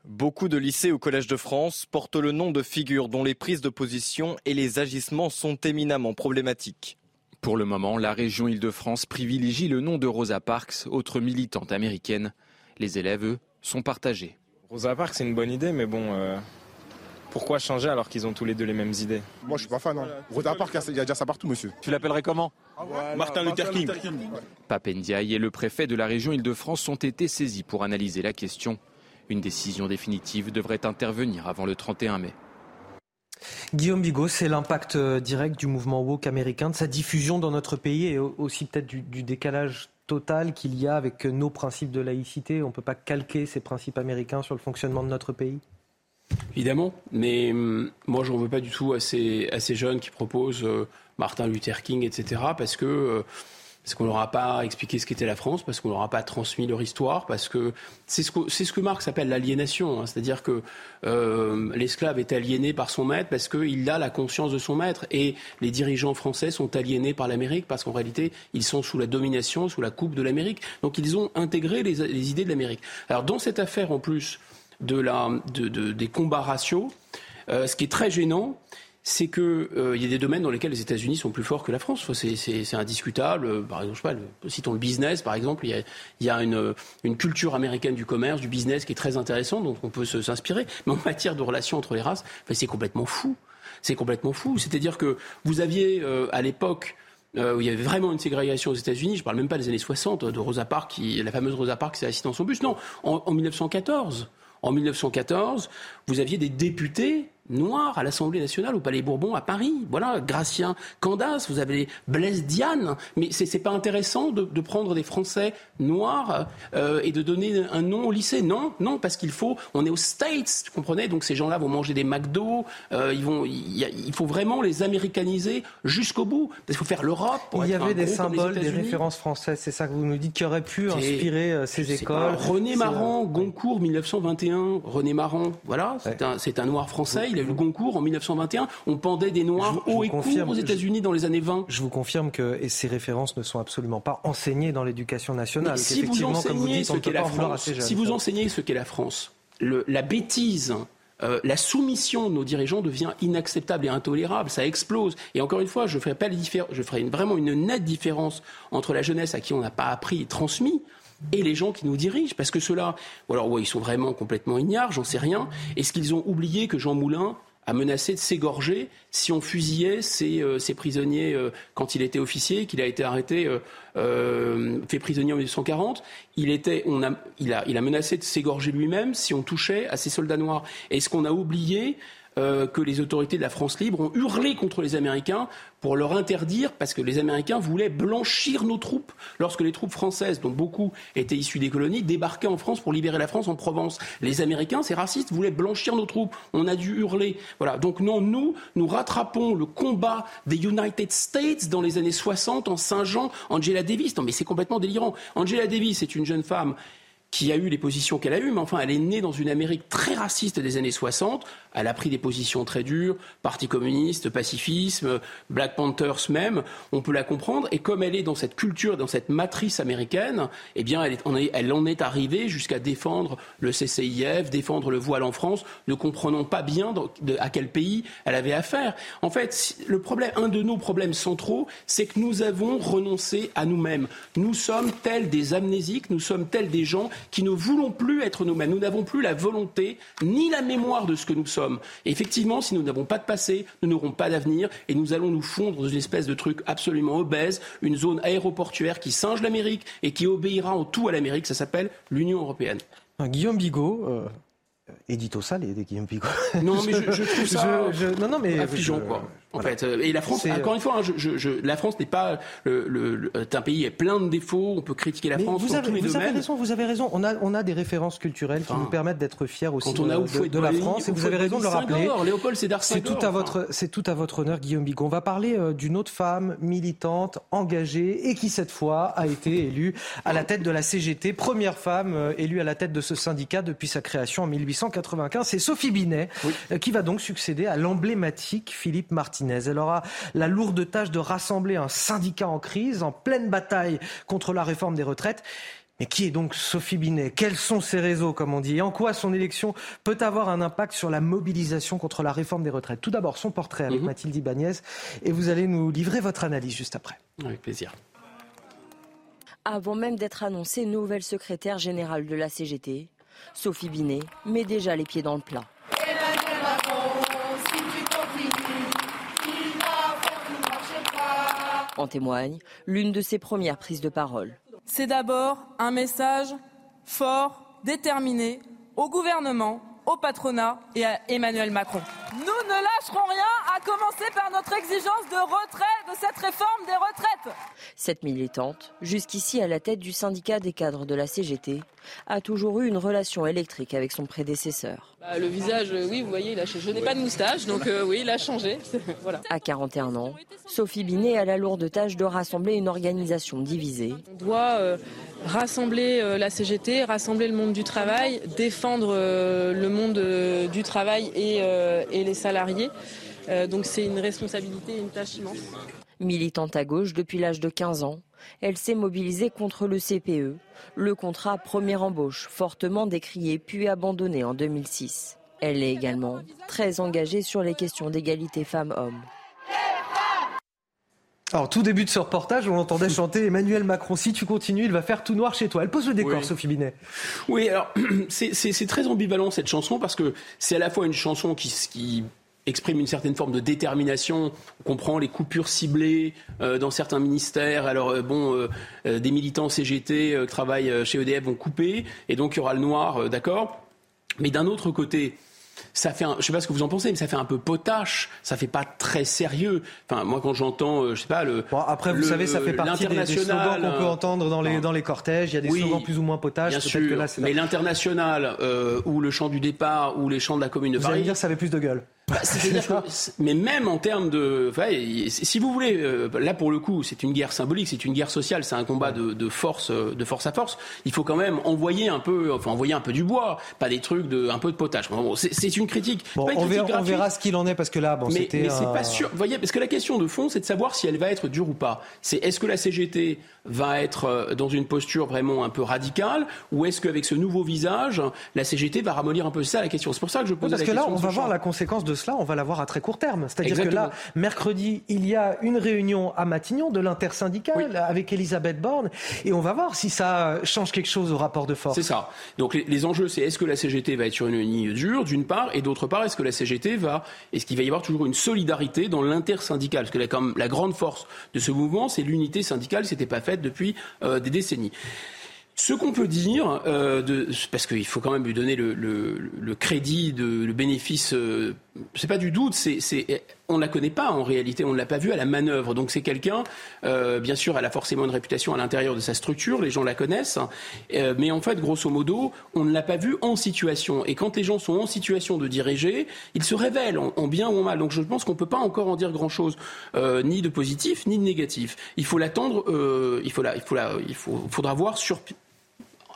Beaucoup de lycées au Collège de France portent le nom de figures dont les prises de position et les agissements sont éminemment problématiques. Pour le moment, la région Île-de-France privilégie le nom de Rosa Parks, autre militante américaine. Les élèves, eux, sont partagés. Rosa Parks, c'est une bonne idée, mais bon, euh, pourquoi changer alors qu'ils ont tous les deux les mêmes idées Moi, je suis pas fan. Hein. Rosa Parks, il y a déjà ça partout, monsieur. Tu l'appellerais comment Martin Luther King. Papendiaï et le préfet de la région Île-de-France ont été saisis pour analyser la question. Une décision définitive devrait intervenir avant le 31 mai. Guillaume Bigot, c'est l'impact euh, direct du mouvement woke américain, de sa diffusion dans notre pays et aussi peut-être du, décalage total qu'il y a avec nos principes de laïcité. On ne peut pas calquer ces principes américains sur le fonctionnement de notre pays? Évidemment, mais hum, moi je n'en veux pas du tout à ces, jeunes qui proposent euh, Martin Luther King, etc. Parce que euh, parce qu'on leur a pas expliqué ce qu'était la France, parce qu'on leur a pas transmis leur histoire, parce que c'est ce que, Marx appelle l'aliénation, hein. c'est-à-dire que euh, l'esclave est aliéné par son maître parce qu'il a la conscience de son maître, et les dirigeants français sont aliénés par l'Amérique parce qu'en réalité ils sont sous la domination, sous la coupe de l'Amérique, donc ils ont intégré les, idées de l'Amérique. Alors dans cette affaire en plus de la, de, des combats raciaux, euh, ce qui est très gênant, c'est qu'il euh, y a des domaines dans lesquels les États-Unis sont plus forts que la France. C'est indiscutable. Par exemple, je sais pas, citons le business, par exemple. Il y a, une, culture américaine du commerce, du business qui est très intéressante, dont on peut s'inspirer. Mais en matière de relations entre les races, c'est complètement fou. C'est complètement fou. C'est-à-dire que vous aviez euh, à l'époque euh, où il y avait vraiment une ségrégation aux États-Unis. Je ne parle même pas des années 60, de Rosa Parks, la fameuse Rosa Parks qui s'est assise dans son bus. Non, en 1914. En 1914, vous aviez des députés noirs à l'Assemblée nationale, au Palais Bourbon, à Paris. Voilà, Gracien Candas, vous avez Blaise Diane. Mais c'est, c'est pas intéressant de, de, prendre des Français noirs euh, et de donner un nom au lycée. Non, non, parce qu'il faut. On est aux States, vous comprenez Donc ces gens-là vont manger des McDo. Euh, ils vont. Il, faut vraiment les américaniser jusqu'au bout. Parce qu'il faut faire l'Europe. il y avait des symboles, des références françaises. C'est ça que vous nous dites qui aurait pu inspirer euh, ces écoles. René Marant, Goncourt, 1921. René Marant, voilà, c'est un, c'est un noir français il a eu le Goncourt en 1921. On pendait des Noirs haut et court aux États-Unis dans les années 20. Je vous confirme que et ces références ne sont absolument pas enseignées dans l'éducation nationale. Si vous enseignez ce qu'est la France, si vous enseignez ce qu'est la France, la bêtise euh, la soumission de nos dirigeants devient inacceptable et intolérable, ça explose. Et encore une fois, je ferai, pas je ferai vraiment une nette différence entre la jeunesse à qui on n'a pas appris et transmis et les gens qui nous dirigent. Parce que ceux-là, alors ouais, ils sont vraiment complètement ignares, j'en sais rien. Est-ce qu'ils ont oublié que Jean Moulin a menacé de s'égorger si on fusillait ces, euh, prisonniers euh, quand il était officier, qu'il a été arrêté, euh, fait prisonnier en 1940. Il, était, on a, a, il a menacé de s'égorger lui-même si on touchait à ces soldats noirs. Est-ce qu'on a oublié que les autorités de la France libre ont hurlé contre les Américains pour leur interdire, parce que les Américains voulaient blanchir nos troupes. Lorsque les troupes françaises, dont beaucoup étaient issues des colonies, débarquaient en France pour libérer la France en Provence, les Américains, ces racistes, voulaient blanchir nos troupes. On a dû hurler. Voilà. Donc non, nous, nous rattrapons le combat des United States dans les années 60 en Saint-Jean, Angela Davis. Non, mais c'est complètement délirant. Angela Davis est une jeune femme qui a eu les positions qu'elle a eues, mais enfin, elle est née dans une Amérique très raciste des années 60. Elle a pris des positions très dures, Parti communiste, pacifisme, Black Panthers même. On peut la comprendre. Et comme elle est dans cette culture, dans cette matrice américaine, eh bien, elle, en est arrivée jusqu'à défendre le CCIF, défendre le voile en France, ne comprenant pas bien à quel pays elle avait affaire. En fait, le problème, un de nos problèmes centraux, c'est que nous avons renoncé à nous-mêmes. Nous sommes tels des amnésiques, nous sommes tels des gens qui ne voulons plus être nous-mêmes. Nous n'avons plus la volonté ni la mémoire de ce que nous sommes. Et effectivement, si nous n'avons pas de passé, nous n'aurons pas d'avenir et nous allons nous fondre dans une espèce de truc absolument obèse, une zone aéroportuaire qui singe l'Amérique et qui obéira en tout à l'Amérique. Ça s'appelle l'Union européenne. Guillaume Bigot, euh, édito ça, les, Guillaume Bigot. Non, mais je, je trouve ça je, non, non, mais affligeant, quoi. En fait, et la France, encore une fois, hein, je, je, la France n'est pas le, le, un pays est plein de défauts. On peut critiquer la France vous dans avez, tous les vous domaines. avez raison, vous avez raison. On a, on a des références culturelles qui nous permettent d'être fiers aussi quand on a de, la France. Et vous avez raison de le rappeler. Senghor, Léopold Sédar C'est tout à votre, c'est tout à votre honneur, Guillaume Bigot. On va parler euh, d'une autre femme militante, engagée et qui cette fois a été élue à la tête de la CGT, première femme euh, élue à la tête de ce syndicat depuis sa création en 1895. C'est Sophie Binet euh, qui va donc succéder à l'emblématique Philippe Martinez. Elle aura la lourde tâche de rassembler un syndicat en crise, en pleine bataille contre la réforme des retraites. Mais qui est donc Sophie Binet? Quels sont ses réseaux, comme on dit? Et en quoi son élection peut avoir un impact sur la mobilisation contre la réforme des retraites? Tout d'abord, son portrait avec Mathilde Ibanez. Et vous allez nous livrer votre analyse juste après. Avec plaisir. Avant même d'être annoncée nouvelle secrétaire générale de la CGT, Sophie Binet met déjà les pieds dans le plat. En témoigne l'une de ses premières prises de parole. C'est d'abord un message fort, déterminé au gouvernement, au patronat et à Emmanuel Macron. Nous ne lâcherons rien, à commencer par notre exigence de retrait de cette réforme des retraites. Cette militante, jusqu'ici à la tête du syndicat des cadres de la CGT, a toujours eu une relation électrique avec son prédécesseur. Bah, le visage, euh, oui, vous voyez, il a changé. Je n'ai pas de moustache, donc euh, oui, il a changé. voilà. À 41 ans, Sophie Binet a la lourde tâche de rassembler une organisation divisée. On doit euh, rassembler euh, la CGT, rassembler le monde du travail, défendre euh, le monde euh, du travail et, euh, les salariés. Euh, donc c'est une responsabilité et une tâche immense. Militante à gauche depuis l'âge de 15 ans, elle s'est mobilisée contre le CPE, le contrat première embauche, fortement décrié puis abandonné en 2006. Elle est également très engagée sur les questions d'égalité femmes-hommes. Alors, tout début de ce reportage, on l'entendait chanter Emmanuel Macron. Si tu continues, il va faire tout noir chez toi. Elle pose le décor, Oui. Sophie Binet. Oui, alors c'est- très ambivalent cette chanson parce que c'est à la fois une chanson qui, qui exprime une certaine forme de détermination. On comprend les coupures ciblées euh, dans certains ministères. Alors euh, bon, euh, des militants CGT qui travaillent chez EDF vont couper et donc il y aura le noir, d'accord. Mais d'un autre côté. Ça fait, un, je sais pas ce que vous en pensez, mais ça fait un peu potache. Ça fait pas très sérieux. Enfin, moi, quand j'entends, euh, je sais pas le. Après, vous le- savez, ça fait partie des, des slogans qu'on peut euh, entendre dans les, dans les cortèges. Il y a des Oui, slogans plus ou moins potaches. Bien sûr, que là, c'est mais l'international euh, ou le chant du départ ou les chants de la commune de Vous allez Paris. me dire, ça avait plus de gueule. Bah, que- mais même en termes de, enfin, si vous voulez, euh, là pour le coup, c'est une guerre symbolique, c'est une guerre sociale, c'est un combat de, de force, euh, de force à force. Il faut quand même envoyer un peu, enfin envoyer un peu du bois, pas des trucs de, un peu de potage. Bon, c'est- une critique. Bon, une on critique verra, on gratuite. verra ce qu'il en est parce que là, bon, mais, c'est un- pas sûr. Vous voyez, parce que la question de fond, c'est de savoir si elle va être dure ou pas. C'est est-ce que la CGT va être euh, dans une posture vraiment un peu radicale, ou est-ce qu'avec ce nouveau visage, la CGT va ramollir un peu? Ça la question. C'est pour ça que je pose Parce la que là, on va voir la conséquence de cela, on va la voir à très court terme. C'est-à-dire que là, mercredi, il y a une réunion à Matignon de l'intersyndical avec Elisabeth Borne, et on va voir si ça change quelque chose au rapport de force. C'est ça. Donc les, les enjeux, c'est est-ce que la CGT va être sur une ligne dure, d'une part, et d'autre part, est-ce que la CGT va, est-ce qu'il va y avoir toujours une solidarité dans l'intersyndical Parce que la, comme, la grande force de ce mouvement, c'est l'unité syndicale, c'était pas faite depuis euh, des décennies. Ce qu'on peut dire, euh, de, parce qu'il faut quand même lui donner le, le, le crédit, de, le bénéfice, euh, c'est pas du doute, c'est, on la connaît pas en réalité, on ne l'a pas vue à la manœuvre. Donc c'est quelqu'un, euh, bien sûr, elle a forcément une réputation à l'intérieur de sa structure, les gens la connaissent, euh, mais en fait, grosso modo, on ne l'a pas vue en situation. Et quand les gens sont en situation de diriger, ils se révèlent en, en bien ou en mal. Donc je pense qu'on peut pas encore en dire grand-chose, euh, ni de positif, ni de négatif. Il faut l'attendre, il faut il faut il faut, faudra voir sur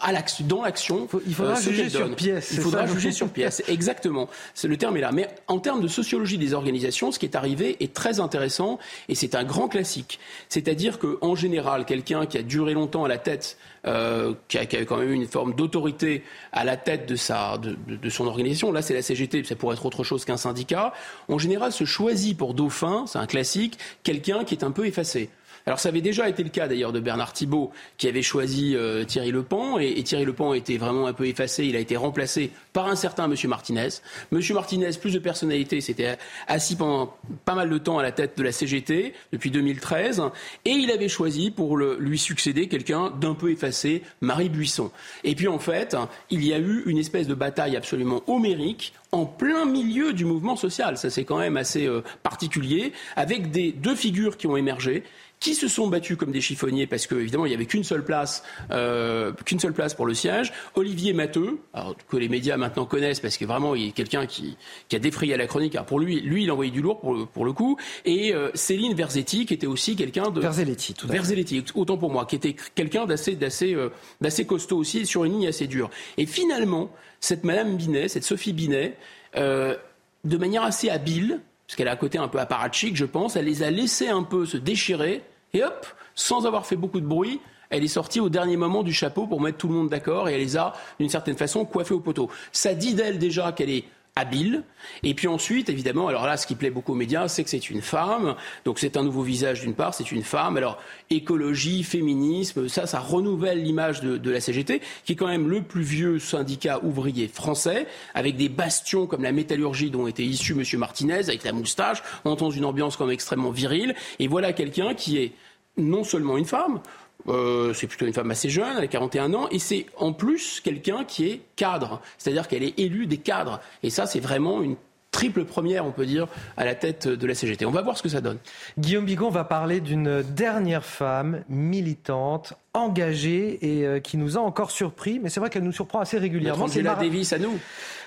à l'action, dans l'action, il faudra euh, juger sur pièce, Il faudra ça juger sur pièce. Exactement. C'est le terme est là. Mais en termes de sociologie des organisations, ce qui est arrivé est très intéressant et c'est un grand classique. C'est-à-dire que en général, quelqu'un qui a duré longtemps à la tête, euh, qui, a, qui a quand même eu une forme d'autorité à la tête de sa, de, de- de son organisation. Là, c'est la CGT. Ça pourrait être autre chose qu'un syndicat. En général, se choisit pour dauphin, c'est un classique, quelqu'un qui est un peu effacé. Alors ça avait déjà été le cas d'ailleurs de Bernard Thibault qui avait choisi euh, Thierry Lepan et, Thierry Lepan était vraiment un peu effacé, il a été remplacé par un certain Monsieur Martinez. Monsieur Martinez, plus de personnalité, s'était assis pendant pas mal de temps à la tête de la CGT depuis 2013 et il avait choisi pour le, lui succéder quelqu'un d'un peu effacé, Marie Buisson. Et puis en fait, il y a eu une espèce de bataille absolument homérique en plein milieu du mouvement social. Ça, c'est quand même assez euh, particulier, avec des deux figures qui ont émergé qui se sont battus comme des chiffonniers parce qu'évidemment il n'y avait qu'une seule place, euh, qu'une seule place pour le siège. Olivier Matteux, alors, que les médias maintenant connaissent parce que vraiment il est quelqu'un qui, qui, a défrayé la chronique. Alors, pour lui, lui il a envoyé du lourd pour, pour le coup. Et euh, Céline Verzetti qui était aussi quelqu'un de Verzelletti, tout Verzelletti, autant pour moi, qui était quelqu'un d'assez d'assez euh, d'assez costaud aussi sur une ligne assez dure. Et finalement cette Madame Binet, cette Sophie Binet, de manière assez habile, parce qu'elle a un côté un peu apparatchik, je pense, elle les a laissés un peu se déchirer, et hop, sans avoir fait beaucoup de bruit, elle est sortie au dernier moment du chapeau pour mettre tout le monde d'accord, et elle les a, d'une certaine façon, coiffés au poteau. Ça dit d'elle déjà qu'elle est habile. Et puis ensuite, évidemment, alors là, ce qui plaît beaucoup aux médias, c'est que c'est une femme. Donc c'est un nouveau visage d'une part, c'est une femme. Alors écologie, féminisme, ça, ça renouvelle l'image de, de, la CGT, qui est quand même le plus vieux syndicat ouvrier français, avec des bastions comme la métallurgie dont était issu M. Martinez, avec la moustache. On entend une ambiance comme extrêmement virile. Et voilà quelqu'un qui est non seulement une femme, euh, c'est plutôt une femme assez jeune, elle a 41 ans, et c'est en plus quelqu'un qui est cadre, c'est-à-dire qu'elle est élue des cadres. Et ça, c'est vraiment une triple première, on peut dire, à la tête de la CGT. On va voir ce que ça donne. Guillaume Bigon va parler d'une dernière femme militante, engagée et euh, qui nous a encore surpris, mais c'est vrai qu'elle nous surprend assez régulièrement. C'est la Mar Davis à nous.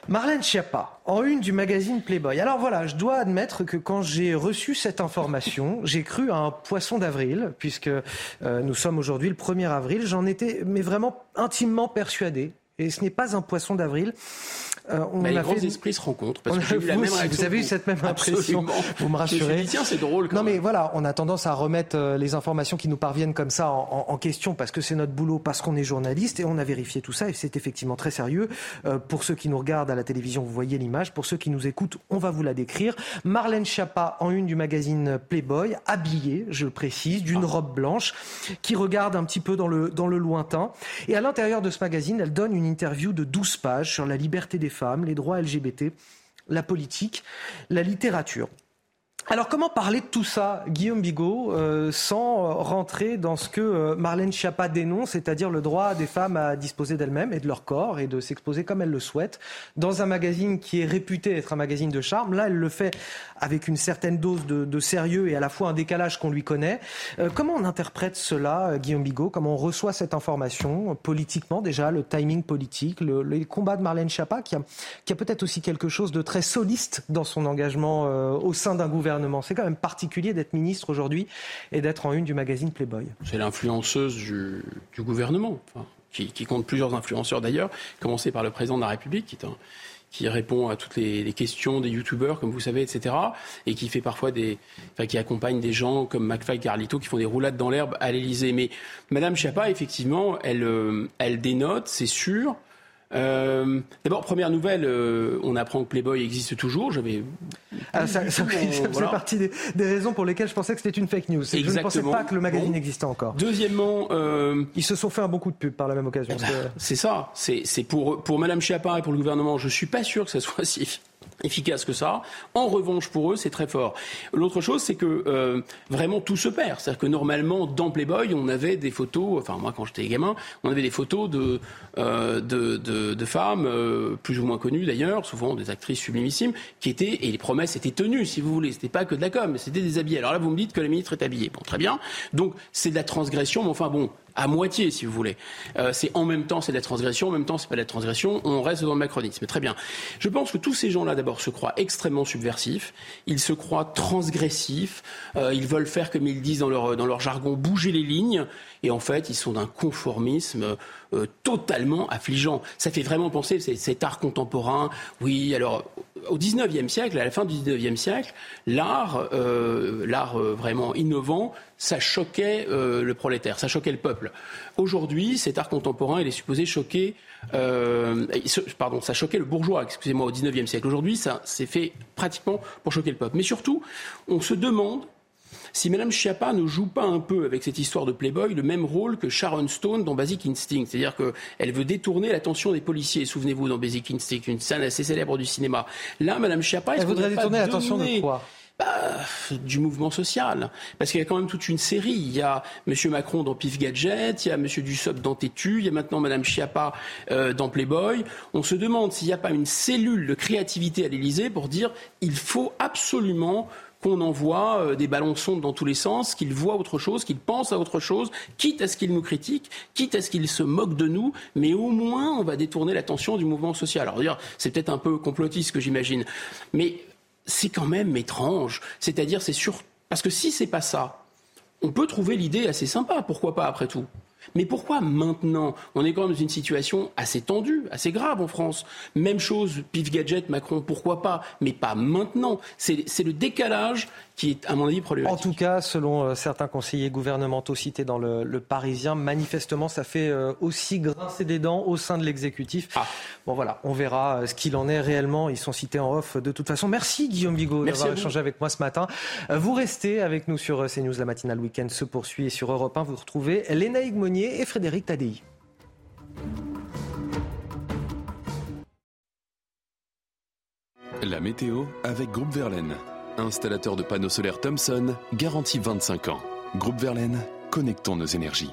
Marlène Schiappa, en une du magazine Playboy. Alors voilà, je dois admettre que quand j'ai reçu cette information, j'ai cru à un poisson d'avril, puisque euh, nous sommes aujourd'hui le 1er avril. J'en étais mais vraiment intimement persuadé. Et ce n'est pas un poisson d'avril. Euh, on Mais les grands fait... esprits se rencontrent. Parce que vous, la même vous avez eu cette même impression. Vous me rassurez. C'est drôle. non, même. mais voilà, on a tendance à remettre euh, les informations qui nous parviennent comme ça en, en, en question parce que c'est notre boulot, parce qu'on est journaliste et on a vérifié tout ça et c'est effectivement très sérieux. Euh, pour ceux qui nous regardent à la télévision, vous voyez l'image. Pour ceux qui nous écoutent, on va vous la décrire. Marlène Schiappa en une du magazine Playboy, habillée, je le précise, d'une ah. robe blanche, qui regarde un petit peu dans le, dans le lointain. Et à l'intérieur de ce magazine, elle donne une interview de 12 pages sur la liberté des femmes, les droits LGBT LGBT, la politique, la littérature. Alors comment parler de tout ça, Guillaume Bigot, euh, sans rentrer dans ce que euh, Marlène Schiappa dénonce, c'est-à-dire le droit des femmes à disposer d'elles-mêmes et de leur corps et de s'exposer comme elles le souhaitent, dans un magazine qui est réputé être un magazine de charme. Là, elle le fait avec une certaine dose de, sérieux et à la fois un décalage qu'on lui connaît. Euh, comment on interprète cela, Guillaume Bigot? Comment on reçoit cette information politiquement déjà, le timing politique, le, les combats de Marlène Schiappa, qui a peut-être aussi quelque chose de très soliste dans son engagement au sein d'un gouvernement c'est quand même particulier d'être ministre aujourd'hui et d'être en une du magazine Playboy. C'est l'influenceuse du, gouvernement, qui, compte plusieurs influenceurs d'ailleurs, commencé par le président de la République, qui répond à toutes les, questions des youtubeurs, comme vous savez, etc. Et qui fait parfois des, qui accompagne des gens comme McFly Carlito qui font des roulades dans l'herbe à l'Élysée. Mais Madame Schiappa, effectivement, elle, euh, elle dénote, c'est sûr. Euh, D'abord, première nouvelle, euh, on apprend que Playboy existe toujours. J'avais. Ah, ça, ça, ça voilà. fait partie des, des, raisons pour lesquelles je pensais que c'était une fake news. Je ne pensais pas que le magazine bon. existait encore. Deuxièmement, euh, ils se sont fait un bon coup de pub par la même occasion. Eh ben, c'est ça. C'est pour pour Madame Chiappa et pour le gouvernement. Je suis pas sûr que ça soit si efficace que ça. En revanche, pour eux, c'est très fort. L'autre chose, c'est que euh, vraiment tout se perd. C'est-à-dire que normalement, dans Playboy, on avait des photos, enfin moi quand j'étais gamin, on avait des photos de, euh, de, de, femmes, euh, plus ou moins connues d'ailleurs, souvent des actrices sublimissimes, qui étaient, et les promesses étaient tenues, si vous voulez. C'était pas que de la com, c'était des habillés. Alors là, vous me dites que la ministre est habillée. Bon, très bien. Donc, c'est de la transgression, mais enfin bon, à moitié, si vous voulez. Euh, c'est en même temps, c'est de la transgression, en même temps, c'est pas de la transgression. On reste dans le macronisme. Très bien. Je pense que tous ces gens-là, d'abord, se croient extrêmement subversifs. Ils se croient transgressifs. Euh, ils veulent faire, comme ils disent dans leur, dans leur jargon, bouger les lignes. Et en fait, ils sont d'un conformisme euh, totalement affligeant. Ça fait vraiment penser cet art contemporain. Oui, alors au 19e siècle, à la fin du 19e siècle, l'art, euh, l'art euh, vraiment innovant, ça choquait le prolétaire, ça choquait le peuple. Aujourd'hui, cet art contemporain, il est supposé choquer, pardon, ça choquait le bourgeois, excusez-moi, au 19e siècle. Aujourd'hui, ça s'est fait pratiquement pour choquer le peuple. Mais surtout, on se demande si Mme Schiappa ne joue pas un peu avec cette histoire de Playboy le même rôle que Sharon Stone dans Basic Instinct, c'est-à-dire qu'elle veut détourner l'attention des policiers. Souvenez-vous dans Basic Instinct, une scène assez célèbre du cinéma. Là, Mme Schiappa, elle voudrait détourner l'attention de quoi? Bah, du mouvement social. Parce qu'il y a quand même toute une série. Il y a M. Macron dans Pif Gadget, il y a M. Dussopt dans Tétu, il y a maintenant Mme Schiappa euh, dans Playboy. On se demande s'il n'y a pas une cellule de créativité à l'Élysée pour dire il faut absolument qu'on envoie euh, des ballons sondes dans tous les sens, qu'ils voient autre chose, qu'ils pensent à autre chose, quitte à ce qu'ils nous critiquent, quitte à ce qu'ils se moquent de nous, mais au moins on va détourner l'attention du mouvement social. Alors c'est peut-être un peu complotiste que j'imagine, mais c'est quand même étrange. C'est-à-dire, c'est sûr. Parce que si c'est pas ça, on peut trouver l'idée assez sympa, pourquoi pas après tout. Mais pourquoi maintenant On est quand même dans une situation assez tendue, assez grave en France. Même chose, pif gadget, Macron, pourquoi pas Mais pas maintenant. C'est le décalage qui est, à mon avis, problématique. En tout cas, selon euh, certains conseillers gouvernementaux cités dans le, Parisien, manifestement, ça fait euh, aussi grincer des dents au sein de l'exécutif. Ah. Bon, voilà, on verra euh, ce qu'il en est réellement. Ils sont cités en off de toute façon. Merci, Guillaume Bigot, d'avoir échangé avec moi ce matin. Vous restez avec nous sur CNews. La matinale week-end se poursuit et sur Europe 1, vous retrouvez Lénaïque Et Frédéric. La météo avec Groupe Verlaine. Installateur de panneaux solaires Thomson, garantie 25 ans. Groupe Verlaine, connectons nos énergies.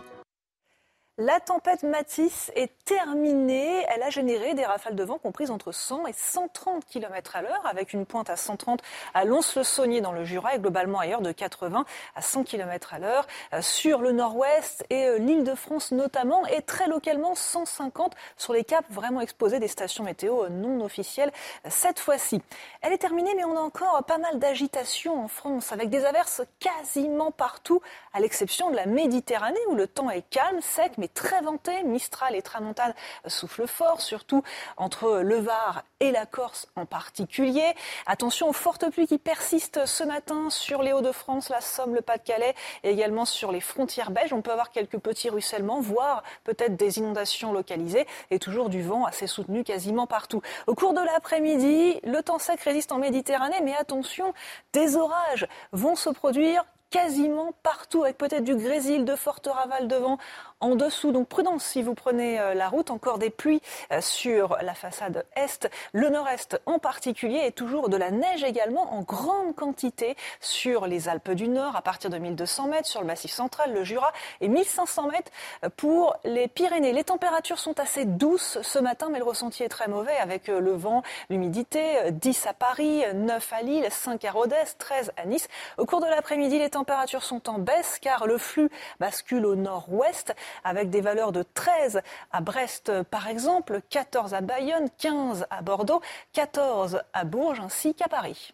La tempête Matisse est terminée. Elle a généré des rafales de vent comprises entre 100 et 130 km à l'heure, avec une pointe à 130 à Lons-le-Saunier dans le Jura et globalement ailleurs de 80 à 100 km à l'heure euh, sur le nord-ouest et euh, l'île de France notamment, et très localement 150 sur les caps vraiment exposés des stations météo non officielles cette fois-ci. Elle est terminée, mais on a encore pas mal d'agitation en France, avec des averses quasiment partout, à l'exception de la Méditerranée où le temps est calme, sec, mais très venté. Mistral et Tramontane soufflent fort, surtout entre le Var et la Corse en particulier. Attention aux fortes pluies qui persistent ce matin sur les Hauts-de-France, la Somme, le Pas-de-Calais et également sur les frontières belges. On peut avoir quelques petits ruissellements, voire peut-être des inondations localisées et toujours du vent assez soutenu quasiment partout. Au cours de l'après-midi, le temps sec résiste en Méditerranée, mais attention, des orages vont se produire quasiment partout, avec peut-être du grésil, de fortes ravales de vent en dessous. Donc prudence si vous prenez euh, la route. Encore des pluies euh, sur la façade est, le nord-est en particulier, et toujours de la neige également en grande quantité sur les Alpes du Nord à partir de 1200 mètres, sur le Massif central, le Jura, et 1500 mètres euh, pour les Pyrénées. Les températures sont assez douces ce matin, mais le ressenti est très mauvais avec le vent, l'humidité. 10 à Paris, 9 à Lille, 5 à Rodez, 13 à Nice. Au cours de l'après-midi, les températures sont en baisse car le flux bascule au nord-ouest avec des valeurs de 13 à Brest par exemple, 14 à Bayonne, 15 à Bordeaux, 14 à Bourges ainsi qu'à Paris.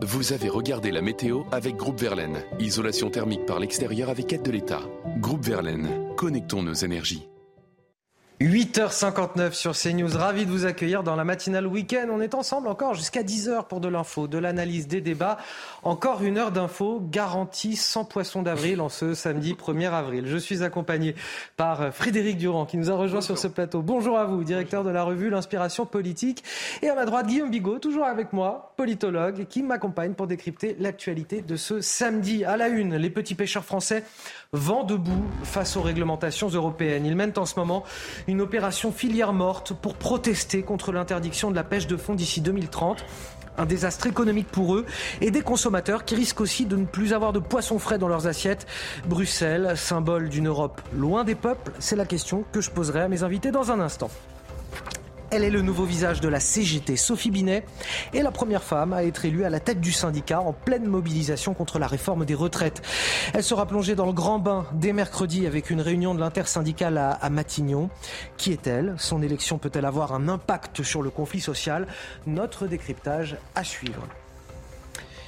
Vous avez regardé la météo avec Groupe Verlaine. Isolation thermique par l'extérieur avec aide de l'État. Groupe Verlaine, connectons nos énergies. 8h59 sur CNews. Ravi de vous accueillir dans la matinale week-end. On est ensemble encore jusqu'à 10h pour de l'info, de l'analyse, des débats. Encore une heure d'info garantie sans poisson d'avril en ce samedi 1er avril. Je suis accompagné par Frédéric Durand qui nous a rejoint sur ce plateau. Bonjour à vous, directeur de la revue L'Inspiration politique. Et à ma droite, Guillaume Bigot, toujours avec moi, politologue, qui m'accompagne pour décrypter l'actualité de ce samedi. À la une, les petits pêcheurs français vent debout face aux réglementations européennes. Ils mènent en ce moment une opération filière morte pour protester contre l'interdiction de la pêche de fond d'ici 2030 un désastre économique pour eux et des consommateurs qui risquent aussi de ne plus avoir de poissons frais dans leurs assiettes. Bruxelles, symbole d'une Europe loin des peuples, c'est la question que je poserai à mes invités dans un instant. Elle est le nouveau visage de la CGT. Sophie Binet est la première femme à être élue à la tête du syndicat en pleine mobilisation contre la réforme des retraites. Elle sera plongée dans le grand bain dès mercredi avec une réunion de l'intersyndicale à, à Matignon. Qui est-elle? Son élection peut-elle avoir un impact sur le conflit social? Notre décryptage à suivre.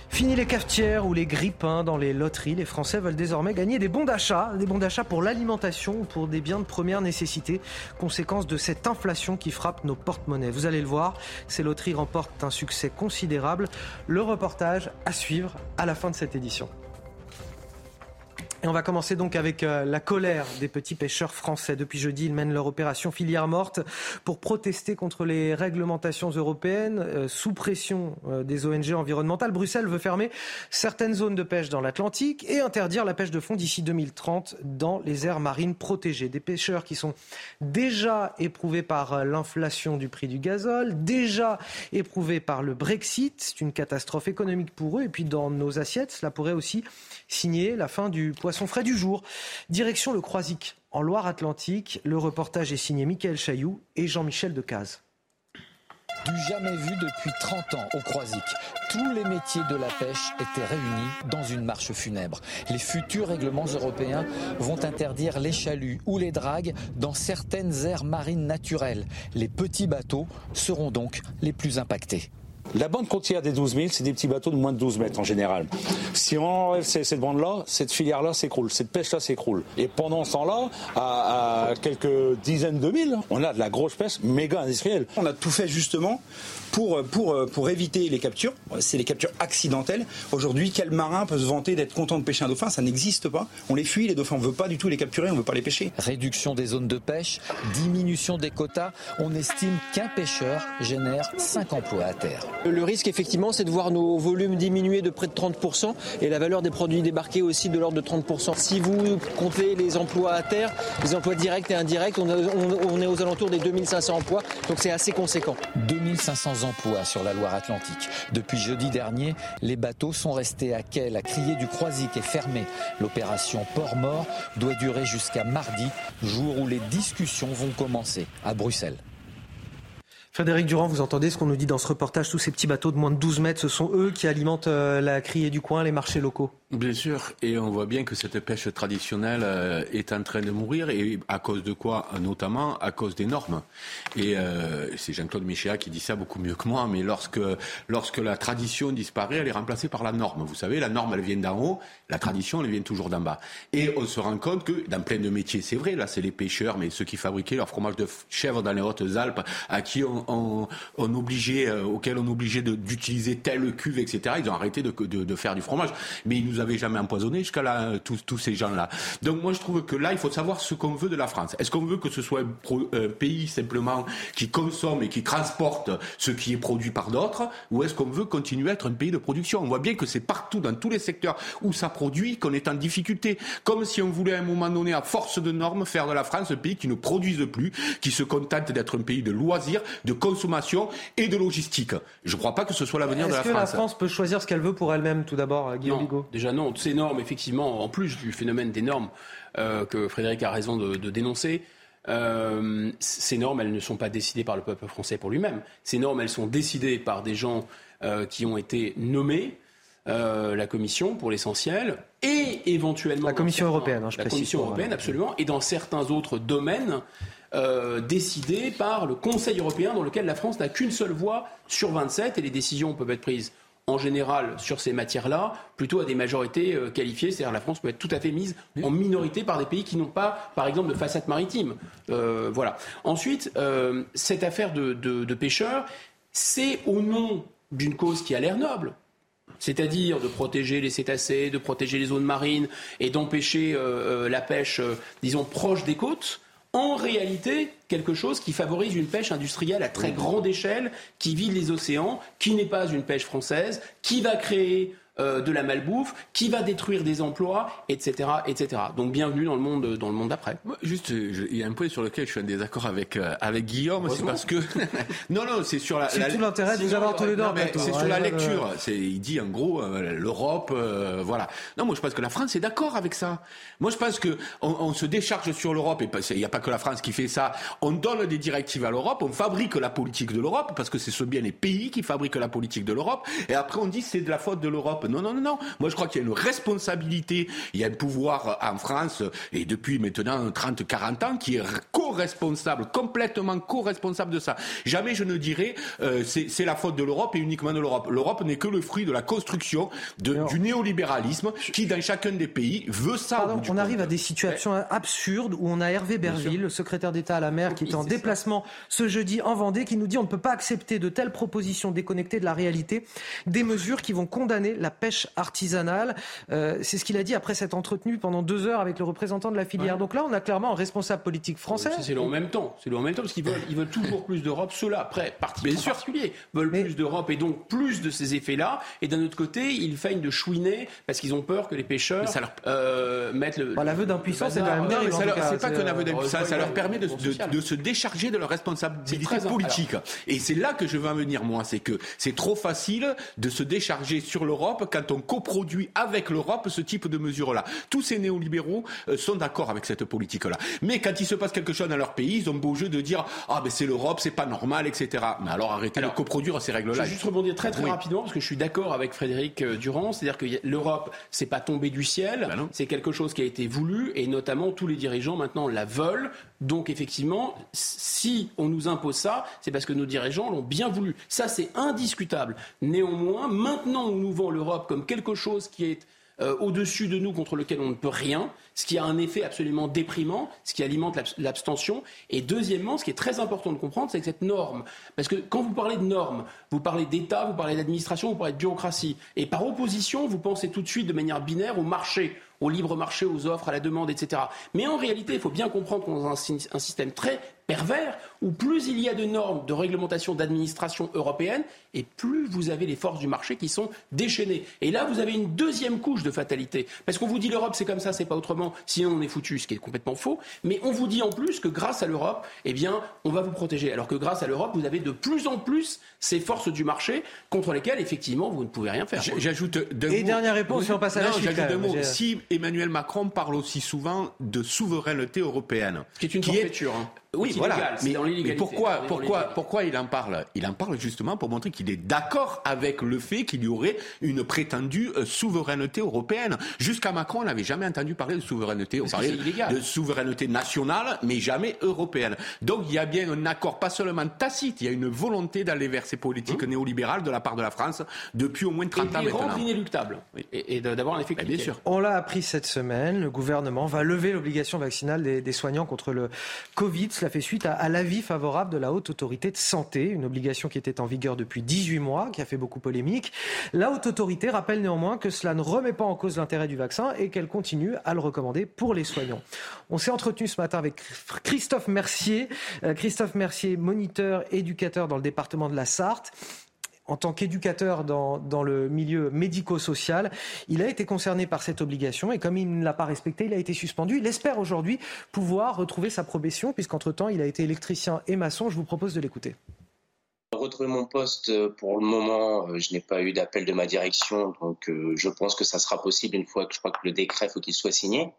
Fini les cafetières ou les grippins dans les loteries. Les Français veulent désormais gagner des bons d'achat, des bons d'achat pour l'alimentation ou pour des biens de première nécessité, conséquence de cette inflation qui frappe nos porte-monnaies. Vous allez le voir, ces loteries remportent un succès considérable. Le reportage à suivre à la fin de cette édition. On va commencer donc avec euh, la colère des petits pêcheurs français. Depuis jeudi, ils mènent leur opération filière morte pour protester contre les réglementations européennes euh, sous pression euh, des ONG environnementales. Bruxelles veut fermer certaines zones de pêche dans l'Atlantique et interdire la pêche de fond d'ici 2030 dans les aires marines protégées. Des pêcheurs qui sont déjà éprouvés par l'inflation du prix du gazole, déjà éprouvés par le Brexit. C'est une catastrophe économique pour eux. Et puis dans nos assiettes, cela pourrait aussi signer la fin du poisson frais du jour. Direction le Croisic, en Loire-Atlantique. Le reportage est signé Michael Chailloux et Jean-Michel Decaze. Du jamais vu depuis 30 ans au Croisic. Tous les métiers de la pêche étaient réunis dans une marche funèbre. Les futurs règlements européens vont interdire les chaluts ou les dragues dans certaines aires marines naturelles. Les petits bateaux seront donc les plus impactés. La bande côtière des 12 000, c'est des petits bateaux de moins de 12 mètres en général. Si on enlève cette bande-là, cette filière-là s'écroule, cette pêche-là s'écroule. Et pendant ce temps-là, à, quelques dizaines de milles, on a de la grosse pêche méga industrielle. On a tout fait justement pour, pour, pour éviter les captures. C'est les captures accidentelles. Aujourd'hui, quel marin peut se vanter d'être content de pêcher un dauphin? Ça n'existe pas. On les fuit, les dauphins. On ne veut pas du tout les capturer, on ne veut pas les pêcher. Réduction des zones de pêche, diminution des quotas. On estime qu'un pêcheur génère 5 emplois à terre. Le risque, effectivement, c'est de voir nos volumes diminuer de près de 30% et la valeur des produits débarqués aussi de l'ordre de 30%. Si vous comptez les emplois à terre, les emplois directs et indirects, on, est aux alentours des 2500 emplois, donc c'est assez conséquent. 2500 emplois sur la Loire-Atlantique. Depuis jeudi dernier, les bateaux sont restés à quai. La criée du Croisic est fermée. L'opération Port-Mort doit durer jusqu'à mardi, jour où les discussions vont commencer à Bruxelles. Frédéric Durand, vous entendez ce qu'on nous dit dans ce reportage Tous ces petits bateaux de moins de 12 mètres, ce sont eux qui alimentent euh, la criée du coin, les marchés locaux Bien sûr, et on voit bien que cette pêche traditionnelle euh, est en train de mourir, et à cause de quoi Notamment à cause des normes. Et euh, c'est Jean-Claude Michéa qui dit ça beaucoup mieux que moi, mais lorsque, lorsque la tradition disparaît, elle est remplacée par la norme. Vous savez, la norme, elle vient d'en haut, la tradition, elle vient toujours d'en bas. Et on se rend compte que dans plein de métiers, c'est vrai, là c'est les pêcheurs, mais ceux qui fabriquaient leur fromage de chèvre dans les Hautes-Alpes, à qui on, on, on obligeait, euh, on obligeait d'utiliser telle cuve, etc., ils ont arrêté de, faire du fromage. Mais ils nous avaient jamais empoisonné jusqu'à là, tous, tous ces gens-là. Donc moi je trouve que là, il faut savoir ce qu'on veut de la France. Est-ce qu'on veut que ce soit un, pays simplement qui consomme et qui transporte ce qui est produit par d'autres, ou est-ce qu'on veut continuer à être un pays de production? On voit bien que c'est partout, dans tous les secteurs où ça produit, qu'on est en difficulté. Comme si on voulait à un moment donné, à force de normes, faire de la France un pays qui ne produise plus, qui se contente d'être un pays de loisirs, de consommation et de logistique. Je ne crois pas que ce soit l'avenir de la France. Est-ce que la France peut choisir ce qu'elle veut pour elle-même, tout d'abord, Guillaume Bigot? Déjà non, ces normes, effectivement, en plus du phénomène des normes euh, que Frédéric a raison de, dénoncer, euh, ces normes, elles ne sont pas décidées par le peuple français pour lui-même. Ces normes, elles sont décidées par des gens euh, qui ont été nommés, la Commission pour l'essentiel, et éventuellement... La Commission européenne, hein, je La Commission européenne, absolument, et dans certains autres domaines, décidés par le Conseil européen dans lequel la France n'a qu'une seule voix sur 27 et les décisions peuvent être prises en général sur ces matières-là plutôt à des majorités euh, qualifiées. C'est-à-dire la France peut être tout à fait mise en minorité par des pays qui n'ont pas, par exemple, de façade maritime. Euh, voilà. Ensuite, euh, cette affaire de, de pêcheurs, c'est au nom d'une cause qui a l'air noble, c'est-à-dire de protéger les cétacés, de protéger les zones marines et d'empêcher la pêche, disons, proche des côtes en réalité quelque chose qui favorise une pêche industrielle à très grande échelle, qui vide les océans, qui n'est pas une pêche française, qui va créer euh, de la malbouffe, qui va détruire des emplois, etc., etc. Donc bienvenue dans le monde, dans le monde d'après. Juste, il y a un point sur lequel je suis en désaccord avec euh, avec Guillaume, c'est parce que non, non, c'est sur la. C'est tout l'intérêt de vous avoir tous les deux. C'est sur la lecture. C'est, il dit en gros euh, l'Europe, voilà. Non, moi je pense que la France est d'accord avec ça. Moi je pense que on, se décharge sur l'Europe et il n'y a pas que la France qui fait ça. On donne des directives à l'Europe, on fabrique la politique de l'Europe parce que c'est bien les pays qui fabriquent la politique de l'Europe. Et après on dit c'est de la faute de l'Europe. Non, non, non, non. Moi, je crois qu'il y a une responsabilité, il y a un pouvoir en France, et depuis maintenant 30, 40 ans, qui est co co-responsable, complètement co-responsable de ça. Jamais je ne dirais euh, c'est la faute de l'Europe et uniquement de l'Europe. L'Europe n'est que le fruit de la construction de, du néolibéralisme qui, dans chacun des pays, veut ça. Pardon, on arrive à des situations absurdes où on a Hervé Berville, le secrétaire d'État à la mer, qui est en déplacement ce jeudi en Vendée, qui nous dit on ne peut pas accepter de telles propositions déconnectées de la réalité, des mesures qui vont condamner la pêche artisanale. Euh, c'est ce qu'il a dit après s'être entretenu pendant deux heures avec le représentant de la filière. Donc là, on a clairement un responsable politique français. C'est le en même temps. C'est le en même temps parce qu'ils veulent, ils veulent toujours plus d'Europe. Ceux-là, après, particuliers, veulent plus d'Europe et donc plus de ces effets-là. Et d'un autre côté, ils feignent de chouiner parce qu'ils ont peur que les pêcheurs ça leur... euh, mettent le. Bah, l'aveu d'impuissance, c'est quand même C'est pas qu'un aveu d'impuissance, ça leur permet de, de, de, se décharger de leur responsabilité politique. Et c'est là que je veux en venir, moi. C'est que c'est trop facile de se décharger sur l'Europe quand on coproduit avec l'Europe ce type de mesures-là. Tous ces néolibéraux euh, sont d'accord avec cette politique-là. Mais quand il se passe quelque chose dans leur pays, ils ont beau jeu de dire Ah, ben c'est l'Europe, c'est pas normal, etc. Mais alors arrêtez de coproduire ces règles-là. Je vais juste rebondir très très rapidement parce que je suis d'accord avec Frédéric euh, Durand. C'est-à-dire que l'Europe, c'est pas tombé du ciel. Ben c'est quelque chose qui a été voulu et notamment tous les dirigeants maintenant la veulent. Donc effectivement, si on nous impose ça, c'est parce que nos dirigeants l'ont bien voulu. Ça, c'est indiscutable. Néanmoins, maintenant, on nous vend l'Europe comme quelque chose qui est euh, au-dessus de nous contre lequel on ne peut rien, ce qui a un effet absolument déprimant, ce qui alimente l'abstention. Et deuxièmement, ce qui est très important de comprendre, c'est que cette norme, parce que quand vous parlez de normes, vous parlez d'État, vous parlez d'administration, vous parlez de bureaucratie, et par opposition, vous pensez tout de suite de manière binaire au marché au libre marché, aux offres, à la demande, etc. Mais en réalité, il faut bien comprendre qu'on est dans un, système très pervers où plus il y a de normes, de réglementation, d'administration européenne, et plus vous avez les forces du marché qui sont déchaînées. Et là, vous avez une deuxième couche de fatalité. Parce qu'on vous dit l'Europe, c'est comme ça, c'est pas autrement, sinon on est foutu, ce qui est complètement faux. Mais on vous dit en plus que grâce à l'Europe, eh bien, on va vous protéger. Alors que grâce à l'Europe, vous avez de plus en plus ces forces du marché contre lesquelles, effectivement, vous ne pouvez rien faire. J'ajoute deux Et dernière réponse, si on passe à la J'ajoute Si Emmanuel Macron parle aussi souvent de souveraineté européenne. Ce qui est une forfaiture. Hein. Oui, voilà. mais, mais, pourquoi, pourquoi, pourquoi il en parle? Il en parle justement pour montrer qu'il est d'accord avec le fait qu'il y aurait une prétendue euh, souveraineté européenne. Jusqu'à Macron, on n'avait jamais entendu parler de souveraineté. On parlait de souveraineté nationale, mais jamais européenne. Donc il y a bien un accord, pas seulement tacite, il y a une volonté d'aller vers ces politiques hum. néolibérales de la part de la France depuis au moins 30 ans maintenant. inéluctable et, d'avoir un effet Bien sûr. On l'a appris cette semaine, le gouvernement va lever l'obligation vaccinale des, des soignants contre le Covid. Cela fait suite à, l'avis favorable de la Haute Autorité de Santé, une obligation qui était en vigueur depuis 18 mois, qui a fait beaucoup polémique. La Haute Autorité rappelle néanmoins que cela ne remet pas en cause l'intérêt du vaccin et qu'elle continue à le recommander pour les soignants. On s'est entretenu ce matin avec Christophe Mercier, euh, Christophe Mercier, moniteur, éducateur dans le département de la Sarthe en tant qu'éducateur dans, le milieu médico-social. Il a été concerné par cette obligation et comme il ne l'a pas respectée, il a été suspendu. Il espère aujourd'hui pouvoir retrouver sa probation puisqu'entre-temps, il a été électricien et maçon. Je vous propose de l'écouter. Retrouver mon poste, pour le moment, euh, je n'ai pas eu d'appel de ma direction, donc euh, je pense que ça sera possible une fois que je crois que le décret faut qu'il soit signé.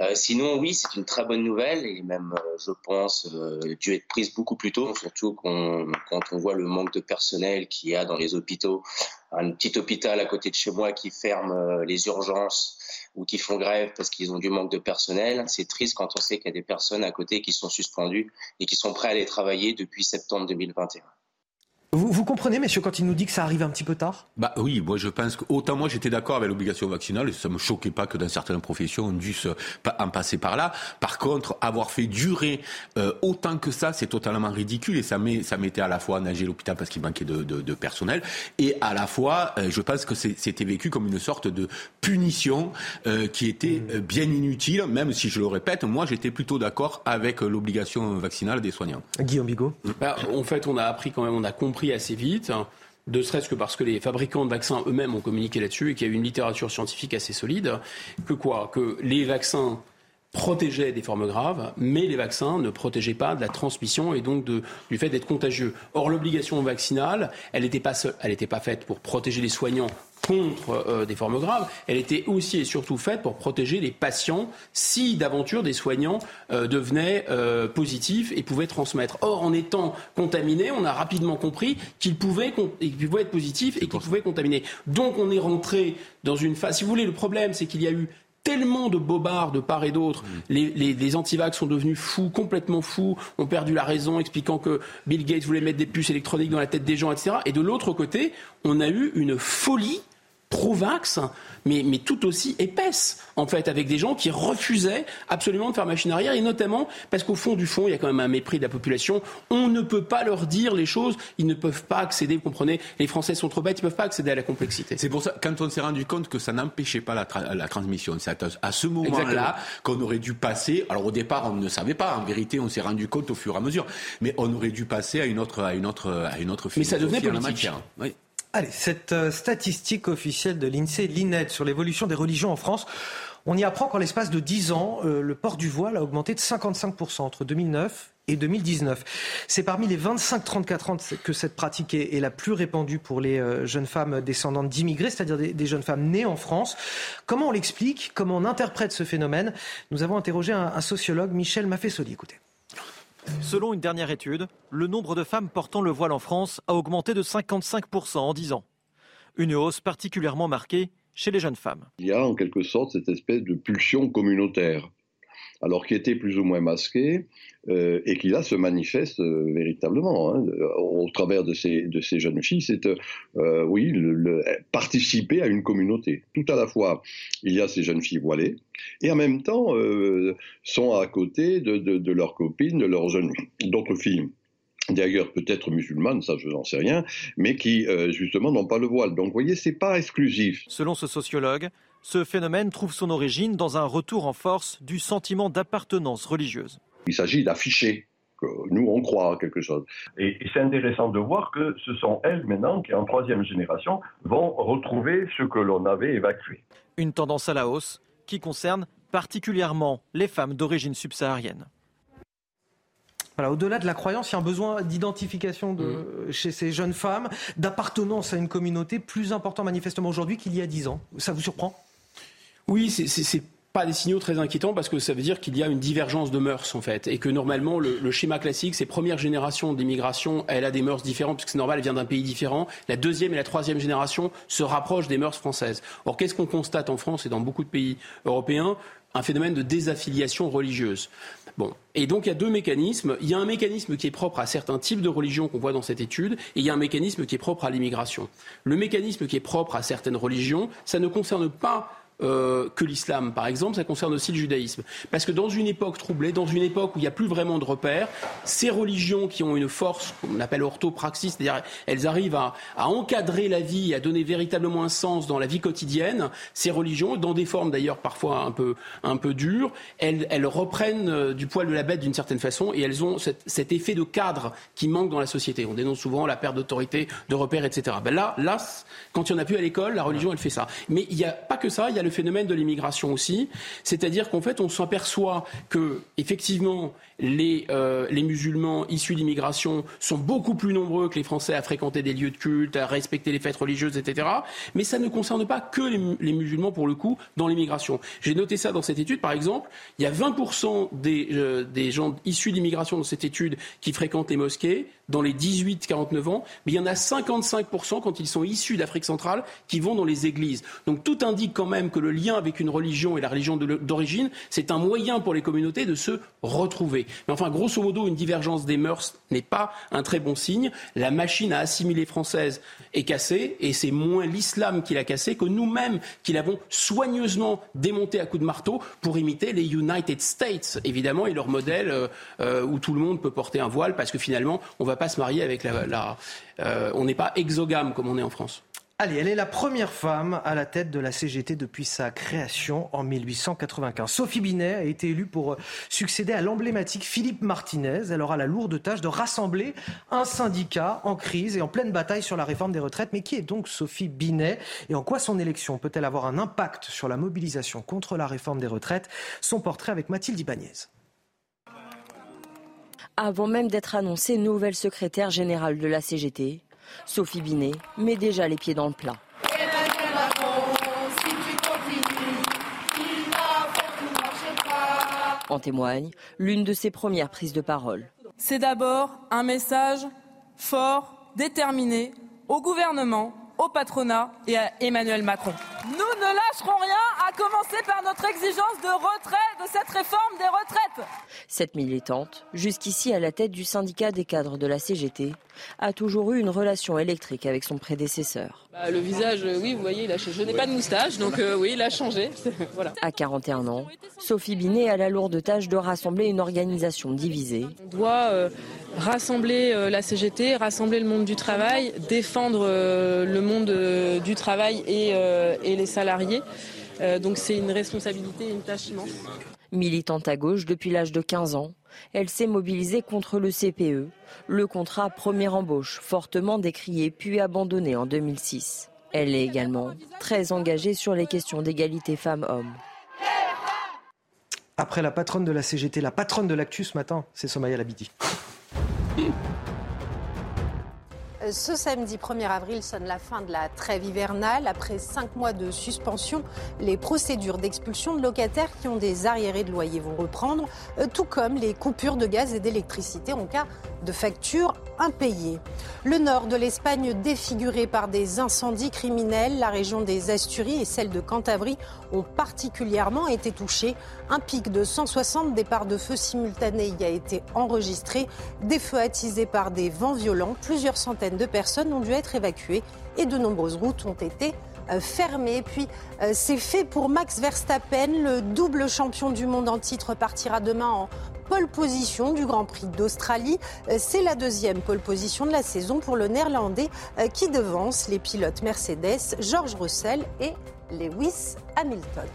Euh, sinon, oui, c'est une très bonne nouvelle et même, euh, je pense, euh, dû être prise beaucoup plus tôt, surtout quand on voit le manque de personnel qu'il y a dans les hôpitaux. Un petit hôpital à côté de chez moi qui ferme les urgences ou qui font grève parce qu'ils ont du manque de personnel. C'est triste quand on sait qu'il y a des personnes à côté qui sont suspendues et qui sont prêtes à aller travailler depuis septembre 2021. Vous, vous, comprenez, messieurs, quand il nous dit que ça arrive un petit peu tard? Bah oui, moi je pense que autant moi j'étais d'accord avec l'obligation vaccinale, et ça me choquait pas que dans certaines professions on dû en passer par là. Par contre, avoir fait durer euh, autant que ça, c'est totalement ridicule et ça met ça mettait à la fois à nager l'hôpital parce qu'il manquait de, de, de, personnel et à la fois, euh, je pense que c'était vécu comme une sorte de punition euh, qui était mmh. bien inutile, même si je le répète, moi j'étais plutôt d'accord avec l'obligation vaccinale des soignants. Guillaume Bigot. Bah, en fait, on a appris quand même, on a compris assez vite, de serait-ce que parce que les fabricants de vaccins eux-mêmes ont communiqué là-dessus et qu'il y a eu une littérature scientifique assez solide, que quoi? Que les vaccins protégeaient des formes graves, mais les vaccins ne protégeaient pas de la transmission et donc de, du fait d'être contagieux. Or, l'obligation vaccinale, elle n'était pas, pas faite pour protéger les soignants contre euh, des formes graves, elle était aussi et surtout faite pour protéger les patients si d'aventure des soignants euh, devenaient euh, positifs et pouvaient transmettre. Or, en étant contaminés, on a rapidement compris qu'ils pouvaient, être positifs et qu'ils pouvaient contaminer. Donc, on est rentré dans une phase. Si vous voulez, le problème, c'est qu'il y a eu tellement de bobards de part et d'autre. Mm. Les, les, les antivax sont devenus fous, complètement fous, ont perdu la raison, expliquant que Bill Gates voulait mettre des puces électroniques dans la tête des gens, etc. Et de l'autre côté, on a eu une folie pro-vax, mais, mais tout aussi épaisse, en fait, avec des gens qui refusaient absolument de faire machine arrière, et notamment parce qu'au fond du fond, il y a quand même un mépris de la population. On ne peut pas leur dire les choses, ils ne peuvent pas accéder, vous comprenez, les Français sont trop bêtes, ils ne peuvent pas accéder à la complexité. C'est pour ça, quand on s'est rendu compte que ça n'empêchait pas la, la, transmission, c'est à, ce moment-là qu'on aurait dû passer, alors au départ, on ne savait pas, en vérité, on s'est rendu compte au fur et à mesure, mais on aurait dû passer à une autre, à une autre, à une autre Mais ça devenait politique. Oui. Allez, cette euh, statistique officielle de l'INSEE, l'INED, sur l'évolution des religions en France, on y apprend qu'en l'espace de 10 ans, euh, le port du voile a augmenté de 55% entre 2009 et 2019. C'est parmi les 25-34 ans que cette pratique est, la plus répandue pour les euh, jeunes femmes descendantes d'immigrés, c'est-à-dire des, jeunes femmes nées en France. Comment on l'explique? Comment on interprète ce phénomène? Nous avons interrogé un, sociologue, Michel Maffesoli. Selon une dernière étude, le nombre de femmes portant le voile en France a augmenté de 55% en 10 ans. Une hausse particulièrement marquée chez les jeunes femmes. Il y a en quelque sorte cette espèce de pulsion communautaire alors qui était plus ou moins masqué, euh, et qui là se manifeste euh, véritablement hein, au travers de ces, de ces jeunes filles, c'est euh, oui participer à une communauté. Tout à la fois, il y a ces jeunes filles voilées, et en même temps sont à côté de, de, de leurs copines, de leurs jeunes d'autres filles d'ailleurs peut-être musulmanes, ça je n'en sais rien, mais qui justement n'ont pas le voile. Donc vous voyez, c'est pas exclusif. Selon ce sociologue, ce phénomène trouve son origine dans un retour en force du sentiment d'appartenance religieuse. Il s'agit d'afficher que nous, on croit à quelque chose. Et, c'est intéressant de voir que ce sont elles maintenant qui, en troisième génération, vont retrouver ce que l'on avait évacué. Une tendance à la hausse qui concerne particulièrement les femmes d'origine subsaharienne. Voilà, au-delà de la croyance, il y a un besoin d'identification de, mm. chez ces jeunes femmes, d'appartenance à une communauté plus important manifestement aujourd'hui qu'il y a dix ans. Ça vous surprend? Oui, c'est pas des signaux très inquiétants parce que ça veut dire qu'il y a une divergence de mœurs en fait et que normalement le, schéma classique, c'est première génération d'immigration, elle a des mœurs différentes puisque c'est normal, elle vient d'un pays différent. La deuxième et la troisième génération se rapprochent des mœurs françaises. Or, qu'est-ce qu'on constate en France et dans beaucoup de pays européens? Un phénomène de désaffiliation religieuse. Bon. Et donc il y a deux mécanismes. Il y a un mécanisme qui est propre à certains types de religions qu'on voit dans cette étude, et il y a un mécanisme qui est propre à l'immigration. Le mécanisme qui est propre à certaines religions, ça ne concerne pas euh, que l'islam, par exemple, ça concerne aussi le judaïsme. Parce que dans une époque troublée, dans une époque où il n'y a plus vraiment de repères, ces religions qui ont une force qu'on appelle orthopraxis, c'est-à-dire elles arrivent à, encadrer la vie, à donner véritablement un sens dans la vie quotidienne, ces religions, dans des formes d'ailleurs parfois un peu, un peu dures, elles, elles reprennent euh, du poil de la bête d'une certaine façon et elles ont cet, cet, effet de cadre qui manque dans la société. On dénonce souvent la perte d'autorité, de repères, etc. Ben là, là, quand il n'y en a plus à l'école, la religion, elle fait ça. Mais il n'y a pas que ça, il y a le phénomène de l'immigration aussi, c'est-à-dire qu'en fait, on s'aperçoit que effectivement les, euh, les musulmans issus d'immigration sont beaucoup plus nombreux que les Français à fréquenter des lieux de culte, à respecter les fêtes religieuses, etc. Mais ça ne concerne pas que les, les musulmans pour le coup dans l'immigration. J'ai noté ça dans cette étude, par exemple, il y a 20% des, euh, des gens issus d'immigration dans cette étude qui fréquentent les mosquées dans les 18-49 ans, mais il y en a 55% quand ils sont issus d'Afrique centrale qui vont dans les églises. Donc tout indique quand même que le lien avec une religion et la religion d'origine, c'est un moyen pour les communautés de se retrouver. Mais enfin, grosso modo, une divergence des mœurs n'est pas un très bon signe. La machine à assimiler française est cassée, et c'est moins l'islam qui l'a cassée que nous-mêmes qui l'avons soigneusement démonté à coups de marteau pour imiter les United States, évidemment, et leur modèle euh, euh, où tout le monde peut porter un voile, parce que finalement, on ne va pas se marier avec la... la euh, on n'est pas exogame comme on est en France. Allez, elle est la première femme à la tête de la CGT depuis sa création en 1895. Sophie Binet a été élue pour succéder à l'emblématique Philippe Martinez. Elle aura la lourde tâche de rassembler un syndicat en crise et en pleine bataille sur la réforme des retraites. Mais qui est donc Sophie Binet et en quoi son élection peut-elle avoir un impact sur la mobilisation contre la réforme des retraites? Son portrait avec Mathilde Ibanez. Avant même d'être annoncée nouvelle secrétaire générale de la CGT, Sophie Binet met déjà les pieds dans le plat. En témoigne l'une de ses premières prises de parole. C'est d'abord un message fort, déterminé au gouvernement, au patronat et à Emmanuel Macron. Nous ne lâcherons rien, à commencer par notre exigence de retrait de cette réforme des retraites. Cette militante, jusqu'ici à la tête du syndicat des cadres de la CGT, a toujours eu une relation électrique avec son prédécesseur. Bah, le visage, euh, oui, vous voyez, il a Je n'ai pas de moustache, donc euh, oui, il a changé. voilà. À 41 ans, Sophie Binet a la lourde tâche de rassembler une organisation divisée. On doit euh, rassembler la CGT, rassembler le monde du travail, défendre le monde du travail et, et les salariés. donc c'est une responsabilité, une tâche immense. Militante à gauche depuis l'âge de 15 ans, elle s'est mobilisée contre le CPE, le contrat première embauche, fortement décrié puis abandonné en 2006. Elle est également très engagée sur les questions d'égalité femmes-hommes. Après la patronne de la CGT, la patronne de l'actu ce matin, c'est Somaya Labidi. Ce samedi 1er avril sonne la fin de la trêve hivernale. Après cinq mois de suspension, les procédures d'expulsion de locataires qui ont des arriérés de loyer vont reprendre, euh, tout comme les coupures de gaz et d'électricité en cas de factures impayées. Le nord de l'Espagne défiguré par des incendies criminels, la région des Asturies et celle de Cantabrie ont particulièrement été touchées. Un pic de 160 départs de feu simultanés y a été enregistré. Des feux attisés par des vents violents, plusieurs centaines de personnes ont dû être évacuées et de nombreuses routes ont été euh, fermées. Puis euh, c'est fait pour Max Verstappen, le double champion du monde en titre partira demain en pole position du Grand Prix d'Australie. Euh, c'est la deuxième pole position de la saison pour le néerlandais qui devance les pilotes Mercedes, George Russell et Lewis Hamilton.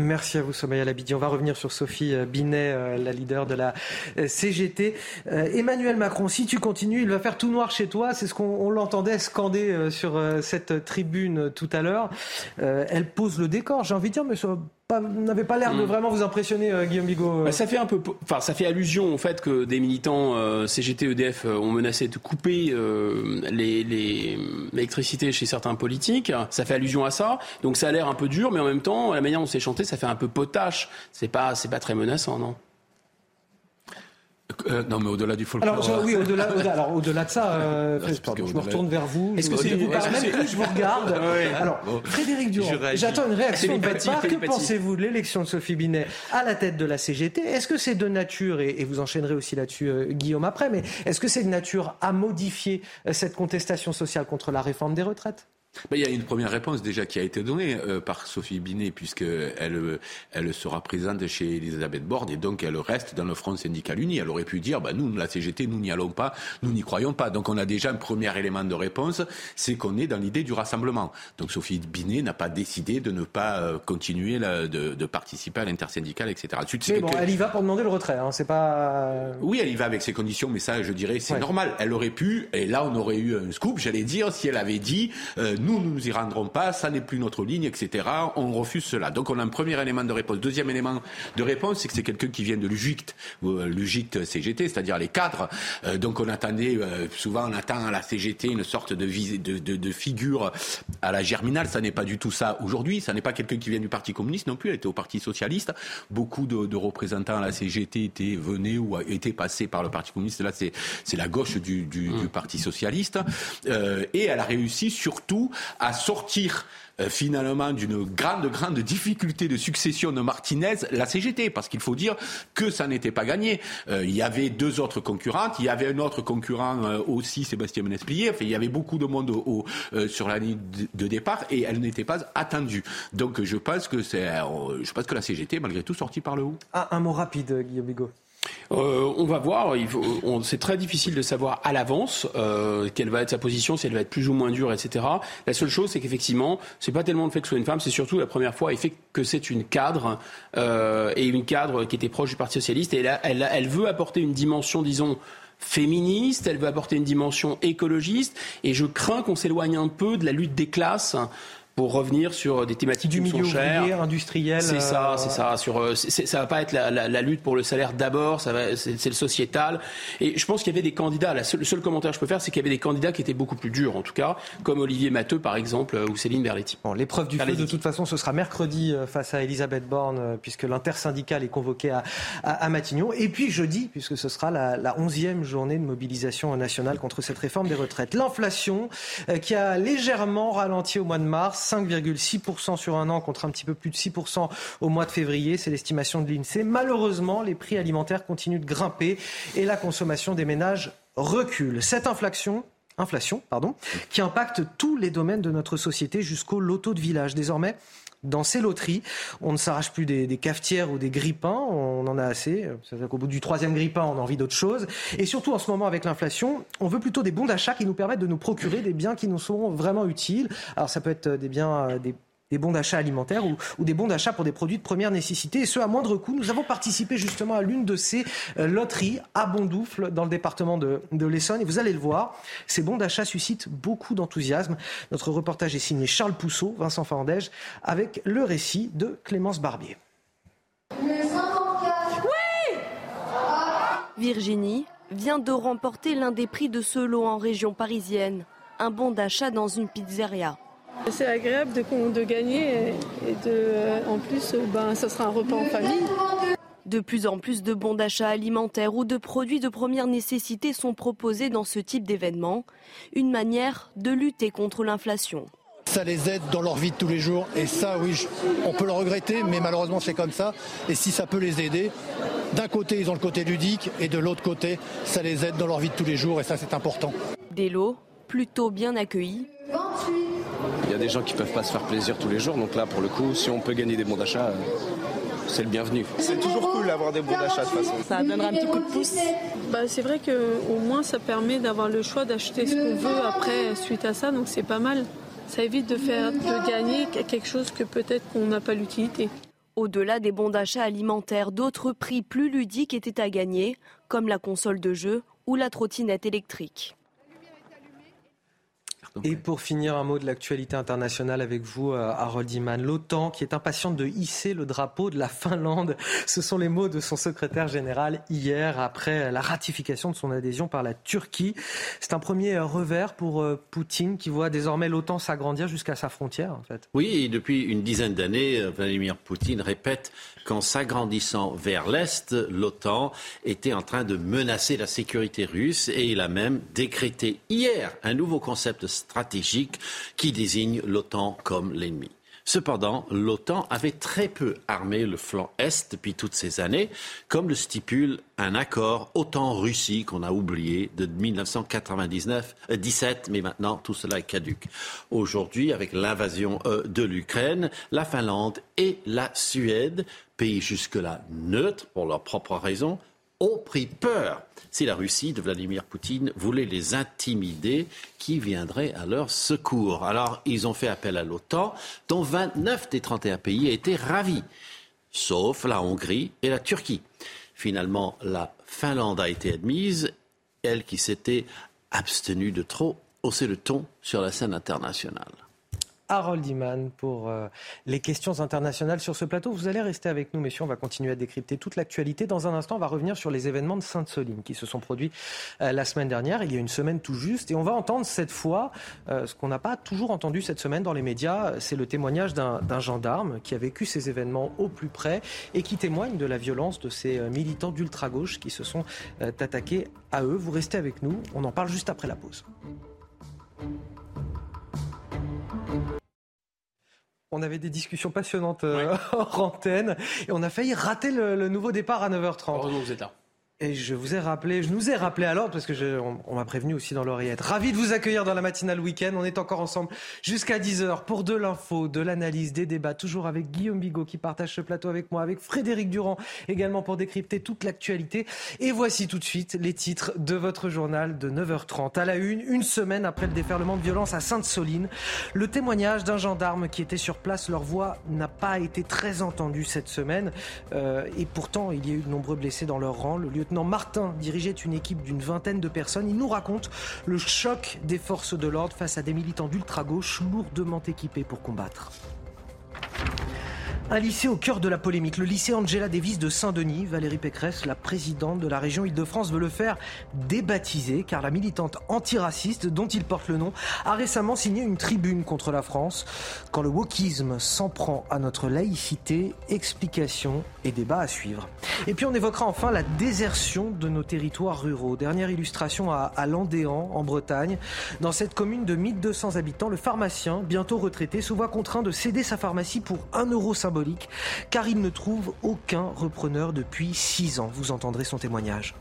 Merci à vous, Somaya Labidi. On va revenir sur Sophie euh, Binet, euh, la leader de la euh, CGT. Emmanuel Macron, si tu continues, il va faire tout noir chez toi. C'est ce qu'on l'entendait scander sur cette tribune tout à l'heure. Elle pose le décor. J'ai envie de dire, mais n'avait pas l'air de hmm. vraiment vous impressionner, euh, Guillaume Bigot. Bah, ça fait un peu, enfin, ça fait allusion au fait que des militants euh, CGT, EDF euh, ont menacé de couper l'électricité chez certains politiques. Ça fait allusion à ça. Donc ça a l'air un peu dur, mais en même temps, la manière dont c'est chanté, ça fait un peu potache. C'est pas, c'est pas très menaçant, non? Euh, non, mais au-delà du folklore. Alors, oui, au-delà, alors, au-delà de ça, euh, je me retourne vers vous. Est-ce que c'est vous même plus je vous regarde. Alors, Frédéric Durand, j'attends une réaction de votre part. Que pensez-vous de l'élection de Sophie Binet à la tête de la CGT Est-ce que c'est de nature, et, vous enchaînerez aussi là-dessus, euh, Guillaume, après, mais est-ce que c'est de nature à modifier euh, cette contestation sociale contre la réforme des retraites? Il y a une première réponse déjà qui a été donnée euh, par Sophie Binet, puisqu'elle euh, elle sera présente chez Elisabeth Borne et donc elle reste dans le Front syndical uni. Elle aurait pu dire, bah, nous, la CGT, nous n'y allons pas, nous n'y croyons pas. Donc on a déjà un premier élément de réponse, c'est qu'on est dans l'idée du rassemblement. Donc Sophie Binet n'a pas décidé de ne pas euh, continuer de, de, participer à l'intersyndicale, etc. mais bon, elle y va pour demander le retrait, hein, c'est pas... Oui, elle y va avec ses conditions, mais ça, je dirais, c'est normal. Elle aurait pu, et là on aurait eu un scoop, j'allais dire, si elle avait dit nous, nous nous y rendrons pas, ça n'est plus notre ligne, etc. On refuse cela. Donc on a un premier élément de réponse. Deuxième élément de réponse, c'est que c'est quelqu'un qui vient de l'UGICT, euh, l'UGICT CGT, c'est-à-dire les cadres. Euh, donc on attendait, euh, souvent on attend à la CGT une sorte de, de, de, de figure à la germinale. Ça n'est pas du tout ça aujourd'hui. Ça n'est pas quelqu'un qui vient du Parti communiste non plus. Elle était au Parti socialiste. Beaucoup de, représentants à la CGT étaient venus ou étaient passés par le Parti communiste. Là, c'est la gauche du, du, du mmh. Parti socialiste. et elle a réussi surtout à sortir euh, finalement d'une grande, grande difficulté de succession de Martinez, la CGT, parce qu'il faut dire que ça n'était pas gagné. Euh, il y avait deux autres concurrentes, il y avait un autre concurrent euh, aussi, Sébastien Menesplier, enfin, il y avait beaucoup de monde sur la ligne de, départ et elle n'était pas attendue. Donc je pense que c'est, je pense que la CGT, malgré tout, sortie par le haut. Ah, un mot rapide, Guillaume Bigot. Euh, on va voir. C'est très difficile de savoir à l'avance euh, quelle va être sa position, si elle va être plus ou moins dure, etc. La seule chose, c'est qu'effectivement, c'est pas tellement le fait que ce soit une femme, c'est surtout la première fois, fait que c'est une cadre euh, et une cadre qui était proche du Parti socialiste. Et elle veut apporter une dimension, disons, féministe, elle veut apporter une dimension écologiste, et je crains qu'on s'éloigne un peu de la lutte des classes pour revenir sur des thématiques du qui milieu sont chères. ouvrier, industriel. C'est ça, euh, c'est ça. Sur, euh, ça va pas être la, la- la lutte pour le salaire d'abord, ça va, c'est, le sociétal. Et je pense qu'il y avait des candidats. La seule- le seul commentaire que je peux faire, c'est qu'il y avait des candidats qui étaient beaucoup plus durs, en tout cas, comme Olivier Matteux, par exemple, euh, ou Céline Berletti. Bon, l'épreuve du feu, Allez-y. de toute façon, ce sera mercredi face à Elisabeth Borne, puisque l'intersyndicale est convoquée à, à- à Matignon. Et puis jeudi, puisque ce sera la, 11e journée de mobilisation nationale contre cette réforme des retraites. L'inflation, qui a légèrement ralenti au mois de mars, 5,6% sur un an contre un petit peu plus de 6% au mois de février, c'est l'estimation de l'INSEE. Malheureusement, les prix alimentaires continuent de grimper et la consommation des ménages recule. Cette inflation, inflation, pardon, qui impacte tous les domaines de notre société jusqu'au loto de village. Désormais, dans ces loteries, on ne s'arrache plus des, cafetières ou des grippins, on en a assez. C'est-à-dire qu'au bout du troisième grippin, on a envie d'autre chose. Et surtout, en ce moment, avec l'inflation, on veut plutôt des bons d'achat qui nous permettent de nous procurer des biens qui nous seront vraiment utiles. Alors, ça peut être des biens, euh, des des bons d'achat alimentaires ou, des bons d'achat pour des produits de première nécessité, et ce à moindre coût. Nous avons participé justement à l'une de ces euh, loteries à Bondoufle dans le département de, l'Essonne, et vous allez le voir, ces bons d'achat suscitent beaucoup d'enthousiasme. Notre reportage est signé Charles Pousseau, Vincent Fandège, avec le récit de Clémence Barbier. Virginie vient de remporter l'un des prix de ce lot en région parisienne, un bon d'achat dans une pizzeria. C'est agréable de, de gagner et de, euh, en plus, euh, ben, ça sera un repas en famille. De plus en plus de bons d'achat alimentaires ou de produits de première nécessité sont proposés dans ce type d'événement, une manière de lutter contre l'inflation. Ça les aide dans leur vie de tous les jours. Et ça, oui, je- on peut le regretter, mais malheureusement, c'est comme ça. Et si ça peut les aider, d'un côté, ils ont le côté ludique, et de l'autre côté, ça les aide dans leur vie de tous les jours, et ça, c'est important. Des lots plutôt bien accueillis. Il y a des gens qui peuvent pas se faire plaisir tous les jours, donc là, pour le coup, si on peut gagner des bons d'achat, euh, c'est le bienvenu. C'est toujours cool d'avoir des bons d'achat de toute façon. Ça donnera un petit coup de pouce. Bah, c'est vrai qu'au moins ça permet d'avoir le choix d'acheter ce qu'on veut après suite à ça, donc c'est pas mal. Ça évite de faire de gagner quelque chose que peut-être qu'on n'a pas l'utilité. Au-delà des bons d'achat alimentaires, d'autres prix plus ludiques étaient à gagner, comme la console de jeu ou la trottinette électrique. Et pour finir, un mot de l'actualité internationale avec vous, euh, Harold Iman. L'OTAN, qui est impatiente de hisser le drapeau de la Finlande, ce sont les mots de son secrétaire général hier, après la ratification de son adhésion par la Turquie. C'est un premier revers pour euh, Poutine, qui voit désormais l'OTAN s'agrandir jusqu'à sa frontière, en fait. Oui, et depuis une dizaine d'années, euh, Vladimir Poutine répète qu'en s'agrandissant vers l'Est, l'OTAN était en train de menacer la sécurité russe et il a même décrété hier un nouveau concept stratégique qui désigne l'OTAN comme l'ennemi. Cependant, l'OTAN avait très peu armé le flanc Est depuis toutes ces années, comme le stipule un accord OTAN-Russie qu'on a oublié de 1999, euh, 17, mais maintenant tout cela est caduque. Aujourd'hui, avec l'invasion euh, de l'Ukraine, la Finlande et la Suède, pays jusque-là neutres pour leurs propres raisons, ont pris peur si la Russie de Vladimir Poutine voulait les intimider, qui viendrait à leur secours. Alors, ils ont fait appel à l'OTAN, dont 29 des 31 pays étaient ravis, sauf la Hongrie et la Turquie. Finalement, la Finlande a été admise, elle qui s'était abstenue de trop hausser le ton sur la scène internationale. Harold Iman pour euh, les questions internationales sur ce plateau. Vous allez rester avec nous, messieurs. On va continuer à décrypter toute l'actualité. Dans un instant, on va revenir sur les événements de Sainte-Soline qui se sont produits euh, la semaine dernière, il y a une semaine tout juste. Et on va entendre cette fois euh, ce qu'on n'a pas toujours entendu cette semaine dans les médias. C'est le témoignage d'un gendarme qui a vécu ces événements au plus près et qui témoigne de la violence de ces militants d'ultra-gauche qui se sont attaqués à eux. Vous restez avec nous. On en parle juste après la pause. On avait des discussions passionnantes euh, hors antenne et on a failli rater le, le nouveau départ à 9h30. Heureusement vous êtes là. Et je vous ai rappelé, je nous ai rappelé l'ordre parce que je, on, on m'a prévenu aussi dans l'oreillette. Ravi de vous accueillir dans la matinale week-end. On est encore ensemble jusqu'à 10h pour de l'info, de l'analyse, des débats. Toujours avec Guillaume Bigot qui partage ce plateau avec moi, avec Frédéric Durand également pour décrypter toute l'actualité. Et voici tout de suite les titres de votre journal de 9h30. À la une, une semaine après le déferlement de violence à Sainte-Soline, le témoignage d'un gendarme qui était sur place, leur voix n'a pas été très entendue cette semaine. Euh, et pourtant, il y a eu de nombreux blessés dans leur rang. Le lieutenant lieutenant Martin dirigeait une équipe d'une vingtaine de personnes. Il nous raconte le choc des forces de l'ordre face à des militants d'ultra-gauche lourdement équipés pour combattre. Un lycée au cœur de la polémique, le lycée Angela Davis de Saint-Denis. Valérie Pécresse, la présidente de la région Île-de-France, veut le faire débaptiser car la militante antiraciste dont il porte le nom a récemment signé une tribune contre la France. Quand le wokisme s'en prend à notre laïcité, explication et débat à suivre. Et puis on évoquera enfin la désertion de nos territoires ruraux. Dernière illustration à, à Landéan, en Bretagne. Dans cette commune de 1200 habitants, le pharmacien, bientôt retraité, se voit contraint de céder sa pharmacie pour un euro symbolique car il ne trouve aucun repreneur depuis six ans. Vous entendrez son témoignage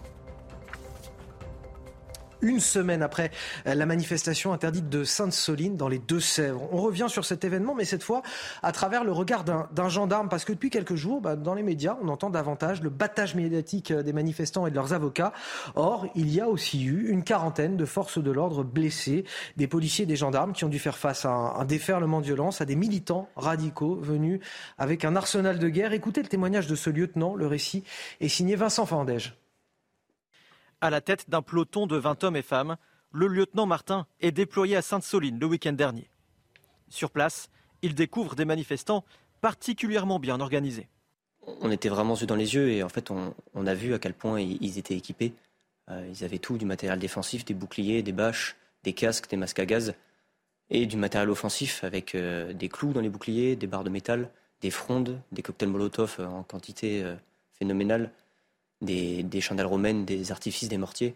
une semaine après la manifestation interdite de Sainte-Soline dans les Deux-Sèvres. On revient sur cet événement, mais cette fois à travers le regard d'un gendarme, parce que depuis quelques jours, bah, dans les médias, on entend davantage le battage médiatique des manifestants et de leurs avocats. Or, il y a aussi eu une quarantaine de forces de l'ordre blessées, des policiers et des gendarmes qui ont dû faire face à un, un déferlement de violence, à des militants radicaux venus avec un arsenal de guerre. Écoutez le témoignage de ce lieutenant, le récit est signé Vincent Fandège. À la tête d'un peloton de 20 hommes et femmes, le lieutenant Martin est déployé à Sainte-Soline le week-end dernier. Sur place, il découvre des manifestants particulièrement bien organisés. On était vraiment yeux dans les yeux et en fait on, a vu à quel point ils étaient équipés. Euh, ils avaient tout, du matériel défensif, des boucliers, des bâches, des casques, des masques à gaz et du matériel offensif avec euh, des clous dans les boucliers, des barres de métal, des frondes, des cocktails Molotov euh, en quantité phénoménale des, chandelles romaines, des artifices, des mortiers.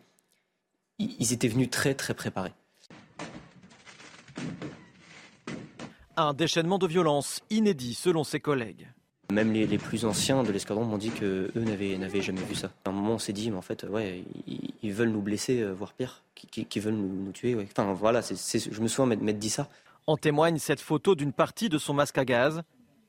Ils étaient venus très très préparés. Un déchaînement de violence inédit selon ses collègues. Même les, plus anciens de l'escadron m'ont dit qu'eux n'avaient jamais vu ça. À un moment, on s'est dit, mais en fait, ouais, ils, veulent nous blesser, euh, voire pire, qui, veulent nous, tuer. Enfin, voilà, je me souviens m'être dit ça. En témoigne cette photo d'une partie de son masque à gaz,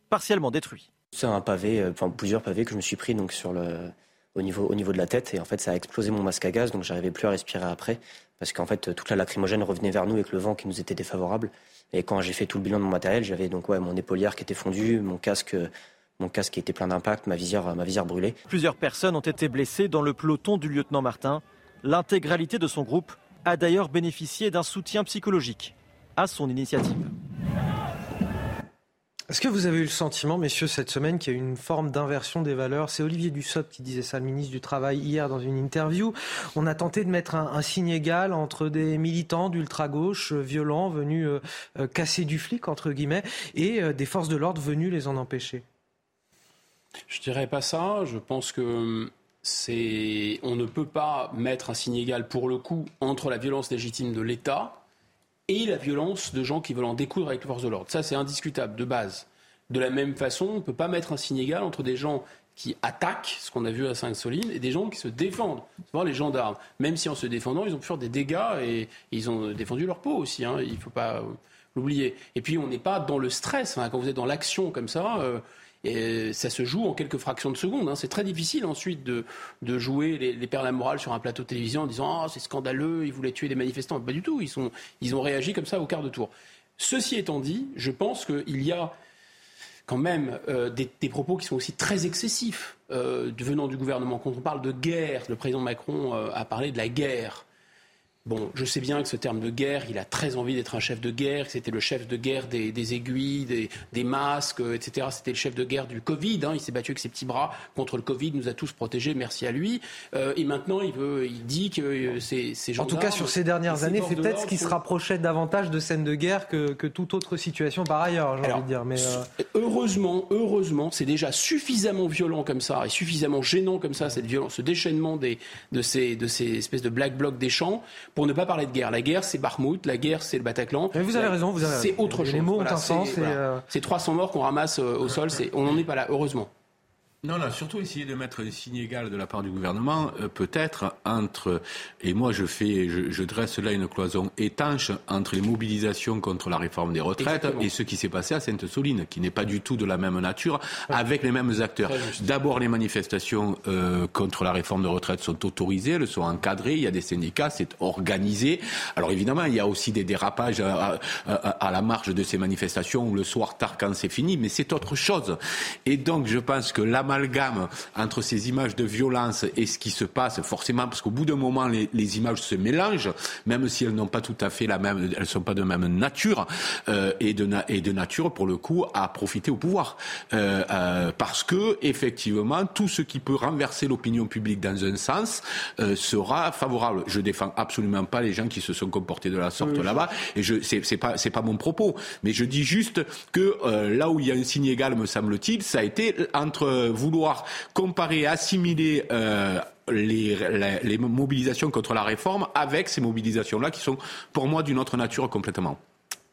partiellement détruit. C'est un pavé, euh, enfin plusieurs pavés que je me suis pris donc sur le, au niveau, au niveau de la tête. Et en fait, ça a explosé mon masque à gaz, donc j'arrivais plus à respirer après. Parce qu'en fait, toute la lacrymogène revenait vers nous avec le vent qui nous était défavorable. Et quand j'ai fait tout le bilan de mon matériel, j'avais donc ouais, mon épaulière qui était fondue, mon casque, mon casque qui était plein d'impact, ma visière, ma visière brûlée. Plusieurs personnes ont été blessées dans le peloton du lieutenant Martin. L'intégralité de son groupe a d'ailleurs bénéficié d'un soutien psychologique à son initiative. Est-ce que vous avez eu le sentiment, messieurs, cette semaine, qu'il y a une forme d'inversion des valeurs? C'est Olivier Dussopt qui disait ça, le ministre du Travail, hier dans une interview. On a tenté de mettre un, signe égal entre des militants d'ultra-gauche euh, violents venus euh, euh, casser du flic, entre guillemets, et des forces de l'ordre venues les en empêcher. Je dirais pas ça. Je pense que hum, c'est, on ne peut pas mettre un signe égal pour le coup entre la violence légitime de l'État et la violence de gens qui veulent en découdre avec les forces de l'ordre. Ça, c'est indiscutable, de base. De la même façon, on ne peut pas mettre un signe égal entre des gens qui attaquent, ce qu'on a vu à Sainte-Soline, et des gens qui se défendent. C'est les gendarmes. Même si en se défendant, ils ont pu faire des dégâts et ils ont défendu leur peau aussi. Hein. Il ne faut pas l'oublier. Et puis, on n'est pas dans le stress. quand vous êtes dans l'action comme ça, euh, et ça se joue en quelques fractions de secondes. Hein. C'est très difficile ensuite de, de jouer les, les perles à morale sur un plateau de télévision en disant Ah, c'est scandaleux, ils voulaient tuer des manifestants. Pas du tout. Ils, sont, ils ont réagi comme ça au quart de tour. Ceci étant dit, je pense qu'il y a quand même euh, des, propos qui sont aussi très excessifs euh, venant du gouvernement. Quand on parle de guerre, le président Macron euh, a parlé de la guerre. Bon, je sais bien que ce terme de guerre, il a très envie d'être un chef de guerre, que c'était le chef de guerre des, aiguilles, des, masques, euh, etc. C'était le chef de guerre du Covid. Hein. Il s'est battu avec ses petits bras contre le Covid, nous a tous protégés, merci à lui. Euh, et maintenant, il, veut, il dit que euh, c'est En tout cas, sur ces dernières années, c'est peut-être ce qui se rapprochait davantage de scènes de guerre que, que toute autre situation par ailleurs, j'ai envie de dire. Mais Heureusement, heureusement, c'est déjà suffisamment violent comme ça et suffisamment gênant comme ça, cette violence, ce déchaînement des, de, ces, de ces espèces de black blocs des champs pour ne pas parler de guerre. La guerre, c'est Barmouth, la guerre, c'est le Bataclan. vous avez raison, vous avez C'est autre chose. Les mots ont un sens. C'est 300 morts qu'on ramasse euh, au sol. On n'en est pas là, heureusement. Non, non, surtout essayer de mettre un signe égal de la part du gouvernement, euh, peut-être entre, et moi je fais, je, dresse là une cloison étanche entre les mobilisations contre la réforme des retraites et ce qui s'est passé à Sainte-Soline, qui n'est pas du tout de la même nature, avec les mêmes acteurs. D'abord, les manifestations euh, contre la réforme des retraites sont autorisées, elles sont encadrées, il y a des syndicats, c'est organisé. Alors évidemment, il y a aussi des dérapages à, à la marge de ces manifestations, ou le soir tard quand c'est fini, mais c'est autre chose. Et donc, je pense que la amalgame entre ces images de violence et ce qui se passe, forcément, parce qu'au bout d'un moment, les, les, images se mélangent, même si elles n'ont pas tout à fait la même, elles sont pas de même nature euh, et, de et de nature pour le coup à profiter au pouvoir, euh, euh, parce que effectivement, tout ce qui peut renverser l'opinion publique dans un sens sera favorable. Je défends absolument pas les gens qui se sont comportés de la sorte là-bas, et je c'est pas c'est pas mon propos, mais je dis juste que là où il y a un signe égal, me semble-t-il, ça a été entre vouloir comparer, assimiler euh, les, mobilisations contre la réforme avec ces mobilisations-là qui sont pour moi d'une autre nature complètement.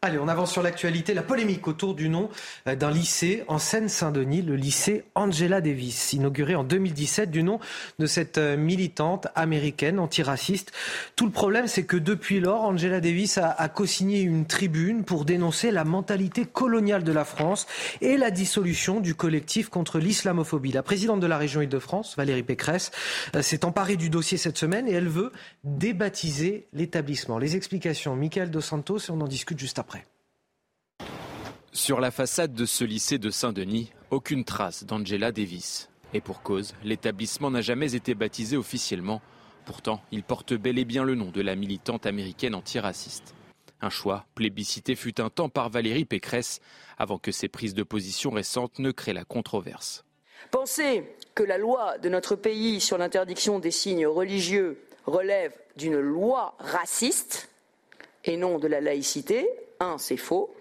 Allez, on avance sur l'actualité. La polémique autour du nom euh, d'un lycée en Seine-Saint-Denis, le lycée Angela Davis, inauguré en 2017 du nom de cette euh, militante américaine antiraciste. Tout le problème, c'est que depuis lors, Angela Davis a, co-signé une tribune pour dénoncer la mentalité coloniale de la France et la dissolution du collectif contre l'islamophobie. La présidente de la région Île-de-France, Valérie Pécresse, euh, s'est emparée du dossier cette semaine et elle veut débaptiser l'établissement. Les explications, Michael Dos Santos, et on en discute juste après. Sur la façade de ce lycée de Saint-Denis, aucune trace d'Angela Davis. Et pour cause, l'établissement n'a jamais été baptisé officiellement. Pourtant, il porte bel et bien le nom de la militante américaine antiraciste. Un choix plébiscité fut un temps par Valérie Pécresse, avant que ses prises de position récentes ne créent la controverse. Penser que la loi de notre pays sur l'interdiction des signes religieux relève d'une loi raciste et non de la laïcité, un, c'est faux,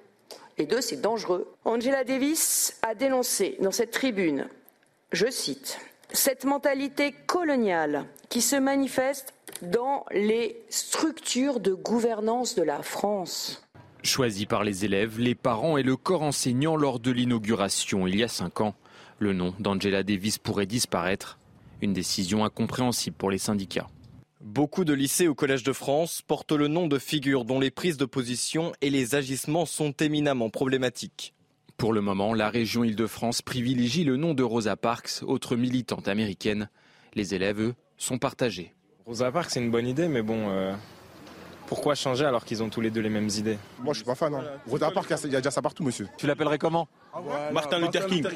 et deux, c'est dangereux. Angela Davis a dénoncé dans cette tribune, je cite, cette mentalité coloniale qui se manifeste dans les structures de gouvernance de la France. Choisi par les élèves, les parents et le corps enseignant lors de l'inauguration il y a cinq ans, le nom d'Angela Davis pourrait disparaître. Une décision incompréhensible pour les syndicats. Beaucoup de lycées au Collège de France portent le nom de figures dont les prises de position et les agissements sont éminemment problématiques. Pour le moment, la région Île-de-France privilégie le nom de Rosa Parks, autre militante américaine. Les élèves, eux, sont partagés. Rosa Parks, c'est une bonne idée, mais bon, euh, pourquoi changer alors qu'ils ont tous les deux les mêmes idées? Moi, je suis pas fan. Hein. Rosa Parks, il y a déjà ça partout, monsieur. Tu l'appellerais comment? Martin Luther King.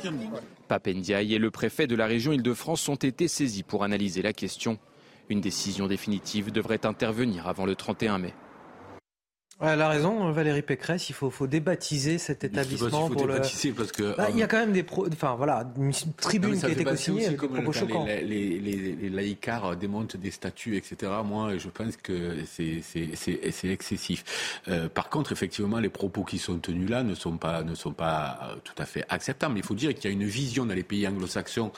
Papendiaï et le préfet de la région Île-de-France ont été saisis pour analyser la question. Une décision définitive devrait intervenir avant le 31 mai. Elle a raison, Valérie Pécresse. Il faut, faut débaptiser cet établissement. Il faut débaptiser parce que. Bah, il y a quand même des. Pro... Enfin, voilà, une tribune qui a été co-signée. Propos choquants. Les, les, les, les, laïcars démontent des statues, etc. Moi, je pense que c'est excessif. Euh, par contre, effectivement, les propos qui sont tenus là ne sont pas, ne sont pas tout à fait acceptables. Il faut dire qu'il y a une vision dans les pays anglo-saxons.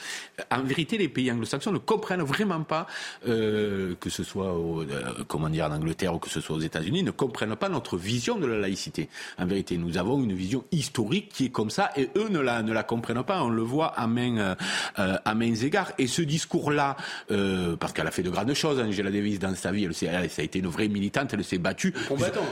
En vérité, les pays anglo-saxons ne comprennent vraiment pas, euh, que ce soit au, euh, comment dire, en Angleterre ou que ce soit aux États-Unis, ne comprennent pas notre vision de la laïcité. En vérité, nous avons une vision historique qui est comme ça et eux ne la, ne la comprennent pas. On le voit à main, euh, à mains égards. Et ce discours-là, euh, parce qu'elle a fait de grandes choses, Angela Davis, dans sa vie, elle, elle, ça a été une vraie militante, elle s'est battue.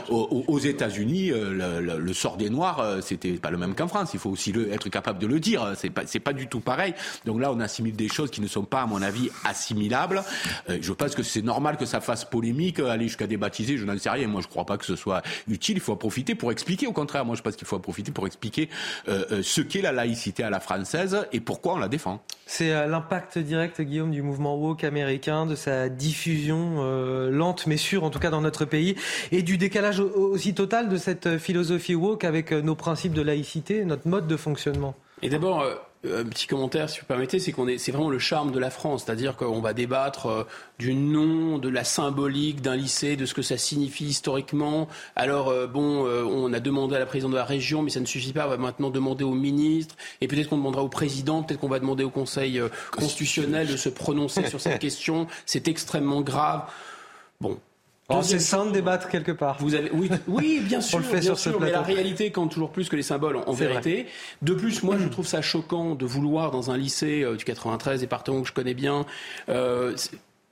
Aux, aux États-Unis, le, le, le, sort des Noirs, euh, c'était pas le même qu'en France. Il faut aussi le, être capable de le dire. C'est pas, pas du tout pareil. Donc là, on assimile des choses qui ne sont pas, à mon avis, assimilables. Euh, je pense que c'est normal que ça fasse polémique, aller jusqu'à débaptiser, je n'en sais rien. Moi, je crois pas que ce soit utile. Il faut en profiter pour expliquer. Au contraire, moi, je pense qu'il faut en profiter pour expliquer euh, ce qu'est la laïcité à la française et pourquoi on la défend. C'est euh, l'impact direct, Guillaume, du mouvement woke américain, de sa diffusion euh, lente mais sûre, en tout cas dans notre pays, et du décalage aussi total de cette philosophie woke avec nos principes de laïcité, notre mode de fonctionnement. Et d'abord, un petit commentaire, si vous permettez, c'est qu'on est, c'est vraiment le charme de la France, c'est-à-dire qu'on va débattre euh, du nom, de la symbolique d'un lycée, de ce que ça signifie historiquement. Alors euh, bon, euh, on a demandé à la présidente de la région, mais ça ne suffit pas. On va maintenant demander au ministre, et peut-être qu'on demandera au président, peut-être qu'on va demander au Conseil constitutionnel de se prononcer sur cette question. C'est extrêmement grave. Bon, Oh, c'est sain de débattre quelque part. Vous avez, oui, oui, bien sûr, On le fait bien sur sûr, ce mais la plateau. réalité compte toujours plus que les symboles, en vérité. De plus, moi, je trouve ça choquant de vouloir, dans un lycée euh, du 93, département que je connais bien, euh,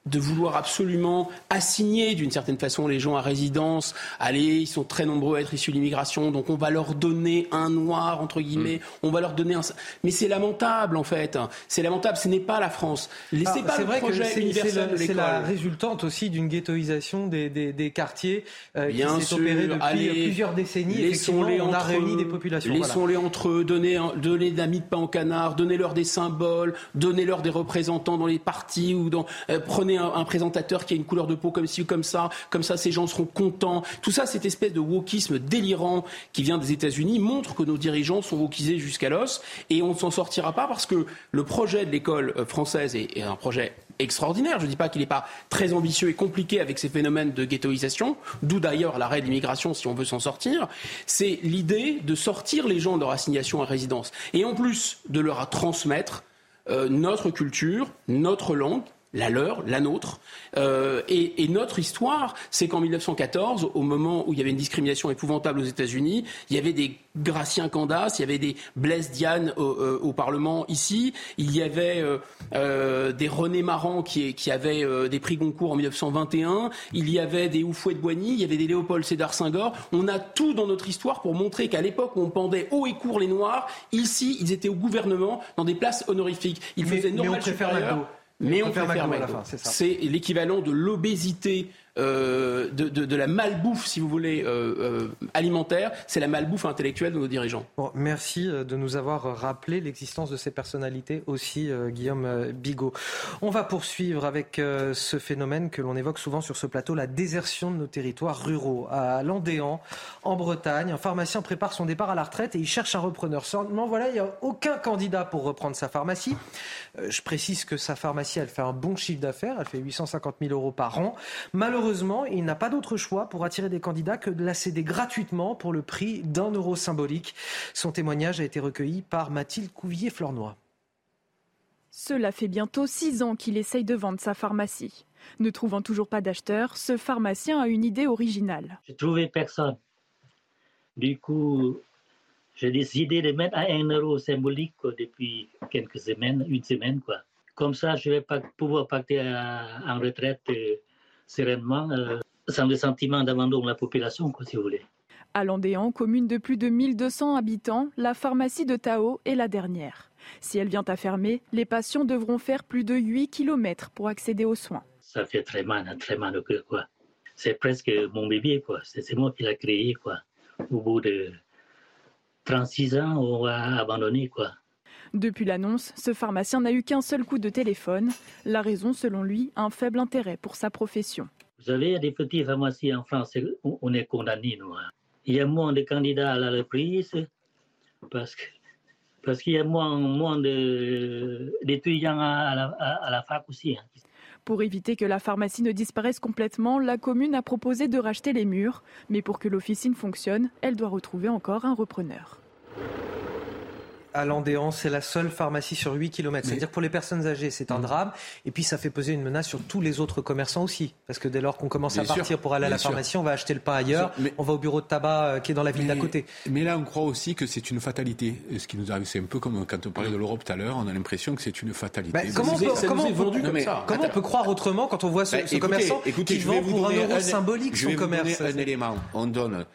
de vouloir absolument assigner d'une certaine façon les gens à résidence. Allez, ils sont très nombreux à être issus de l'immigration, donc on va leur donner un noir, entre guillemets, mm. on va leur donner un... Mais c'est lamentable en fait, c'est lamentable, ce n'est pas la France. Laissez ah, pas le vrai projet universel de C'est la résultante aussi d'une ghettoisation des, des, des quartiers euh, Bien qui s'est opérée depuis plusieurs décennies. Laissons-les on a réuni des populations. Laissons-les entre eux, donnez, donnez de la de pain au canard, donnez-leur des symboles, donnez-leur des représentants dans les partis ou dans... Euh, prenez un, présentateur qui a une couleur de peau comme ci ou comme ça, comme ça ces gens seront contents. Tout ça, cette espèce de wokisme délirant qui vient des États-Unis montre que nos dirigeants sont wokisés jusqu'à l'os et on ne s'en sortira pas parce que le projet de l'école euh, française est, un projet extraordinaire. Je ne dis pas qu'il n'est pas très ambitieux et compliqué avec ces phénomènes de ghettoisation, d'où d'ailleurs l'arrêt de l'immigration si on veut s'en sortir. C'est l'idée de sortir les gens de leur assignation à résidence et en plus de leur transmettre euh, notre culture, notre langue, la leur, la nôtre. Euh, et, notre histoire, c'est qu'en 1914, au moment où il y avait une discrimination épouvantable aux États-Unis, il y avait des Gratien Candas, il y avait des Blaise Diane au, euh, Parlement ici, il y avait euh, des René Marant qui, qui avaient des prix Goncourt en 1921, il y avait des Oufouet de Boigny, il y avait des Léopold Sédar Senghor. On a tout dans notre histoire pour montrer qu'à l'époque où on pendait haut et court les Noirs, ici, ils étaient au gouvernement dans des places honorifiques. Ils faisaient normal supérieur. Mais on préfère C'est l'équivalent de l'obésité euh, de, la malbouffe, si vous voulez, euh, euh, alimentaire, c'est la malbouffe intellectuelle de nos dirigeants. merci de nous avoir rappelé l'existence de ces personnalités aussi, Guillaume Bigot. On va poursuivre avec ce phénomène que l'on évoque souvent sur ce plateau, la désertion de nos territoires ruraux. À Landéan, en Bretagne, un pharmacien prépare son départ à la retraite et il cherche un repreneur. Seulement, voilà, il n'y a aucun candidat pour reprendre sa pharmacie. Je précise que sa pharmacie, elle fait un bon chiffre d'affaires, elle fait 850 000 euros par an. Malheureusement, Malheureusement, il n'a pas d'autre choix pour attirer des candidats que de la céder gratuitement pour le prix d'un euro symbolique. Son témoignage a été recueilli par Mathilde Couvillier-Flornois. Cela fait bientôt six ans qu'il essaye de vendre sa pharmacie. Ne trouvant toujours pas d'acheteur, ce pharmacien a une idée originale. J'ai trouvé personne. Du coup, j'ai décidé de mettre un euro symbolique depuis quelques semaines, une semaine. Quoi. Comme ça, je vais pas pouvoir partir en retraite euh, sereinement, euh, sans le sentiment d'abandon de la population, quoi, si vous voulez. À Landéan, commune de plus de 1200 habitants, la pharmacie de Tao est la dernière. Si elle vient à fermer, les patients devront faire plus de 8 km pour accéder aux soins. Ça fait très mal, hein, très mal au cœur, quoi. C'est presque mon bébé, quoi. C'est moi qui l'ai créé, quoi. Au bout de 36 ans, on va abandonner, quoi. Depuis l'annonce, ce pharmacien n'a eu qu'un seul coup de téléphone. La raison, selon lui, un faible intérêt pour sa profession. Vous savez, il y a des petits pharmaciens en France, on est condamnés, nous. Hein. Il y a moins de candidats à la reprise parce que parce qu'il y a moins, moins d'étudiants à, la, à, la fac aussi. Hein. Pour éviter que la pharmacie ne disparaisse complètement, la commune a proposé de racheter les murs. Mais pour que l'officine fonctionne, elle doit retrouver encore un repreneur à Landéan, c'est la seule pharmacie sur 8 km. C'est-à-dire pour les personnes âgées, c'est un mm. drame. Et puis ça fait peser une menace sur tous les autres commerçants aussi. Parce que dès lors qu'on commence à partir pour aller à la pharmacie, on va acheter le pain ailleurs, on va au bureau de tabac euh, qui est dans la ville d'à côté. Mais là, on croit aussi que c'est une fatalité. Ce qui nous arrive, c'est un peu comme quand on parlait de l'Europe tout à l'heure, on a l'impression que c'est une fatalité. comment, on peut, croire autrement quand on voit ce, bah, commerçant qui vend pour un euro symbolique son commerce un élément. On donne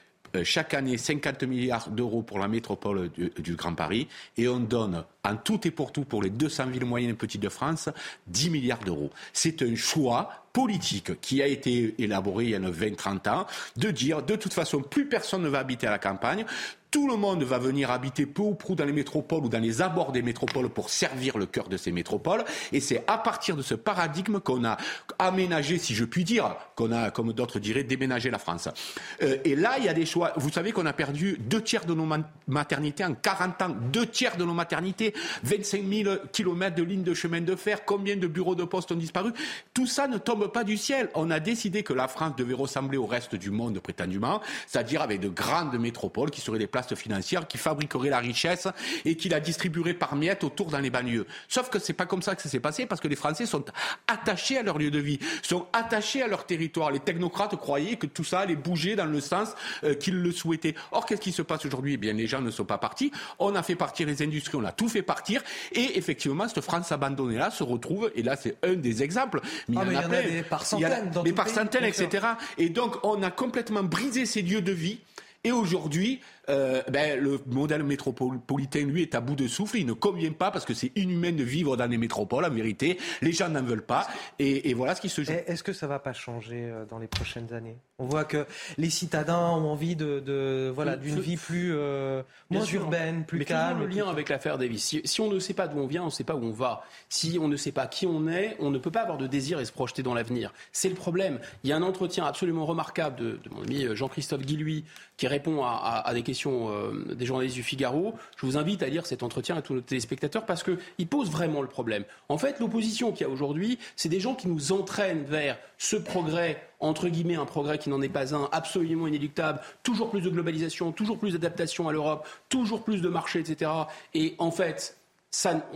chaque année 50 milliards d'euros pour la métropole du, Grand Paris et on donne en tout et pour tout pour les 200 villes moyennes et petites de France 10 milliards d'euros. C'est un choix politique qui a été élaboré il y a 20-30 ans de dire de toute façon plus personne ne va habiter à la campagne, tout le monde va venir habiter peu ou prou dans les métropoles ou dans les abords des métropoles pour servir le cœur de ces métropoles. Et c'est à partir de ce paradigme qu'on a aménagé, si je puis dire, qu'on a, comme d'autres diraient, déménagé la France. Euh, et là, il y a des choix. Vous savez qu'on a perdu deux tiers de nos maternités en 40 ans. Deux tiers de nos maternités, 25 000 kilomètres de lignes de chemin de fer, combien de bureaux de poste ont disparu? Tout ça ne tombe pas du ciel. On a décidé que la France devait ressembler au reste du monde prétendument, c'est-à-dire avec de grandes métropoles qui seraient des places financières, qui fabriqueraient la richesse et qui la distribueraient par miettes autour dans les banlieues. Sauf que c'est pas comme ça que ça s'est passé parce que les Français sont attachés à leur lieu de vie, sont attachés à leur territoire. Les technocrates croyaient que tout ça allait bouger dans le sens euh, qu'ils le souhaitaient. Or, qu'est-ce qui se passe aujourd'hui? Eh bien, les gens ne sont pas partis. On a fait partir les industries, on a tout fait partir. Et effectivement, cette France abandonnée-là se retrouve, et là, c'est un des exemples. Mais il y, en a, par centaines. mais par centaines, etc. Et donc, on a complètement brisé ces lieux de vie. Et aujourd'hui, euh, ben, le modèle métropolitain, lui, est à bout de souffle. Il ne convient pas parce que c'est inhumain de vivre dans les métropoles, en vérité. Les gens n'en veulent pas. Et, et, voilà ce qui se joue. Est-ce que ça va pas changer euh, dans les prochaines années? On voit que les citadins ont envie de, de voilà d'une vie plus euh, moins sûr, urbaine, plus mais calme. le lien avec l'affaire Davis. Si, si, on ne sait pas d'où on vient, on ne sait pas où on va. Si on ne sait pas qui on est, on ne peut pas avoir de désir et se projeter dans l'avenir. C'est le problème. Il y a un entretien absolument remarquable de, de mon ami Jean-Christophe Guilluy qui répond à, à, à des questions euh, des journalistes du Figaro. Je vous invite à lire cet entretien à tous nos téléspectateurs parce qu'il pose vraiment le problème. En fait, l'opposition qu'il y a aujourd'hui, c'est des gens qui nous entraînent vers ce progrès entre guillemets un progrès qui n'en est pas un, absolument inéluctable, toujours plus de globalisation, toujours plus d'adaptation à l'Europe, toujours plus de marché, etc. Et en fait, ça,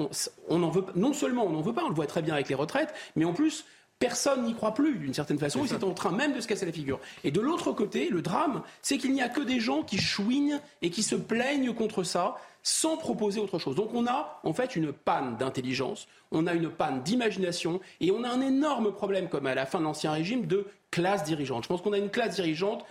on, en veut, non seulement on n'en veut pas, on le voit très bien avec les retraites, mais en plus, Personne n'y croit plus d'une certaine façon, et c'est en train même de se casser la figure. Et de l'autre côté, le drame, c'est qu'il n'y a que des gens qui chouinent et qui se plaignent contre ça sans proposer autre chose. Donc on a en fait une panne d'intelligence, on a une panne d'imagination et on a un énorme problème, comme à la fin de l'Ancien Régime, de classe dirigeante. Je pense qu'on a une classe dirigeante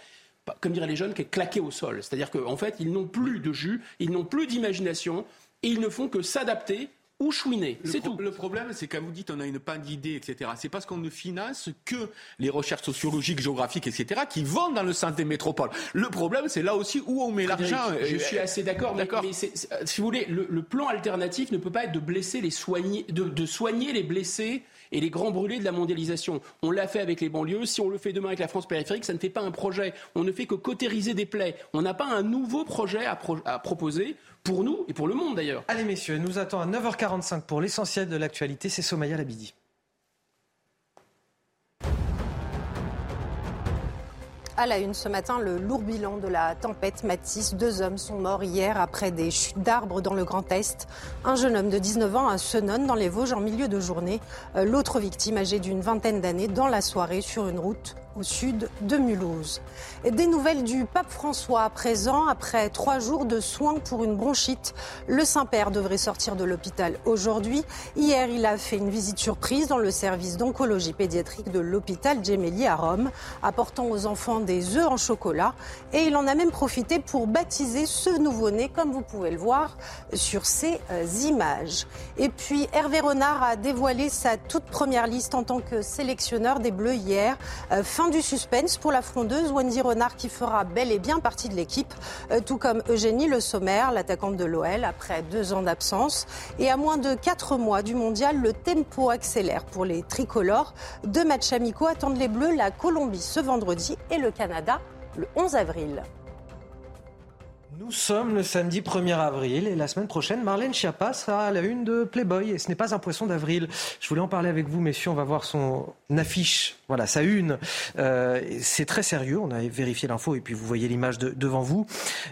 comme diraient les jeunes, qui est claquée au sol. C'est-à-dire qu'en fait, ils n'ont plus de jus, ils n'ont plus d'imagination, et ils ne font que s'adapter ou chouiner. C'est tout. Le problème, c'est quand vous dites on a une panne d'idées, etc. C'est parce qu'on ne finance que les recherches sociologiques, géographiques, etc., qui vont dans le sens des métropoles. Le problème, c'est là aussi où on met l'argent. Je suis assez d'accord, mais, mais si vous voulez, le, le, plan alternatif ne peut pas être de blesser les soigner, de, de soigner les blessés et les grands brûlés de la mondialisation. On l'a fait avec les banlieues. Si on le fait demain avec la France périphérique, ça ne fait pas un projet. On ne fait que cautériser des plaies. On n'a pas un nouveau projet à, pro à proposer pour nous et pour le monde d'ailleurs. Allez messieurs, nous attend à 9h45 pour l'essentiel de l'actualité, c'est Somaya Labidi. À la une ce matin, le lourd bilan de la tempête Matisse. Deux hommes sont morts hier après des chutes d'arbres dans le Grand Est. Un jeune homme de 19 ans à Senonne dans les Vosges en milieu de journée. L'autre victime âgée d'une vingtaine d'années dans la soirée sur une route au sud de Mulhouse. Des nouvelles du pape François à présent. Après trois jours de soins pour une bronchite, le Saint-Père devrait sortir de l'hôpital aujourd'hui. Hier, il a fait une visite surprise dans le service d'oncologie pédiatrique de l'hôpital Gemelli à Rome, apportant aux enfants des œufs en chocolat. Et il en a même profité pour baptiser ce nouveau-né, comme vous pouvez le voir sur ces images. Et puis, Hervé Renard a dévoilé sa toute première liste en tant que sélectionneur des Bleus hier. Fin du suspense pour la frondeuse Wendy Renard qui fera bel et bien partie de l'équipe, tout comme Eugénie Le Sommer, l'attaquante de l'OL, après deux ans d'absence. Et à moins de quatre mois du mondial, le tempo accélère pour les tricolores. Deux matchs amicaux attendent les Bleus, la Colombie ce vendredi et le Canada le 11 avril. Nous sommes le samedi 1er avril et la semaine prochaine, Marlène Schiappa sera à la une de Playboy et ce n'est pas un poisson d'avril. Je voulais en parler avec vous, messieurs. On va voir son affiche, voilà, sa une. Euh, c'est très sérieux. On a vérifié l'info et puis vous voyez l'image de, devant vous.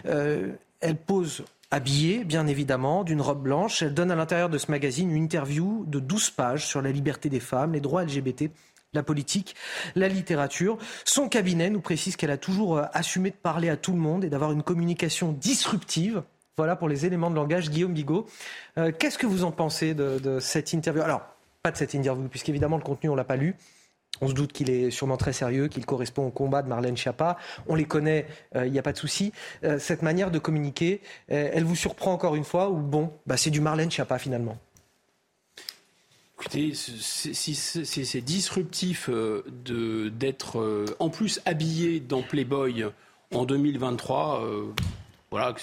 Euh, elle pose habillée, bien évidemment, d'une robe blanche. Elle donne à l'intérieur de ce magazine une interview de 12 pages sur la liberté des femmes, les droits LGBT la politique, la littérature. Son cabinet nous précise qu'elle a toujours assumé de parler à tout le monde et d'avoir une communication disruptive. Voilà pour les éléments de langage. Guillaume Bigot, euh, qu'est-ce que vous en pensez de, cette interview? Alors, pas de cette interview, puisqu'évidemment le contenu, on l'a pas lu. On se doute qu'il est sûrement très sérieux, qu'il correspond au combat de Marlène Schiappa. On les connaît, il euh, n'y a pas de souci. Euh, cette manière de communiquer, elle vous surprend encore une fois ou bon, bah, c'est du Marlène Schiappa finalement Écoutez, c'est disruptif d'être en plus habillé dans Playboy en 2023, euh, voilà,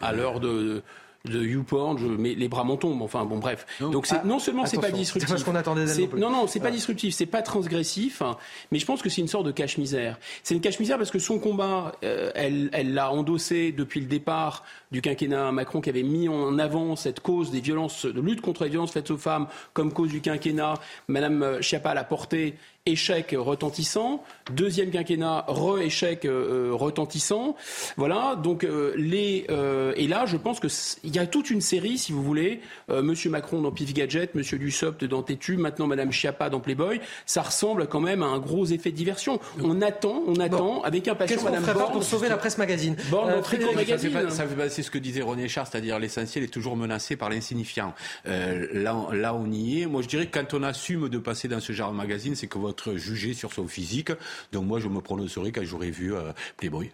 à l'heure de, de YouPorn, je, mais les bras m'en tombent. Enfin bon, bref. Donc Ah, non seulement c'est pas disruptif, c'est pas ce qu'on attendait non non non, c'est pas disruptif, c'est pas transgressif, hein, mais je pense que c'est une sorte de cache-misère. C'est une cache-misère parce que son combat, euh, elle, elle l'a endossé depuis le départ du quinquennat Macron qui avait mis en avant cette cause des violences, de lutte contre les violences faites aux femmes comme cause du quinquennat. Madame Schiappa l'a porté échec retentissant. Deuxième quinquennat, re-échec euh, euh, retentissant. Voilà, donc euh, les euh, et là, je pense que il y a toute une série, si vous voulez, euh, Monsieur Macron dans Pif Gadget, Monsieur Dussopt dans Tétu, maintenant Madame Schiappa dans Playboy, ça ressemble quand même à un gros effet de diversion. On attend, on attend avec impatience Qu'est-ce qu'on Madame Borne. pour sauver la presse magazine Borne Euh, dans Tricot Frédéric, Ça fait, Magazine. ça fait passer ce que disait René Char, c'est-à-dire l'essentiel est toujours menacé par l'insignifiant. Euh, là, on- là, on y est. Moi, je dirais que quand on assume de passer dans ce genre de magazine, c'est que votre jugé sur son physique. Donc moi, je me prononcerai quand j'aurai vu euh, Playboy.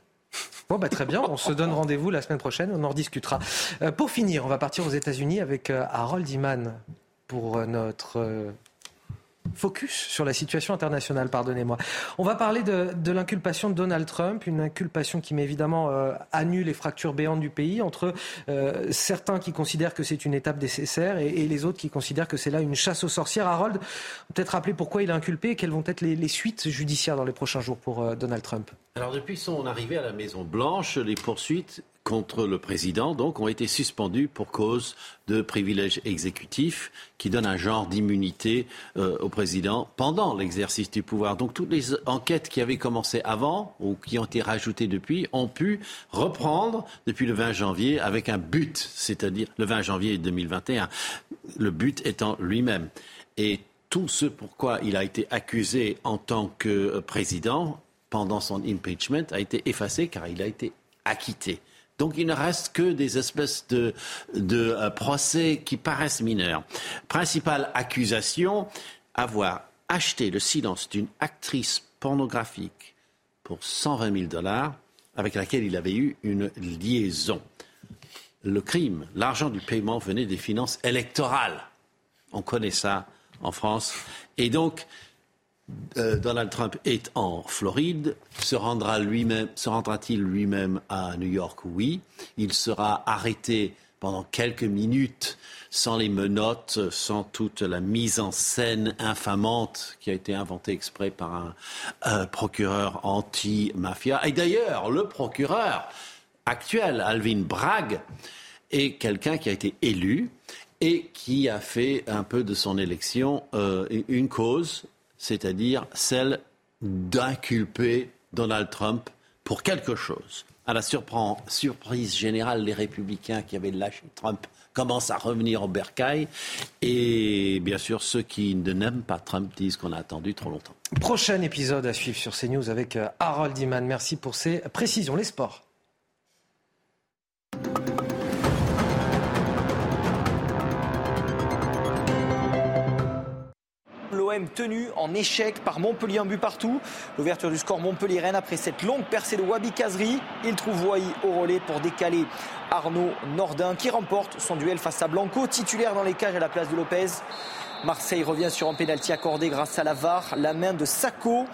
Bon, bah, très bien, on se donne rendez-vous la semaine prochaine, on en rediscutera. Euh, pour finir, on va partir aux États-Unis avec euh, Harold Iman pour euh, notre focus sur la situation internationale, pardonnez-moi. On va parler de, de l'inculpation de Donald Trump, une inculpation qui évidemment euh, à nu les fractures béantes du pays entre euh, certains qui considèrent que c'est une étape nécessaire et, les autres qui considèrent que c'est là une chasse aux sorcières. Harold, peut-être rappeler pourquoi il est inculpé et quelles vont être les, suites judiciaires dans les prochains jours pour euh, Donald Trump? Alors depuis son arrivée à la Maison Blanche, les poursuites contre le président donc ont été suspendues pour cause de privilèges exécutifs qui donnent un genre d'immunité euh, au président pendant l'exercice du pouvoir. Donc toutes les enquêtes qui avaient commencé avant ou qui ont été rajoutées depuis ont pu reprendre depuis le 20 janvier avec un but, c'est-à-dire le 20 janvier 2021, le but étant lui-même. Et tout ce pourquoi il a été accusé en tant que euh, président pendant son impeachment a été effacé car il a été acquitté. Donc il ne reste que des espèces de, euh, procès qui paraissent mineurs. Principale accusation, avoir acheté le silence d'une actrice pornographique pour 120 000 dollars avec laquelle il avait eu une liaison. Le crime, l'argent du paiement venait des finances électorales. On connaît ça en France. Et donc, euh, Donald Trump est en Floride. Se rendra-t-il lui-même à New York? Oui. Il sera arrêté pendant quelques minutes, sans les menottes, sans toute la mise en scène infamante qui a été inventée exprès par un procureur anti-mafia. Et d'ailleurs, le procureur actuel, Alvin Bragg, est quelqu'un qui a été élu et qui a fait un peu de son élection euh, une cause, c'est-à-dire celle d'inculper Donald Trump pour quelque chose. À la surprise générale, les républicains qui avaient lâché Trump commencent à revenir au bercail. Et bien sûr, ceux qui ne n'aiment pas Trump disent qu'on a attendu trop longtemps. Prochain épisode à suivre sur CNews avec euh, Harold Iman. Merci pour ces précisions. Les sports. Tenu en échec par Montpellier un but partout. L'ouverture du score Montpellier-Rennes après cette longue percée de Wabi Kazri. Il trouve Wai au relais pour décaler Arnaud Nordin qui remporte son duel face à Blanco, titulaire dans les cages à la place de Lopez. Marseille revient sur un pénalty accordé grâce à la VAR, la main de Sacco.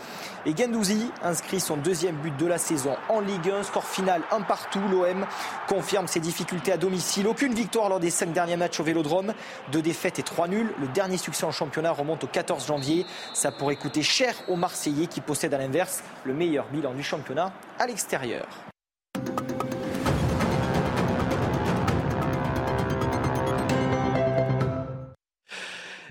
Et Gendouzi inscrit son deuxième but de la saison en Ligue 1. Score final un partout. L'OM confirme ses difficultés à domicile. Aucune victoire lors des cinq derniers matchs au Vélodrome. Deux défaites et trois nuls. Le dernier succès en championnat remonte au 14 janvier. Ça pourrait coûter cher aux Marseillais qui possèdent à l'inverse le meilleur bilan du championnat à l'extérieur.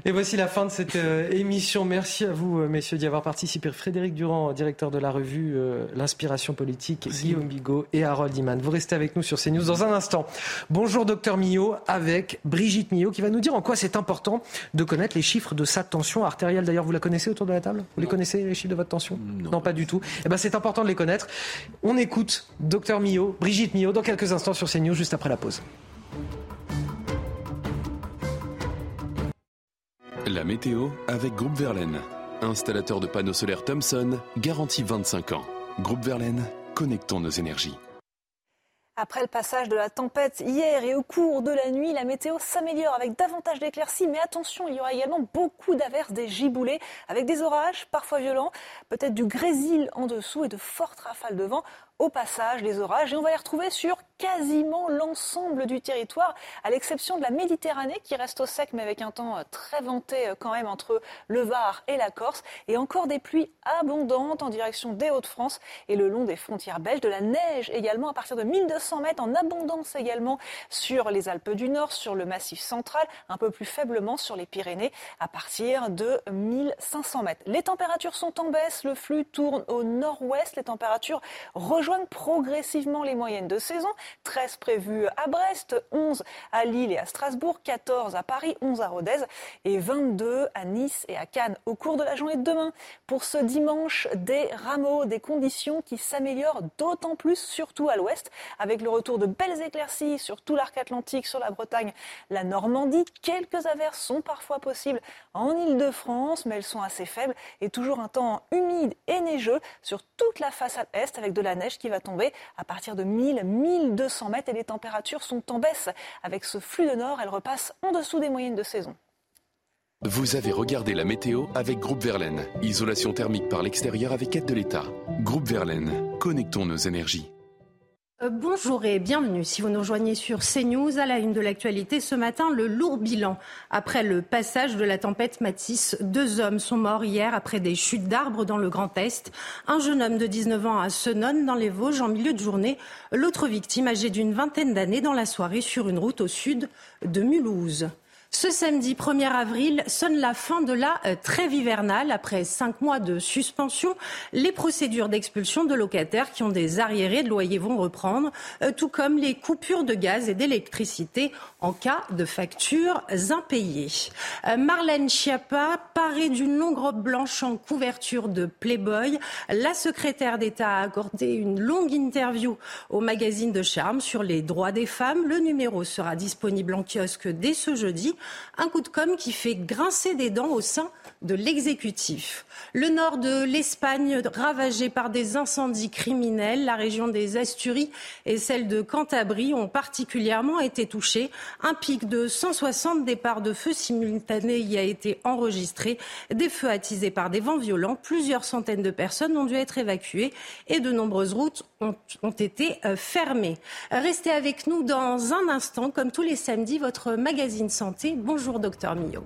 Et voici la fin de cette euh, émission. Merci à vous, euh, messieurs, d'y avoir participé. Frédéric Durand, directeur de la revue euh, L'Inspiration politique, Guillaume Bigot et Harold Iman. Vous restez avec nous sur CNews dans un instant. Bonjour, docteur Millot, avec Brigitte Millot, qui va nous dire en quoi c'est important de connaître les chiffres de sa tension artérielle. D'ailleurs, vous la connaissez autour de la table? Vous les connaissez, les chiffres de votre tension? Non, pas du tout. Eh ben, c'est important de les connaître. On écoute docteur Millot, Brigitte Millot, dans quelques instants sur CNews, juste après la pause. La météo avec Groupe Verlaine. Installateur de panneaux solaires Thomson, garantie 25 ans. Groupe Verlaine, connectons nos énergies. Après le passage de la tempête hier et au cours de la nuit, la météo s'améliore avec davantage d'éclaircies. Mais attention, il y aura également beaucoup d'averses, des giboulées, avec des orages parfois violents, peut-être du grésil en dessous et de fortes rafales de vent au passage les orages et on va les retrouver sur quasiment l'ensemble du territoire, à l'exception de la Méditerranée qui reste au sec mais avec un temps euh, très venté euh, quand même entre le Var et la Corse et encore des pluies abondantes en direction des Hauts-de-France et le long des frontières belges, de la neige également à partir de 1200 mètres en abondance également sur les Alpes du Nord, sur le Massif central, un peu plus faiblement sur les Pyrénées à partir de 1500 mètres. Les températures sont en baisse, le flux tourne au nord-ouest, les températures rejoignent progressivement les moyennes de saison. 13 prévus à Brest, 11 à Lille et à Strasbourg, 14 à Paris, 11 à Rodez et 22 à Nice et à Cannes. Au cours de la journée de demain, pour ce dimanche, des rameaux, des conditions qui s'améliorent d'autant plus, surtout à l'ouest, avec le retour de belles éclaircies sur tout l'arc atlantique, sur la Bretagne, la Normandie. Quelques averses sont parfois possibles en Ile-de-France, mais elles sont assez faibles et toujours un temps humide et neigeux sur toute la façade est avec de la neige qui va tomber à partir de 1000, 1200 mètres et les températures sont en baisse. Avec ce flux de nord, elles repassent en dessous des moyennes de saison. Vous avez regardé la météo avec Groupe Verlaine. Isolation thermique par l'extérieur avec aide de l'État. Groupe Verlaine, connectons nos énergies. Euh, bonjour et bienvenue. Si vous nous rejoignez sur CNews, à la une de l'actualité ce matin, le lourd bilan. Après le passage de la tempête Matisse, deux hommes sont morts hier après des chutes d'arbres dans le Grand Est. Un jeune homme de 19 ans à Senonne dans les Vosges en milieu de journée. L'autre victime âgée d'une vingtaine d'années dans la soirée sur une route au sud de Mulhouse. Ce samedi 1er avril sonne la fin de la euh, trêve hivernale. Après cinq mois de suspension, les procédures d'expulsion de locataires qui ont des arriérés de loyer vont reprendre, euh, tout comme les coupures de gaz et d'électricité en cas de factures impayées. Euh, Marlène Schiappa, parée d'une longue robe blanche en couverture de Playboy, la secrétaire d'État a accordé une longue interview au magazine de Charme sur les droits des femmes. Le numéro sera disponible en kiosque dès ce jeudi. Un coup de com' qui fait grincer des dents au sein de l'exécutif. Le nord de l'Espagne ravagé par des incendies criminels, la région des Asturies et celle de Cantabrie ont particulièrement été touchées. Un pic de 160 départs de feu simultanés y a été enregistré. Des feux attisés par des vents violents, plusieurs centaines de personnes ont dû être évacuées et de nombreuses routes ont, ont été euh, fermées. Restez avec nous dans un instant, comme tous les samedis, votre magazine santé. Bonjour docteur Millot.